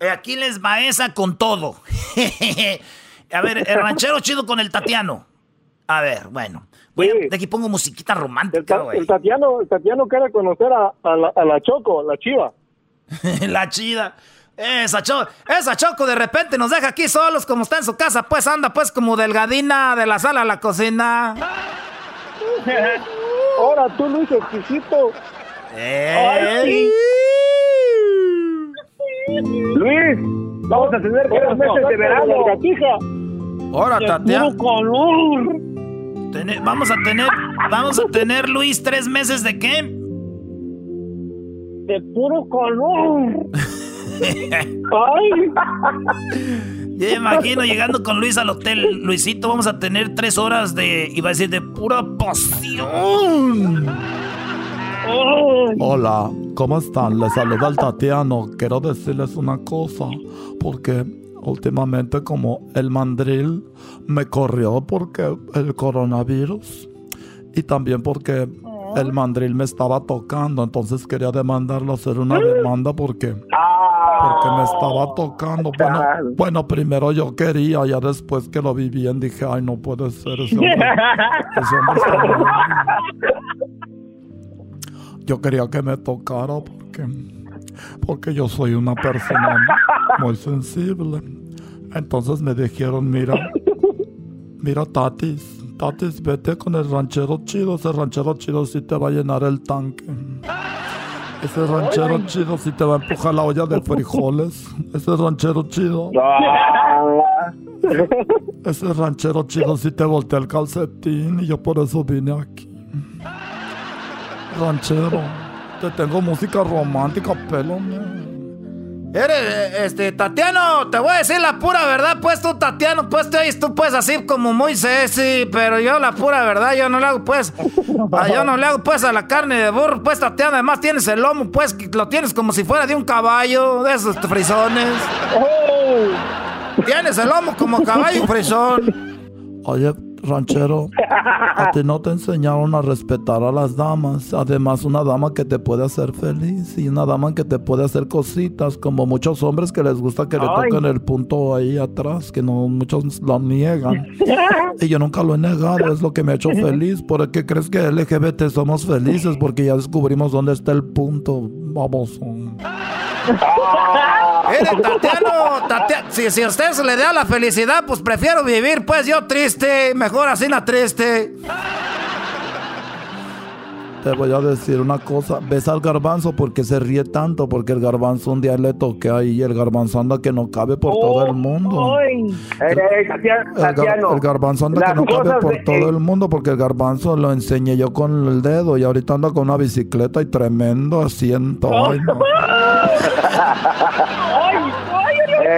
Eh, Aquiles Baeza con todo. a ver, el ranchero chido con el Tatiano. A ver, bueno. Voy a- de aquí pongo musiquita romántica, güey. El Tatiano, el Tatiano quiere conocer a, a la, a la Choco, la chiva. la chida. Esa choco, esa choco de repente nos deja aquí solos como está en su casa, pues anda pues como delgadina de la sala a la cocina. Ahora tú, Luis, exquisito. Eh. Luis, vamos a tener tres meses de verano. Ahora, Tatiana. Tene- vamos a tener, vamos a tener Luis tres meses de qué? De puro calor. Ay. Yo me imagino llegando con Luis al hotel. Luisito, vamos a tener tres horas de, iba a decir, de pura pasión. Hola, ¿cómo están? Les saluda el Tatiano. Quiero decirles una cosa, porque últimamente como el mandril me corrió porque el coronavirus y también porque el mandril me estaba tocando, entonces quería demandarlo, hacer una demanda porque porque me estaba tocando. Bueno, bueno, primero yo quería, ya después que lo vi bien dije, ay, no puede ser ese hombre. ese hombre está mal". Yo quería que me tocara porque, porque yo soy una persona muy sensible. Entonces me dijeron, mira, mira Tatis, Tatis, vete con el ranchero chido, ese ranchero chido sí te va a llenar el tanque. Ese ranchero chido sí te va a empujar la olla de frijoles. Ese ranchero chido. Ese ranchero chido sí te voltea el calcetín y yo por eso vine aquí. Ranchero, te tengo música romántica, pelo. Eres, este, Tatiano, te voy a decir la pura verdad, pues tú, Tatiano, pues te oyes tú, pues así como muy sexy, pero yo la pura verdad, yo no le hago, pues, a- yo no le hago, pues, a la carne de burro, pues, Tatiano, además tienes el lomo, pues, que lo tienes como si fuera de un caballo, de esos frisones. Tienes el lomo como caballo frisón. Oye, ranchero, a ti no te enseñaron a respetar a las damas. Además, una dama que te puede hacer feliz y una dama que te puede hacer cositas, como muchos hombres que les gusta que le toquen el punto ahí atrás, que no muchos lo niegan. Y yo nunca lo he negado, es lo que me ha hecho feliz. ¿Por qué crees que LGBT somos felices? Porque ya descubrimos dónde está el punto. Vamos. Mire, Tatiano, Tatiano, si, si a usted se le da la felicidad, pues prefiero vivir, pues yo triste, mejor así na triste. Te voy a decir una cosa, ves al garbanzo porque se ríe tanto, porque el garbanzo un día le toqué ahí y el garbanzo anda que no cabe por todo el mundo. El, el garbanzo anda que no cabe por todo el mundo porque el garbanzo lo enseñé yo con el dedo y ahorita anda con una bicicleta y tremendo asiento. Ay, no.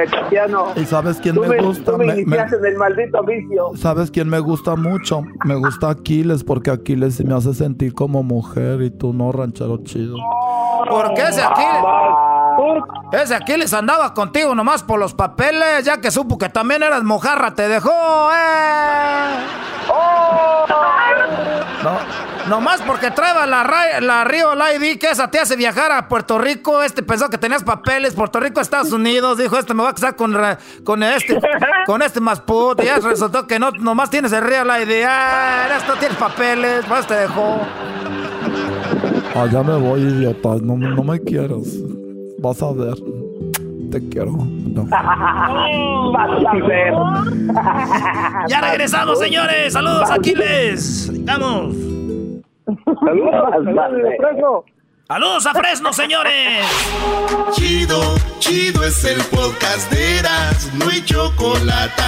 Eh, ¿Y sabes quién me gusta? Tú me, Me- en el maldito vicio. ¿Sabes quién me gusta mucho? Me gusta Aquiles porque Aquiles me hace sentir como mujer y tú no, ranchero chido. ¿Por qué ese Aquiles? Ese Aquiles andaba contigo nomás por los papeles, ya que supo que también eras mojarra, te dejó, eh. No, nomás porque traeba la, la Río ID, que esa te hace viajar a Puerto Rico. Este pensó que tenías papeles, Puerto Rico, Estados Unidos. Dijo, este me va a casar con, con este, con este más puto. Y ya resultó que no, nomás tienes el Río ID. Ah, esto tienes papeles, pues te dejó. Ya me voy, idiota. No, no me quieras. Vas a ver. Te quiero. No. Vas a ver. Ya regresamos, señores. Saludos, Aquiles. Vamos. Saludos a Fresno, señores. Chido, chido es el podcast de Eras, no hay chocolate.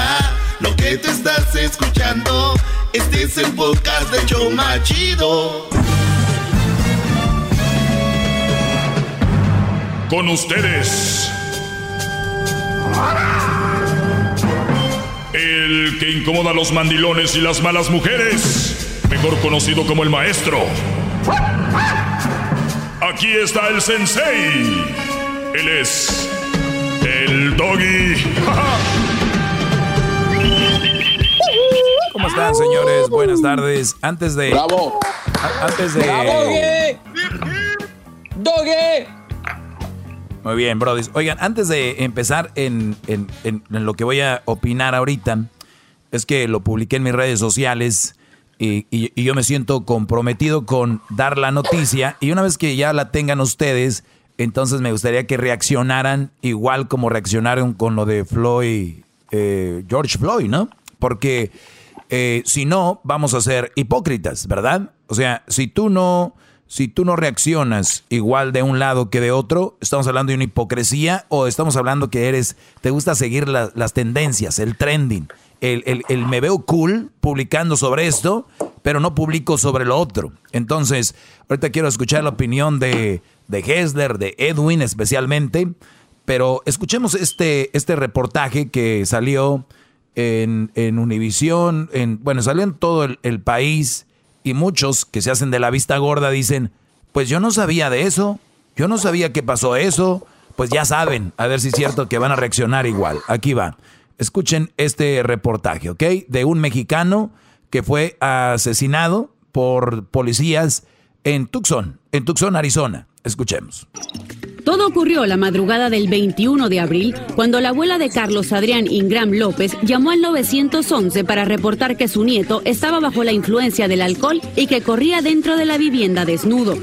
Lo que te estás escuchando, este es el podcast de Choma Chido. Con ustedes. El que incomoda a los mandilones y las malas mujeres. Mejor conocido como el maestro. Aquí está el sensei. Él es el doggy. ¿Cómo están, señores? Buenas tardes. Antes de. ¡Bravo! Antes de. ¡Doggy! Muy bien, Brody. Oigan, antes de empezar en, en- en- en lo que voy a opinar ahorita, es que lo publiqué en mis redes sociales y, y- y yo me siento comprometido con dar la noticia y una vez que ya la tengan ustedes, entonces me gustaría que reaccionaran igual como reaccionaron con lo de Floyd, eh, George Floyd, ¿no? Porque eh, si no, vamos a ser hipócritas, ¿verdad? O sea, si tú no, si tú no reaccionas igual de un lado que de otro, estamos hablando de una hipocresía o estamos hablando que eres, te gusta seguir la- las tendencias, el trending, el, el- el me veo cool publicando sobre esto, pero no publico sobre lo otro. Entonces, ahorita quiero escuchar la opinión de, de Hessler, de Edwin especialmente, pero escuchemos este, este reportaje que salió en, en Univisión, en, bueno, salió en todo el, el país y muchos que se hacen de la vista gorda dicen, pues yo no sabía de eso, yo no sabía que pasó eso, pues ya saben, a ver si es cierto que van a reaccionar igual. Aquí va. Escuchen este reportaje, ¿ok? De un mexicano que fue asesinado por policías en Tucson, en Tucson, Arizona. Escuchemos. Todo ocurrió la madrugada del 21 de abril, cuando la abuela de Carlos Adrián Ingram López llamó al 911 para reportar que su nieto estaba bajo la influencia del alcohol y que corría dentro de la vivienda desnudo.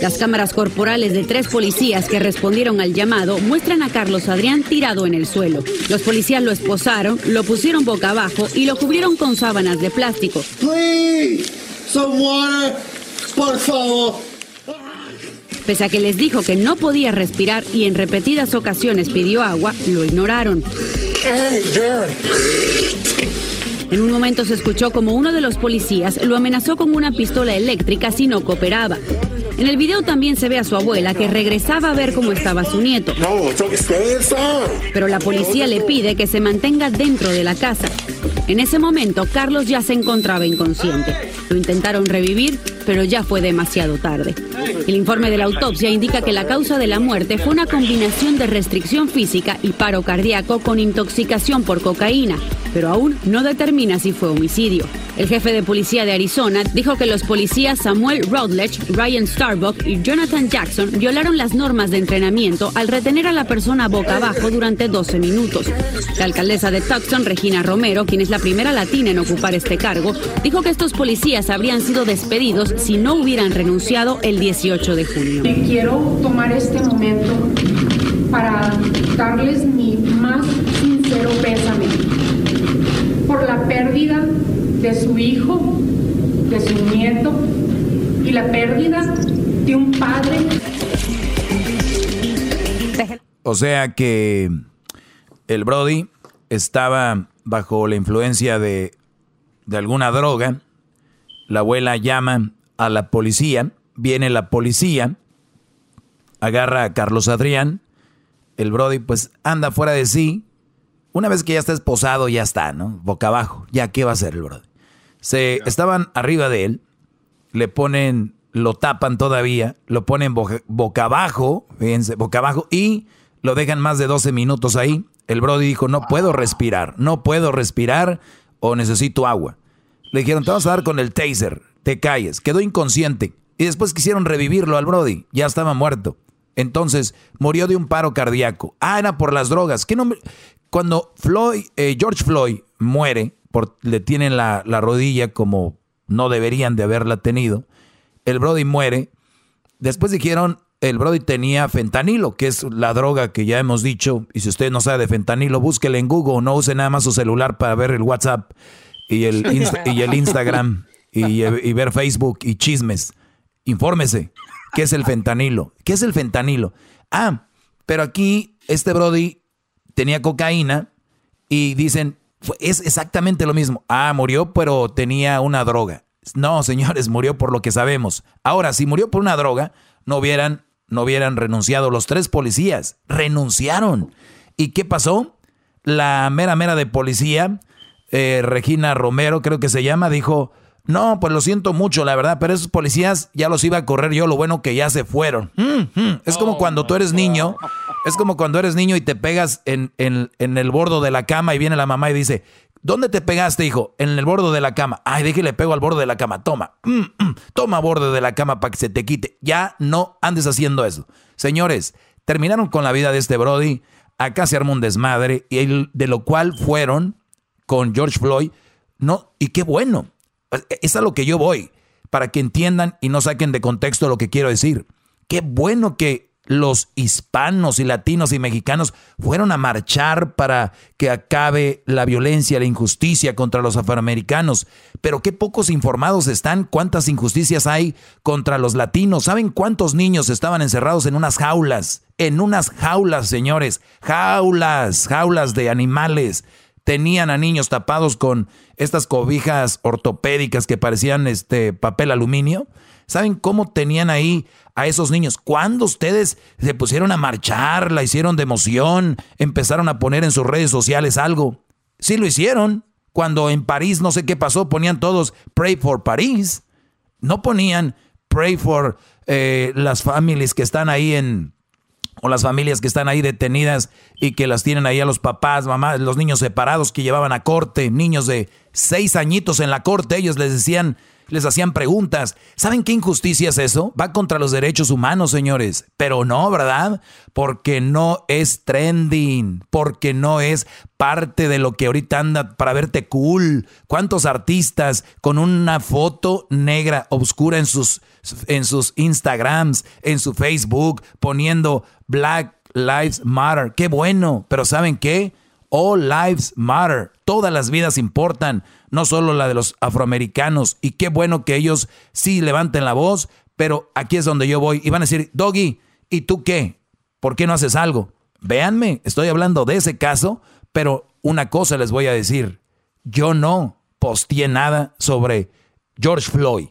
Las cámaras corporales de tres policías que respondieron al llamado muestran a Carlos Adrián tirado en el suelo. Los policías lo esposaron, lo pusieron boca abajo y lo cubrieron con sábanas de plástico. Some water, por favor. Pese a que les dijo que no podía respirar y en repetidas ocasiones pidió agua, lo ignoraron. En un momento se escuchó como uno de los policías lo amenazó con una pistola eléctrica si no cooperaba. En el video también se ve a su abuela que regresaba a ver cómo estaba su nieto. Pero la policía le pide que se mantenga dentro de la casa. En ese momento, Carlos ya se encontraba inconsciente. Lo intentaron revivir, pero ya fue demasiado tarde. El informe de la autopsia indica que la causa de la muerte fue una combinación de restricción física y paro cardíaco con intoxicación por cocaína, pero aún no determina si fue homicidio. El jefe de policía de Arizona dijo que los policías Samuel Routledge, Ryan Starbuck y Jonathan Jackson violaron las normas de entrenamiento al retener a la persona boca abajo durante 12 minutos. La alcaldesa de Tucson, Regina Romero, quien es la primera latina en ocupar este cargo, dijo que estos policías habrían sido despedidos si no hubieran renunciado el 18 de junio. quiero tomar este momento para darles mi más sincero pésame por la pérdida de su hijo, de su nieto y la pérdida de un padre. O sea que el Brody estaba bajo la influencia de, de alguna droga. La abuela llama a la policía, viene la policía, agarra a Carlos Adrián, el Brody pues anda fuera de sí. Una vez que ya está esposado, ya está, ¿no? Boca abajo. Ya, ¿qué va a hacer el Brody? Se estaban arriba de él, le ponen, lo tapan todavía, lo ponen boca, abajo, fíjense, boca abajo, y lo dejan más de 12 minutos ahí. El Brody dijo, no puedo respirar, no puedo respirar o necesito agua. Le dijeron, te vas a dar con el taser, te calles. Quedó inconsciente. Y después quisieron revivirlo al Brody, ya estaba muerto. Entonces, murió de un paro cardíaco. Ah, era por las drogas. ¿Qué nombre? Cuando Floyd, eh, George Floyd muere, le tienen la, la, rodilla como no deberían de haberla tenido, el Brody muere. Después dijeron, el Brody tenía fentanilo, que es la droga que ya hemos dicho. Y si usted no sabe de fentanilo, búsquele en Google, no use nada más su celular para ver el WhatsApp y el, y el Instagram y, y, ver Facebook y chismes. Infórmese. ¿Qué es el fentanilo? ¿Qué es el fentanilo? Ah, pero aquí este Brody tenía cocaína y dicen, es exactamente lo mismo. Ah, murió, pero tenía una droga. No, señores, murió por lo que sabemos. Ahora, si murió por una droga, no hubieran, no hubieran renunciado los tres policías. Renunciaron. ¿Y qué pasó? La mera mera de policía, eh, Regina Romero, creo que se llama, dijo, no, pues lo siento mucho, la verdad, pero esos policías ya los iba a correr yo, lo bueno que ya se fueron. Mm, mm. Es como cuando tú eres niño, es como cuando eres niño y te pegas en, en, en, el bordo de la cama y viene la mamá y dice, ¿dónde te pegaste, hijo? En el bordo de la cama. Ay, déjale pego al borde de la cama, toma, mm, toma borde de la cama para que se te quite. Ya no andes haciendo eso. Señores, terminaron con la vida de este Brody, acá se armó un desmadre, y de lo cual fueron con George Floyd, no, y qué bueno es a lo que yo voy, para que entiendan y no saquen de contexto lo que quiero decir. Qué bueno que los hispanos y latinos y mexicanos fueron a marchar para que acabe la violencia, la injusticia contra los afroamericanos. Pero qué pocos informados están, cuántas injusticias hay contra los latinos. ¿Saben cuántos niños estaban encerrados en unas jaulas? En unas jaulas, señores. Jaulas, jaulas de animales tenían a niños tapados con estas cobijas ortopédicas que parecían este papel aluminio. ¿Saben cómo tenían ahí a esos niños? Cuando ustedes se pusieron a marchar, la hicieron de emoción, empezaron a poner en sus redes sociales algo. Sí lo hicieron. Cuando en París no sé qué pasó, ponían todos Pray for París. No ponían Pray for eh, las familias que están ahí en, o las familias que están ahí detenidas y que las tienen ahí a los papás, mamás, los niños separados que llevaban a corte, niños de seis añitos en la corte, ellos les decían, les hacían preguntas. ¿Saben qué injusticia es eso? Va contra los derechos humanos, señores. Pero no, ¿verdad? Porque no es trending, porque no es parte de lo que ahorita anda para verte cool. ¿Cuántos artistas con una foto negra oscura en sus en sus Instagrams, en su Facebook, poniendo Black Lives Matter? Qué bueno, pero ¿saben qué? All lives matter. Todas las vidas importan, no solo la de los afroamericanos. Y qué bueno que ellos sí levanten la voz, pero aquí es donde yo voy. Y van a decir, Doggy, ¿y tú qué? ¿Por qué no haces algo? Véanme, estoy hablando de ese caso, pero una cosa les voy a decir. Yo no posteé nada sobre George Floyd.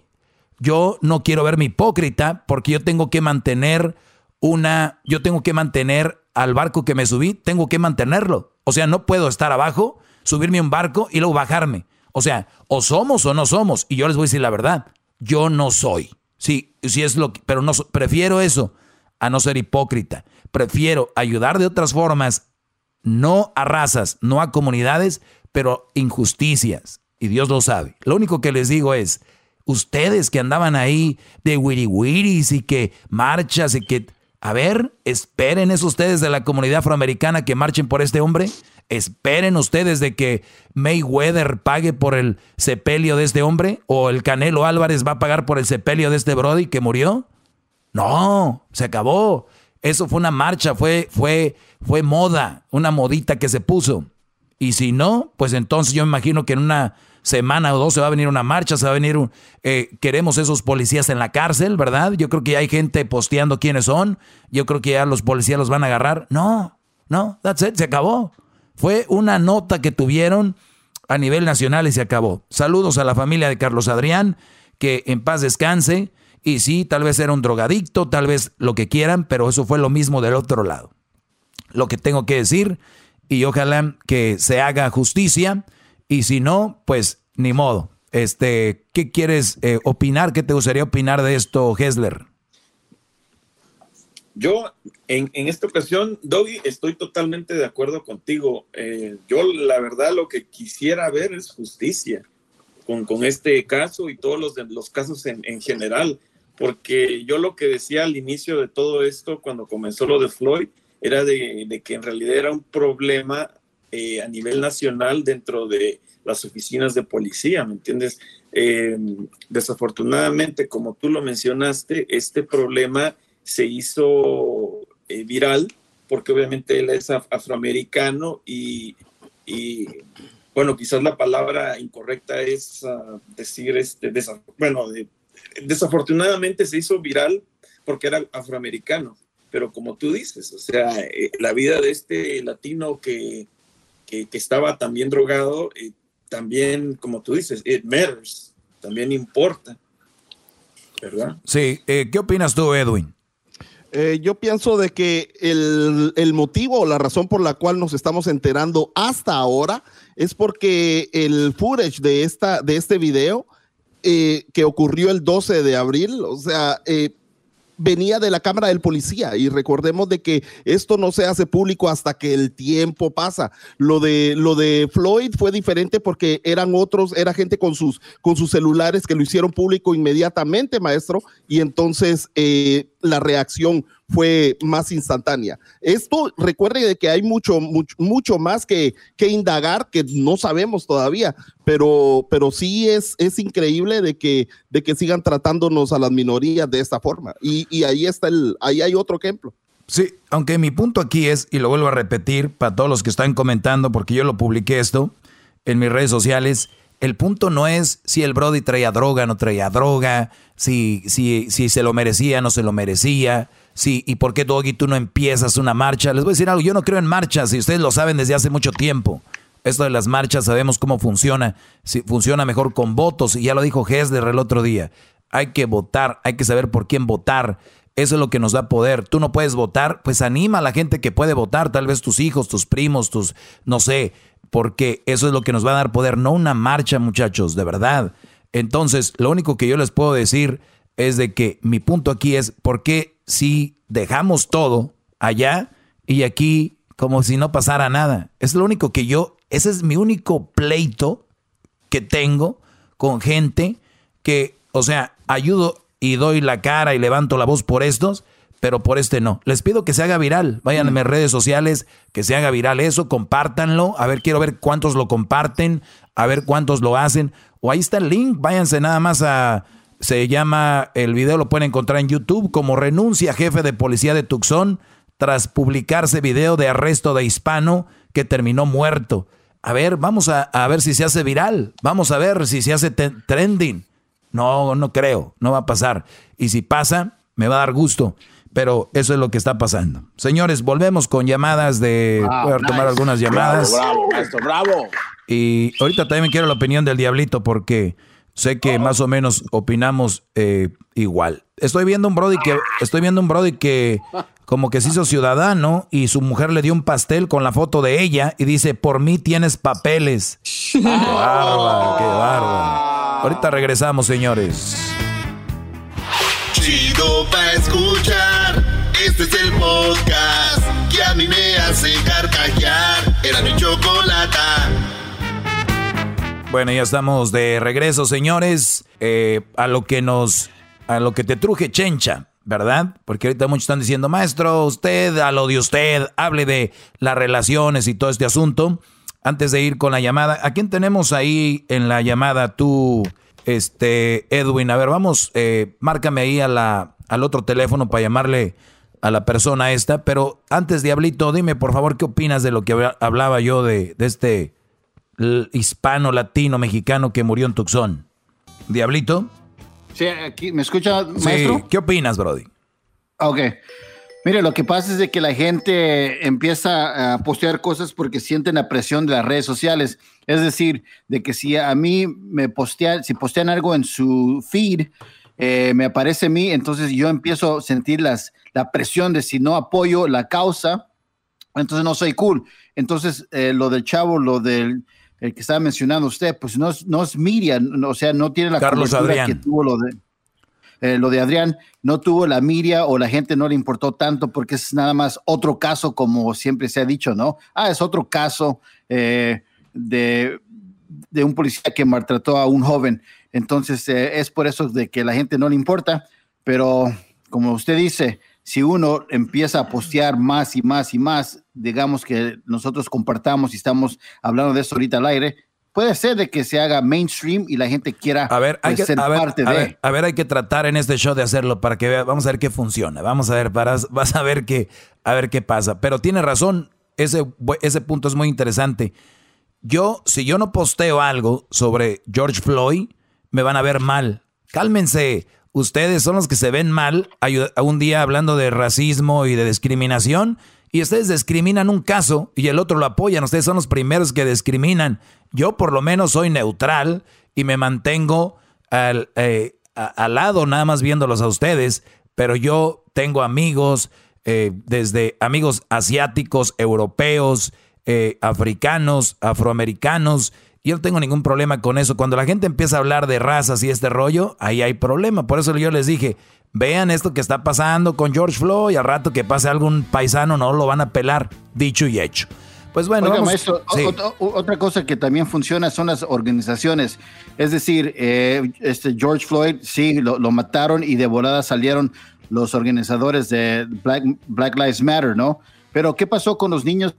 Yo no quiero verme hipócrita porque yo tengo que mantener una, yo tengo que mantener al barco que me subí, tengo que mantenerlo. O sea, no puedo estar abajo, subirme a un barco y luego bajarme. O sea, o somos o no somos. Y yo les voy a decir la verdad. yo no soy. Sí, sí es lo que, pero no prefiero eso a no ser hipócrita. Prefiero ayudar de otras formas, no a razas, no a comunidades, pero injusticias. Y Dios lo sabe. Lo único que les digo es, ustedes que andaban ahí de wiri y que marchas y que... A ver, esperen eso ustedes de la comunidad afroamericana que marchen por este hombre. Esperen ustedes de que Mayweather pague por el sepelio de este hombre o el Canelo Álvarez va a pagar por el sepelio de este Brody que murió. No, se acabó. Eso fue una marcha, fue, fue, fue moda, una modita que se puso. Y si no, pues entonces yo imagino que en una semana o dos se va a venir una marcha, se va a venir. Eh, queremos esos policías en la cárcel, ¿verdad? Yo creo que ya hay gente posteando quiénes son. Yo creo que ya los policías los van a agarrar. No, no, that's it, se acabó. Fue una nota que tuvieron a nivel nacional y se acabó. Saludos a la familia de Carlos Adrián, que en paz descanse. Y sí, tal vez era un drogadicto, tal vez lo que quieran, pero eso fue lo mismo del otro lado. Lo que tengo que decir, y ojalá que se haga justicia, y si no, pues ni modo. Este, ¿qué quieres eh, opinar? ¿Qué te gustaría opinar de esto, Hessler? Yo, en, en, esta ocasión, Doggy, estoy totalmente de acuerdo contigo. Eh, yo, la verdad, lo que quisiera ver es justicia con, con este caso y todos los, los casos en, en, general, porque yo lo que decía al inicio de todo esto, cuando comenzó lo de Floyd, era de, de que en realidad era un problema eh, a nivel nacional dentro de las oficinas de policía, ¿me entiendes? Eh, desafortunadamente, como tú lo mencionaste, este problema se hizo eh, viral porque obviamente él es afroamericano y, bueno, quizás la palabra incorrecta es uh, decir, este, bueno, desafortunadamente se hizo viral porque era afroamericano, pero como tú dices, o sea, eh, la vida de este latino que, que, estaba también drogado, eh, también, como tú dices, it matters, también importa, ¿verdad? Sí, ¿qué opinas tú, Edwin? Eh, yo pienso de que el, motivo o la razón por la cual nos estamos enterando hasta ahora es porque el footage de, esta, de este video eh, que ocurrió el 12 de abril, o sea, eh, venía de la cámara del policía y recordemos de que esto no se hace público hasta que el tiempo pasa. Lo de lo de Floyd fue diferente porque eran otros, era gente con sus con sus celulares que lo hicieron público inmediatamente, maestro, y entonces eh, la reacción fue más instantánea. Esto recuerde de que hay mucho, mucho, más que, que, indagar que no sabemos todavía, pero, pero sí es, es increíble de que, de que sigan tratándonos a las minorías de esta forma. Y, y ahí está el, ahí hay otro ejemplo. Sí, aunque mi punto aquí es, y lo vuelvo a repetir para todos los que están comentando, porque yo lo publiqué esto en mis redes sociales, el punto no es si el Brody traía droga, o no traía droga, si, si, si se lo merecía, no se lo merecía. Sí, ¿y por qué Doggy tú no empiezas una marcha? Les voy a decir algo, yo no creo en marchas y ustedes lo saben desde hace mucho tiempo. Esto de las marchas sabemos cómo funciona. Si funciona mejor con votos, y ya lo dijo Hesler el otro día. Hay que votar, hay que saber por quién votar. Eso es lo que nos da poder. Tú no puedes votar, pues anima a la gente que puede votar, tal vez tus hijos, tus primos, tus, no sé, porque eso es lo que nos va a dar poder, no una marcha, muchachos, de verdad. Entonces, lo único que yo les puedo decir es de que mi punto aquí es, ¿por qué si dejamos todo allá y aquí como si no pasara nada. Es lo único que yo, ese es mi único pleito que tengo con gente que, o sea, ayudo y doy la cara y levanto la voz por estos, pero por este no. Les pido que se haga viral. Vayan a mis redes sociales, que se haga viral eso, compártanlo. A ver, quiero ver cuántos lo comparten, a ver cuántos lo hacen. O ahí está el link, váyanse nada más a se llama, el video lo pueden encontrar en YouTube como renuncia jefe de policía de Tucson tras publicarse video de arresto de hispano que terminó muerto. A ver, vamos a, ver si se hace viral. Vamos a ver si se hace trending. No, no creo, no va a pasar. Y si pasa, me va a dar gusto. Pero eso es lo que está pasando. Señores, volvemos con llamadas de... voy a tomar algunas llamadas. Bravo, bravo, bravo. Y ahorita también quiero la opinión del diablito porque sé que más o menos opinamos eh, igual. Estoy viendo un Brody que estoy viendo un Brody que como que se hizo ciudadano y su mujer le dio un pastel con la foto de ella y dice, "Por mí tienes papeles." qué bárbaro, qué bárbaro. Ahorita regresamos, señores. Chido pa' escuchar. Este es el podcast que a mí me hace carcajear. Era mi chocolata. Bueno, ya estamos de regreso, señores. Eh, a lo que nos. A lo que te truje Chencha. ¿verdad? Porque ahorita muchos están diciendo, maestro, usted, a lo de usted, hable de las relaciones y todo este asunto. Antes de ir con la llamada, ¿a quién tenemos ahí en la llamada? Tú, este, Edwin. A ver, vamos, eh, márcame ahí a la, al otro teléfono para llamarle a la persona esta. Pero antes, Diablito, dime por favor qué opinas de lo que hablaba yo de, de este hispano, latino, mexicano que murió en Tucson. Diablito. Sí, aquí, ¿me escucha, maestro? ¿Qué opinas, Brody? Ok. Mire, lo que pasa es de que la gente empieza a postear cosas porque sienten la presión de las redes sociales. Es decir, de que si a mí me postean, si postean algo en su feed, eh, me aparece a mí, entonces yo empiezo a sentir las, la presión de si no apoyo la causa, entonces no soy cool. Entonces, eh, lo del chavo, lo del el que estaba mencionando usted, pues no es, no es Miriam, o sea, no tiene la Carlos Adrián. que tuvo lo de, eh, lo de Adrián, no tuvo la miria o la gente no le importó tanto porque es nada más otro caso, como siempre se ha dicho, ¿no? Ah, es otro caso eh, de, de, un policía que maltrató a un joven. Entonces, eh, es por eso de que la gente no le importa, pero como usted dice, si uno empieza a postear más y más y más, digamos que nosotros compartamos y estamos hablando de eso ahorita al aire, puede ser de que se haga mainstream y la gente quiera a ver, hay pues, que, ser parte de. a ver, hay que tratar en este show de hacerlo para que vea, vamos a ver qué funciona, vamos a ver, para, vas a ver qué, a ver qué pasa. Pero tiene razón, ese, ese punto es muy interesante. Yo, si yo no posteo algo sobre George Floyd, me van a ver mal. Cálmense ustedes son los que se ven mal un día hablando de racismo y de discriminación y ustedes discriminan un caso y el otro lo apoyan. Ustedes son los primeros que discriminan. Yo por lo menos soy neutral y me mantengo al, eh, al lado nada más viéndolos a ustedes, pero yo tengo amigos, eh, desde amigos asiáticos, europeos, eh, africanos, afroamericanos, yo no tengo ningún problema con eso. Cuando la gente empieza a hablar de razas y este rollo, ahí hay problema. Por eso yo les dije, vean esto que está pasando con George Floyd, y al rato que pase algún paisano no lo van a pelar, dicho y hecho. Pues bueno, otra, cosa que también funciona son las organizaciones. Es decir, eh, este George Floyd, sí, lo, mataron y de volada salieron los organizadores de Black, Black Lives Matter, ¿no? Pero ¿qué pasó con los niños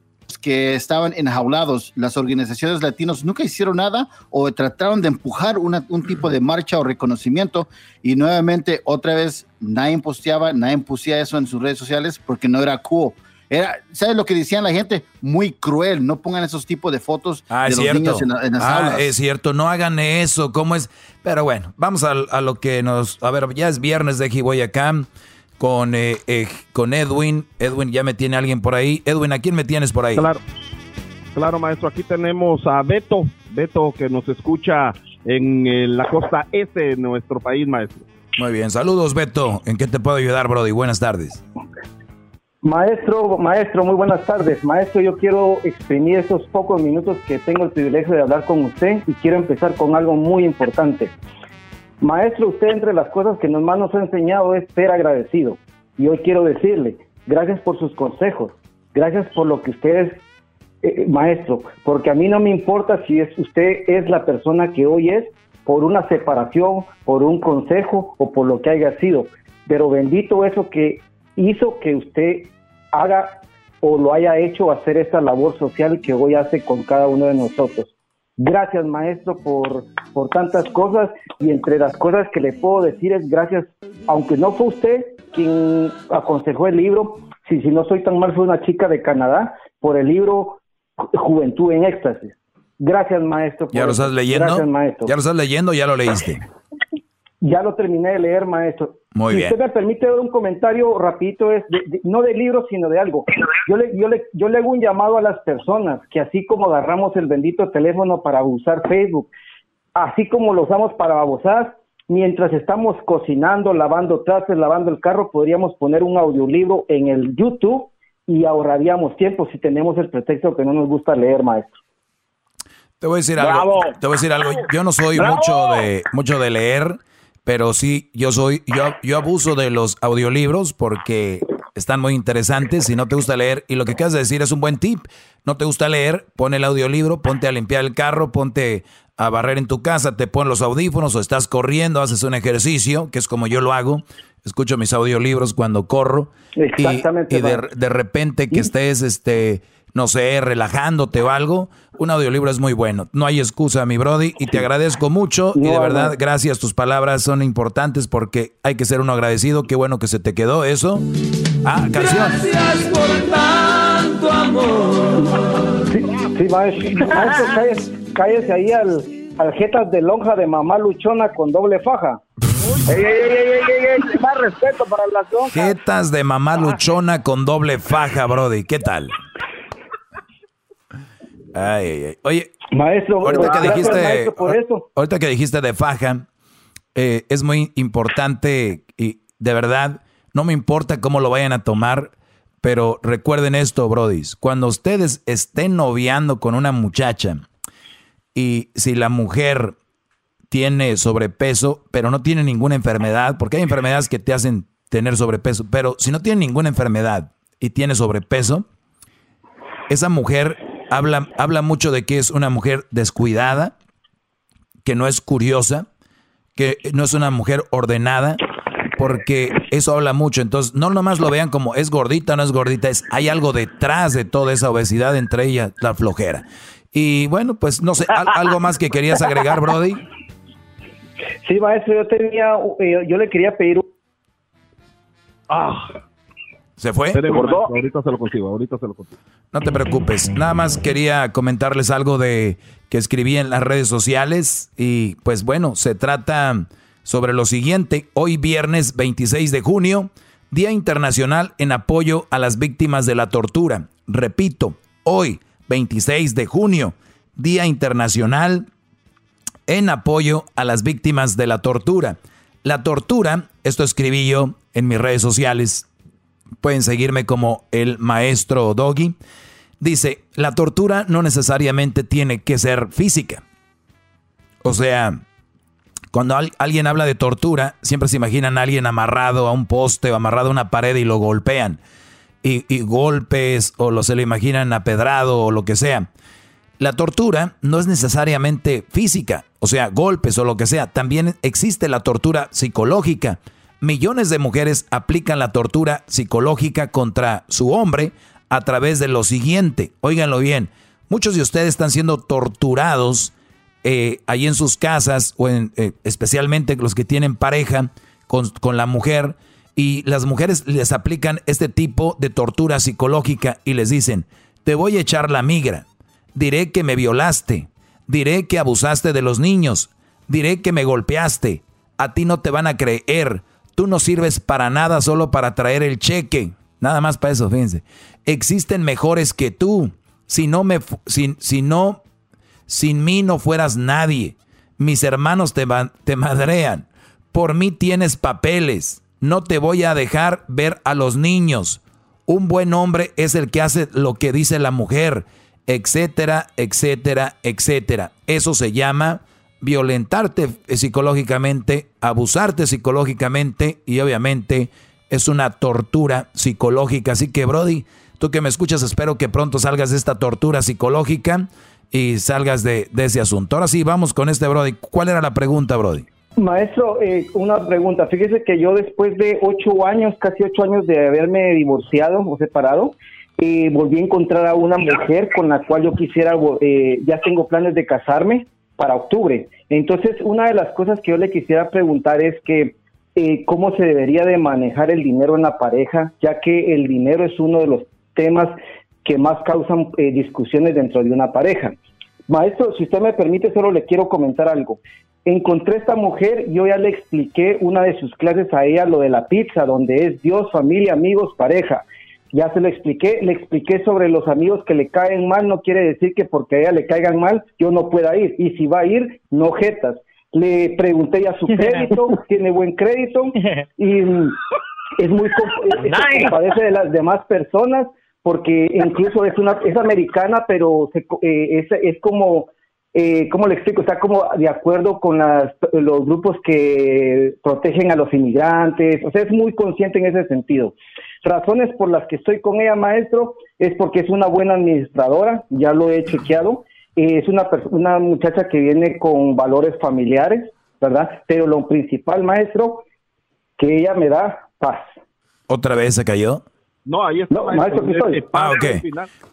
que estaban enjaulados, las organizaciones latinos nunca hicieron nada o trataron de empujar un tipo de marcha o reconocimiento y nuevamente otra vez nadie posteaba, nadie pusía eso en sus redes sociales porque no era cool. Era, ¿Sabes lo que decían la gente? Muy cruel. No pongan esos tipos de fotos ah, de los niños en, las ah, Es cierto, no hagan eso. ¿Cómo es? Pero bueno, vamos a, a, lo que nos. A ver, ya es viernes de acá con, eh, eh, con Edwin. Edwin, ya me tiene alguien por ahí. Edwin, ¿a quién me tienes por ahí? Claro, claro, maestro. Aquí tenemos a Beto. Beto que nos escucha en, eh, la costa este de nuestro país, maestro. Muy bien, saludos Beto. ¿En qué te puedo ayudar, Brody? Buenas tardes. Maestro, maestro, muy buenas tardes. Maestro, yo quiero exprimir estos pocos minutos que tengo el privilegio de hablar con usted y quiero empezar con algo muy importante. Maestro, usted entre las cosas que más nos ha enseñado es ser agradecido. Y hoy quiero decirle, gracias por sus consejos, gracias por lo que usted es, eh, maestro, porque a mí no me importa si es, usted es la persona que hoy es por una separación, por un consejo o por lo que haya sido. Pero bendito eso que hizo que usted haga o lo haya hecho hacer esta labor social que hoy hace con cada uno de nosotros. Gracias, maestro, por, por tantas cosas y entre las cosas que le puedo decir es gracias, aunque no fue usted quien aconsejó el libro, si, si no soy tan mal, fue una chica de Canadá, por el libro Juventud en Éxtasis. Gracias, maestro. ¿Ya lo estás leyendo? Gracias, maestro. ¿Ya lo estás leyendo ya lo leíste? Ya lo terminé de leer, maestro. Muy si bien. usted me permite dar un comentario rapidito, es no de libro, sino de algo. Yo le, yo, le, yo le hago un llamado a las personas que así como agarramos el bendito teléfono para usar Facebook, así como lo usamos para babosar, mientras estamos cocinando, lavando trastes, lavando el carro, podríamos poner un audiolibro en el YouTube y ahorraríamos tiempo si tenemos el pretexto que no nos gusta leer, maestro. Te voy a decir algo. Te voy a decir algo. Yo no soy mucho de mucho de leer, pero sí yo soy yo yo abuso de los audiolibros porque están muy interesantes. Si no te gusta leer y lo que acabas de decir es un buen tip. No te gusta leer, pon el audiolibro, ponte a limpiar el carro, ponte a barrer en tu casa, te pones los audífonos o estás corriendo, haces un ejercicio, que es como yo lo hago. Escucho mis audiolibros cuando corro. Exactamente. Y, de, de, repente que estés este no sé, relajándote o algo, un audiolibro es muy bueno. No hay excusa, mi Brody, y te agradezco mucho. y de verdad, gracias, tus palabras son importantes porque hay que ser uno agradecido. Qué bueno que se te quedó eso. Ah, canción. Gracias por tanto amor. Sí, sí maestro. maestro cállese, cállese ahí al, al jetas de lonja de mamá luchona con doble faja. ey, ey, ey, ey, ey, más respeto para las lonjas. Jetas de mamá luchona con doble faja, Brody. ¿Qué tal? Ay, ay, ay. Oye, maestro, ahorita que dijiste, maestro, por eso. ahorita que dijiste de faja, eh, es muy importante y de verdad, no me importa cómo lo vayan a tomar, pero recuerden esto, brodis, cuando ustedes estén noviando con una muchacha y si la mujer tiene sobrepeso, pero no tiene ninguna enfermedad, porque hay enfermedades que te hacen tener sobrepeso, pero si no tiene ninguna enfermedad y tiene sobrepeso, esa mujer habla, habla mucho de que es una mujer descuidada, que no es curiosa, que no es una mujer ordenada, porque eso habla mucho. Entonces, no nomás lo vean como es gordita, no es gordita, es hay algo detrás de toda esa obesidad, entre ellas la flojera. Y bueno, pues no sé, ¿algo más que querías agregar, Brody? Sí, maestro, yo tenía, eh, yo le quería pedir. Ah. ¿Se fue? Ahorita se lo consigo, ahorita se lo consigo. No te preocupes, nada más quería comentarles algo de que escribí en las redes sociales y pues bueno, se trata sobre lo siguiente. Hoy viernes 26 de junio, Día Internacional en apoyo a las víctimas de la tortura. Repito, hoy 26 de junio, Día Internacional en apoyo a las víctimas de la tortura. La tortura, esto escribí yo en mis redes sociales, pueden seguirme como el maestro Doggy. Dice, la tortura no necesariamente tiene que ser física. O sea, cuando alguien habla de tortura, siempre se imaginan a alguien amarrado a un poste o amarrado a una pared y lo golpean. Y, golpes o lo se lo imaginan apedrado o lo que sea. La tortura no es necesariamente física, o sea, golpes o lo que sea. También existe la tortura psicológica. Millones de mujeres aplican la tortura psicológica contra su hombre a través de lo siguiente. Óiganlo bien, muchos de ustedes están siendo torturados eh, ahí en sus casas, o en, eh, especialmente los que tienen pareja con, con la mujer, y las mujeres les aplican este tipo de tortura psicológica y les dicen, te voy a echar la migra, diré que me violaste, diré que abusaste de los niños, diré que me golpeaste, a ti no te van a creer, tú no sirves para nada solo para traer el cheque, nada más para eso, fíjense. Existen mejores que tú, si no me, si, si no, sin mí no fueras nadie, mis hermanos te, te madrean, por mí tienes papeles, no te voy a dejar ver a los niños. Un buen hombre es el que hace lo que dice la mujer, etcétera, etcétera, etcétera. Eso se llama violentarte psicológicamente, abusarte psicológicamente y obviamente es una tortura psicológica. Así que Brody, tú que me escuchas, espero que pronto salgas de esta tortura psicológica y salgas de, de ese asunto. Ahora sí, vamos con este Brody. ¿Cuál era la pregunta, Brody? Maestro, eh, una pregunta. Fíjese que yo después de ocho años, casi ocho años de haberme divorciado o separado, eh, volví a encontrar a una mujer con la cual yo quisiera, eh, ya tengo planes de casarme para octubre. Entonces, una de las cosas que yo le quisiera preguntar es que eh, cómo se debería de manejar el dinero en la pareja, ya que el dinero es uno de los temas que más causan eh, discusiones dentro de una pareja. Maestro, si usted me permite, solo le quiero comentar algo encontré esta mujer, yo ya le expliqué una de sus clases a ella, lo de la pizza, donde es Dios, familia, amigos, pareja. Ya se lo expliqué, le expliqué sobre los amigos que le caen mal, no quiere decir que porque a ella le caigan mal yo no pueda ir. Y si va a ir, no jetas. Le pregunté ya su crédito, tiene buen crédito y es muy compadece de las demás personas porque incluso es una es americana, pero se, eh, es, es como eh, ¿cómo le explico? Está como de acuerdo con las, los grupos que protegen a los inmigrantes, o sea, es muy consciente en ese sentido. Razones por las que estoy con ella, maestro, es porque es una buena administradora, ya lo he chequeado, eh, es una, una muchacha que viene con valores familiares, ¿verdad? Pero lo principal, maestro, que ella me da paz. ¿Otra vez se cayó? No, ahí está. No, maestro, aquí estoy. Ah, ok.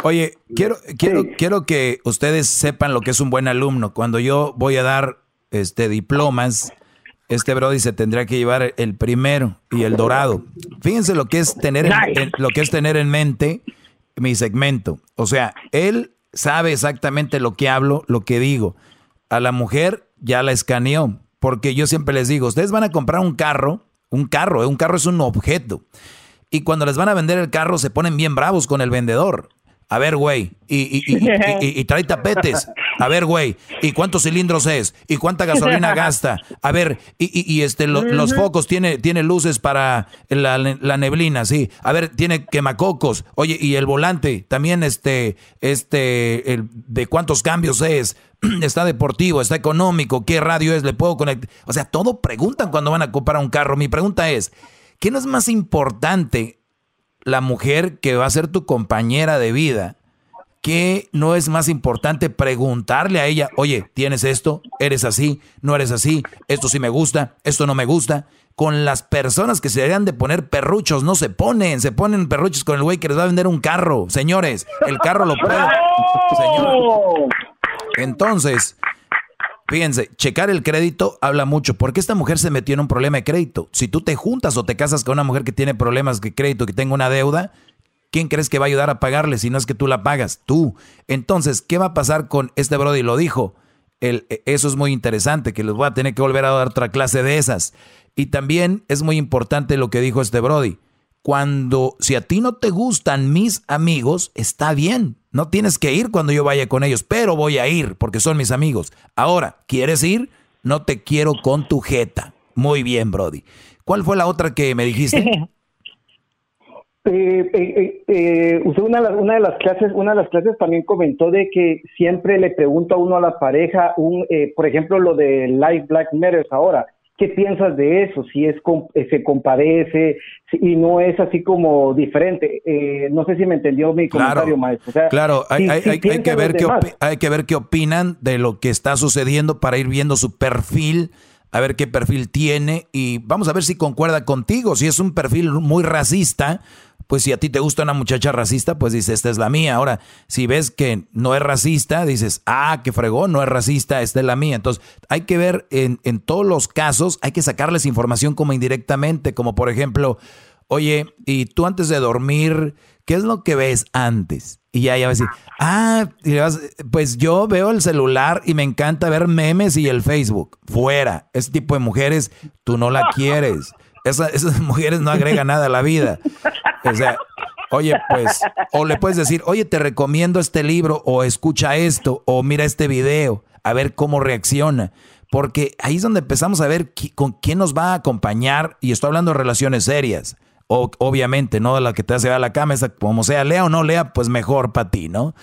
Oye, quiero, quiero, quiero que ustedes sepan lo que es un buen alumno. Cuando yo voy a dar este diplomas, este Brody se tendría que llevar el primero y el dorado. Fíjense lo que es tener en, en- lo que es tener en mente mi segmento. O sea, él sabe exactamente lo que hablo, lo que digo. A la mujer ya la escaneó, porque yo siempre les digo, ustedes van a comprar un carro, un carro, eh, un carro es un objeto. Y cuando les van a vender el carro se ponen bien bravos con el vendedor. A ver, güey, y, y- y- y- trae tapetes. A ver, güey, ¿y cuántos cilindros es? ¿Y cuánta gasolina gasta? A ver, y, este, lo- los focos, tiene, tiene luces para la, la neblina, sí. A ver, tiene quemacocos. Oye, y el volante, también este, este, el, de cuántos cambios es. Está deportivo, está económico, qué radio es, le puedo conectar. O sea, todo preguntan cuando van a comprar un carro. Mi pregunta es, ¿qué no es más importante la mujer que va a ser tu compañera de vida, ¿qué no es más importante preguntarle a ella, oye, ¿tienes esto? ¿Eres así? ¿No eres así? ¿Esto sí me gusta? ¿Esto no me gusta? Con las personas que se deberían de poner perruchos, no se ponen, se ponen perruchos con el güey que les va a vender un carro. Señores, el carro lo puede... Señor. Entonces, Fíjense, checar el crédito habla mucho. porque esta mujer se metió en un problema de crédito? Si tú te juntas o te casas con una mujer que tiene problemas de crédito, que tenga una deuda, ¿quién crees que va a ayudar a pagarle si no es que tú la pagas? Tú. Entonces, ¿qué va a pasar con este Brody? Lo dijo. El- eso es muy interesante, que les voy a tener que volver a dar otra clase de esas. Y también es muy importante lo que dijo este Brody. Cuando, si a ti no te gustan mis amigos, está bien. No tienes que ir cuando yo vaya con ellos, pero voy a ir porque son mis amigos. Ahora, ¿quieres ir? No te quiero con tu jeta. Muy bien, Brody. ¿Cuál fue la otra que me dijiste? Eh, eh, eh, eh, usted una, de las- clases, una de las clases también comentó de que siempre le pregunta uno a la pareja, un, eh, por ejemplo, lo de Life Black Matters ahora. ¿Qué piensas de eso? Si es eh, se compadece si- y no es así como diferente. Eh, no sé si me entendió mi comentario, maestro. O sea, Claro, hay, si- hay- si hay- hay que ver qué hay que ver qué opinan de lo que está sucediendo para ir viendo su perfil, a ver qué perfil tiene y vamos a ver si concuerda contigo. Si es un perfil muy racista, pues si a ti te gusta una muchacha racista, pues dices, esta es la mía. Ahora, si ves que no es racista, dices, ah, qué fregón, no es racista, esta es la mía. Entonces, hay que ver en, en todos los casos, hay que sacarles información como indirectamente, como por ejemplo, oye, y tú antes de dormir, ¿qué es lo que ves antes? Y ya ella va a decir, ah, pues yo veo el celular y me encanta ver memes y el Facebook. Fuera, ese tipo de mujeres, tú no la quieres. Esa- esas mujeres no agregan nada a la vida. O sea, oye, pues, o le puedes decir, oye, te recomiendo este libro, o escucha esto, o mira este video, a ver cómo reacciona. Porque ahí es donde empezamos a ver qui- con quién nos va a acompañar, y estoy hablando de relaciones serias. O, obviamente, no de la que te hace a la cama, esa, como sea, lea o no lea, pues mejor para ti, ¿no?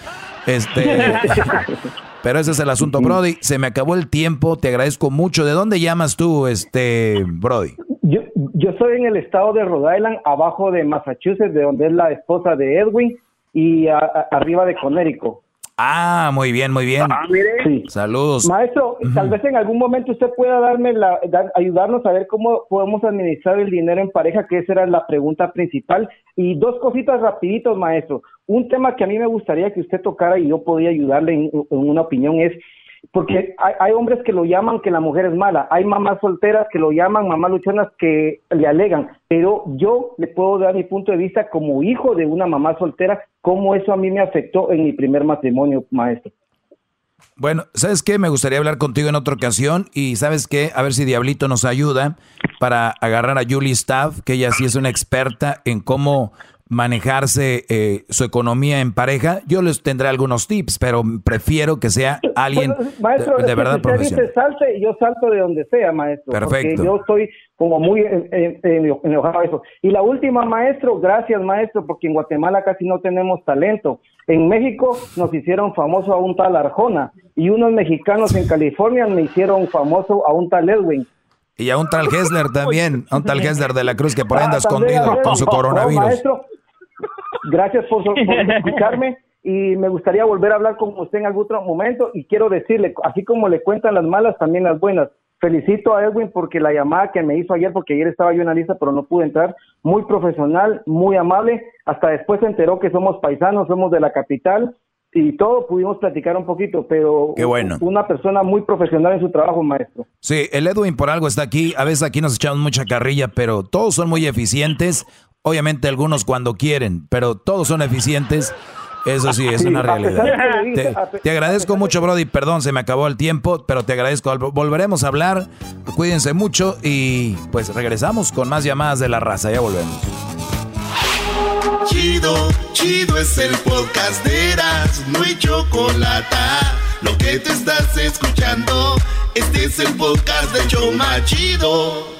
Este. Pero ese es el asunto, Brody. Se me acabó el tiempo, te agradezco mucho. ¿De dónde llamas tú, este, Brody? Yo, yo estoy en el estado de Rhode Island, abajo de Massachusetts, de donde es la esposa de Edwin, y a- a- arriba de Connecticut. Ah, muy bien, muy bien. Sí. Saludos. Maestro, tal vez en algún momento usted pueda darme la, dar- ayudarnos a ver cómo podemos administrar el dinero en pareja, que esa era la pregunta principal. Y dos cositas rapiditos, maestro. Un tema que a mí me gustaría que usted tocara y yo podía ayudarle en, en una opinión es, porque hay, hombres que lo llaman que la mujer es mala, hay mamás solteras que lo llaman mamás luchonas que le alegan, pero yo le puedo dar mi punto de vista como hijo de una mamá soltera, cómo eso a mí me afectó en mi primer matrimonio, maestro. Bueno, ¿sabes qué? Me gustaría hablar contigo en otra ocasión y ¿sabes qué? A ver si Diablito nos ayuda para agarrar a Julie Staff, que ella sí es una experta en cómo manejarse eh, su economía en pareja, yo les tendré algunos tips, pero prefiero que sea alguien maestro, de, de verdad usted profesional. dice salte, yo salto de donde sea, maestro. Perfecto. Porque yo estoy como muy en- en- en- enojado eso. Y la última, maestro, gracias, maestro, porque en Guatemala casi no tenemos talento. En México nos hicieron famoso a un tal Arjona y unos mexicanos en California me hicieron famoso a un tal Edwin. Y a un tal Hessler también, a un tal Hessler de la Cruz que por ahí anda Ah, escondido con su No, coronavirus. maestro, gracias por, por escucharme y me gustaría volver a hablar con usted en algún otro momento y quiero decirle, así como le cuentan las malas, también las buenas. Felicito a Edwin porque la llamada que me hizo ayer, porque ayer estaba yo en la lista, pero no pude entrar, muy profesional, muy amable, hasta después se enteró que somos paisanos, somos de la capital y todo pudimos platicar un poquito, pero Qué bueno. una persona muy profesional en su trabajo, maestro. Sí, el Edwin por algo está aquí. A veces aquí nos echamos mucha carrilla, pero todos son muy eficientes. Obviamente algunos cuando quieren, pero todos son eficientes. Eso sí, es Sí, una realidad. Te, te agradezco mucho, Brody. Perdón, se me acabó el tiempo, pero te agradezco. Volveremos a hablar. Cuídense mucho y pues regresamos con más llamadas de la raza. Ya volvemos. Chido, chido es el podcast de Eras, no hay chocolate. Lo que te estás escuchando, este es el podcast de Choma Chido.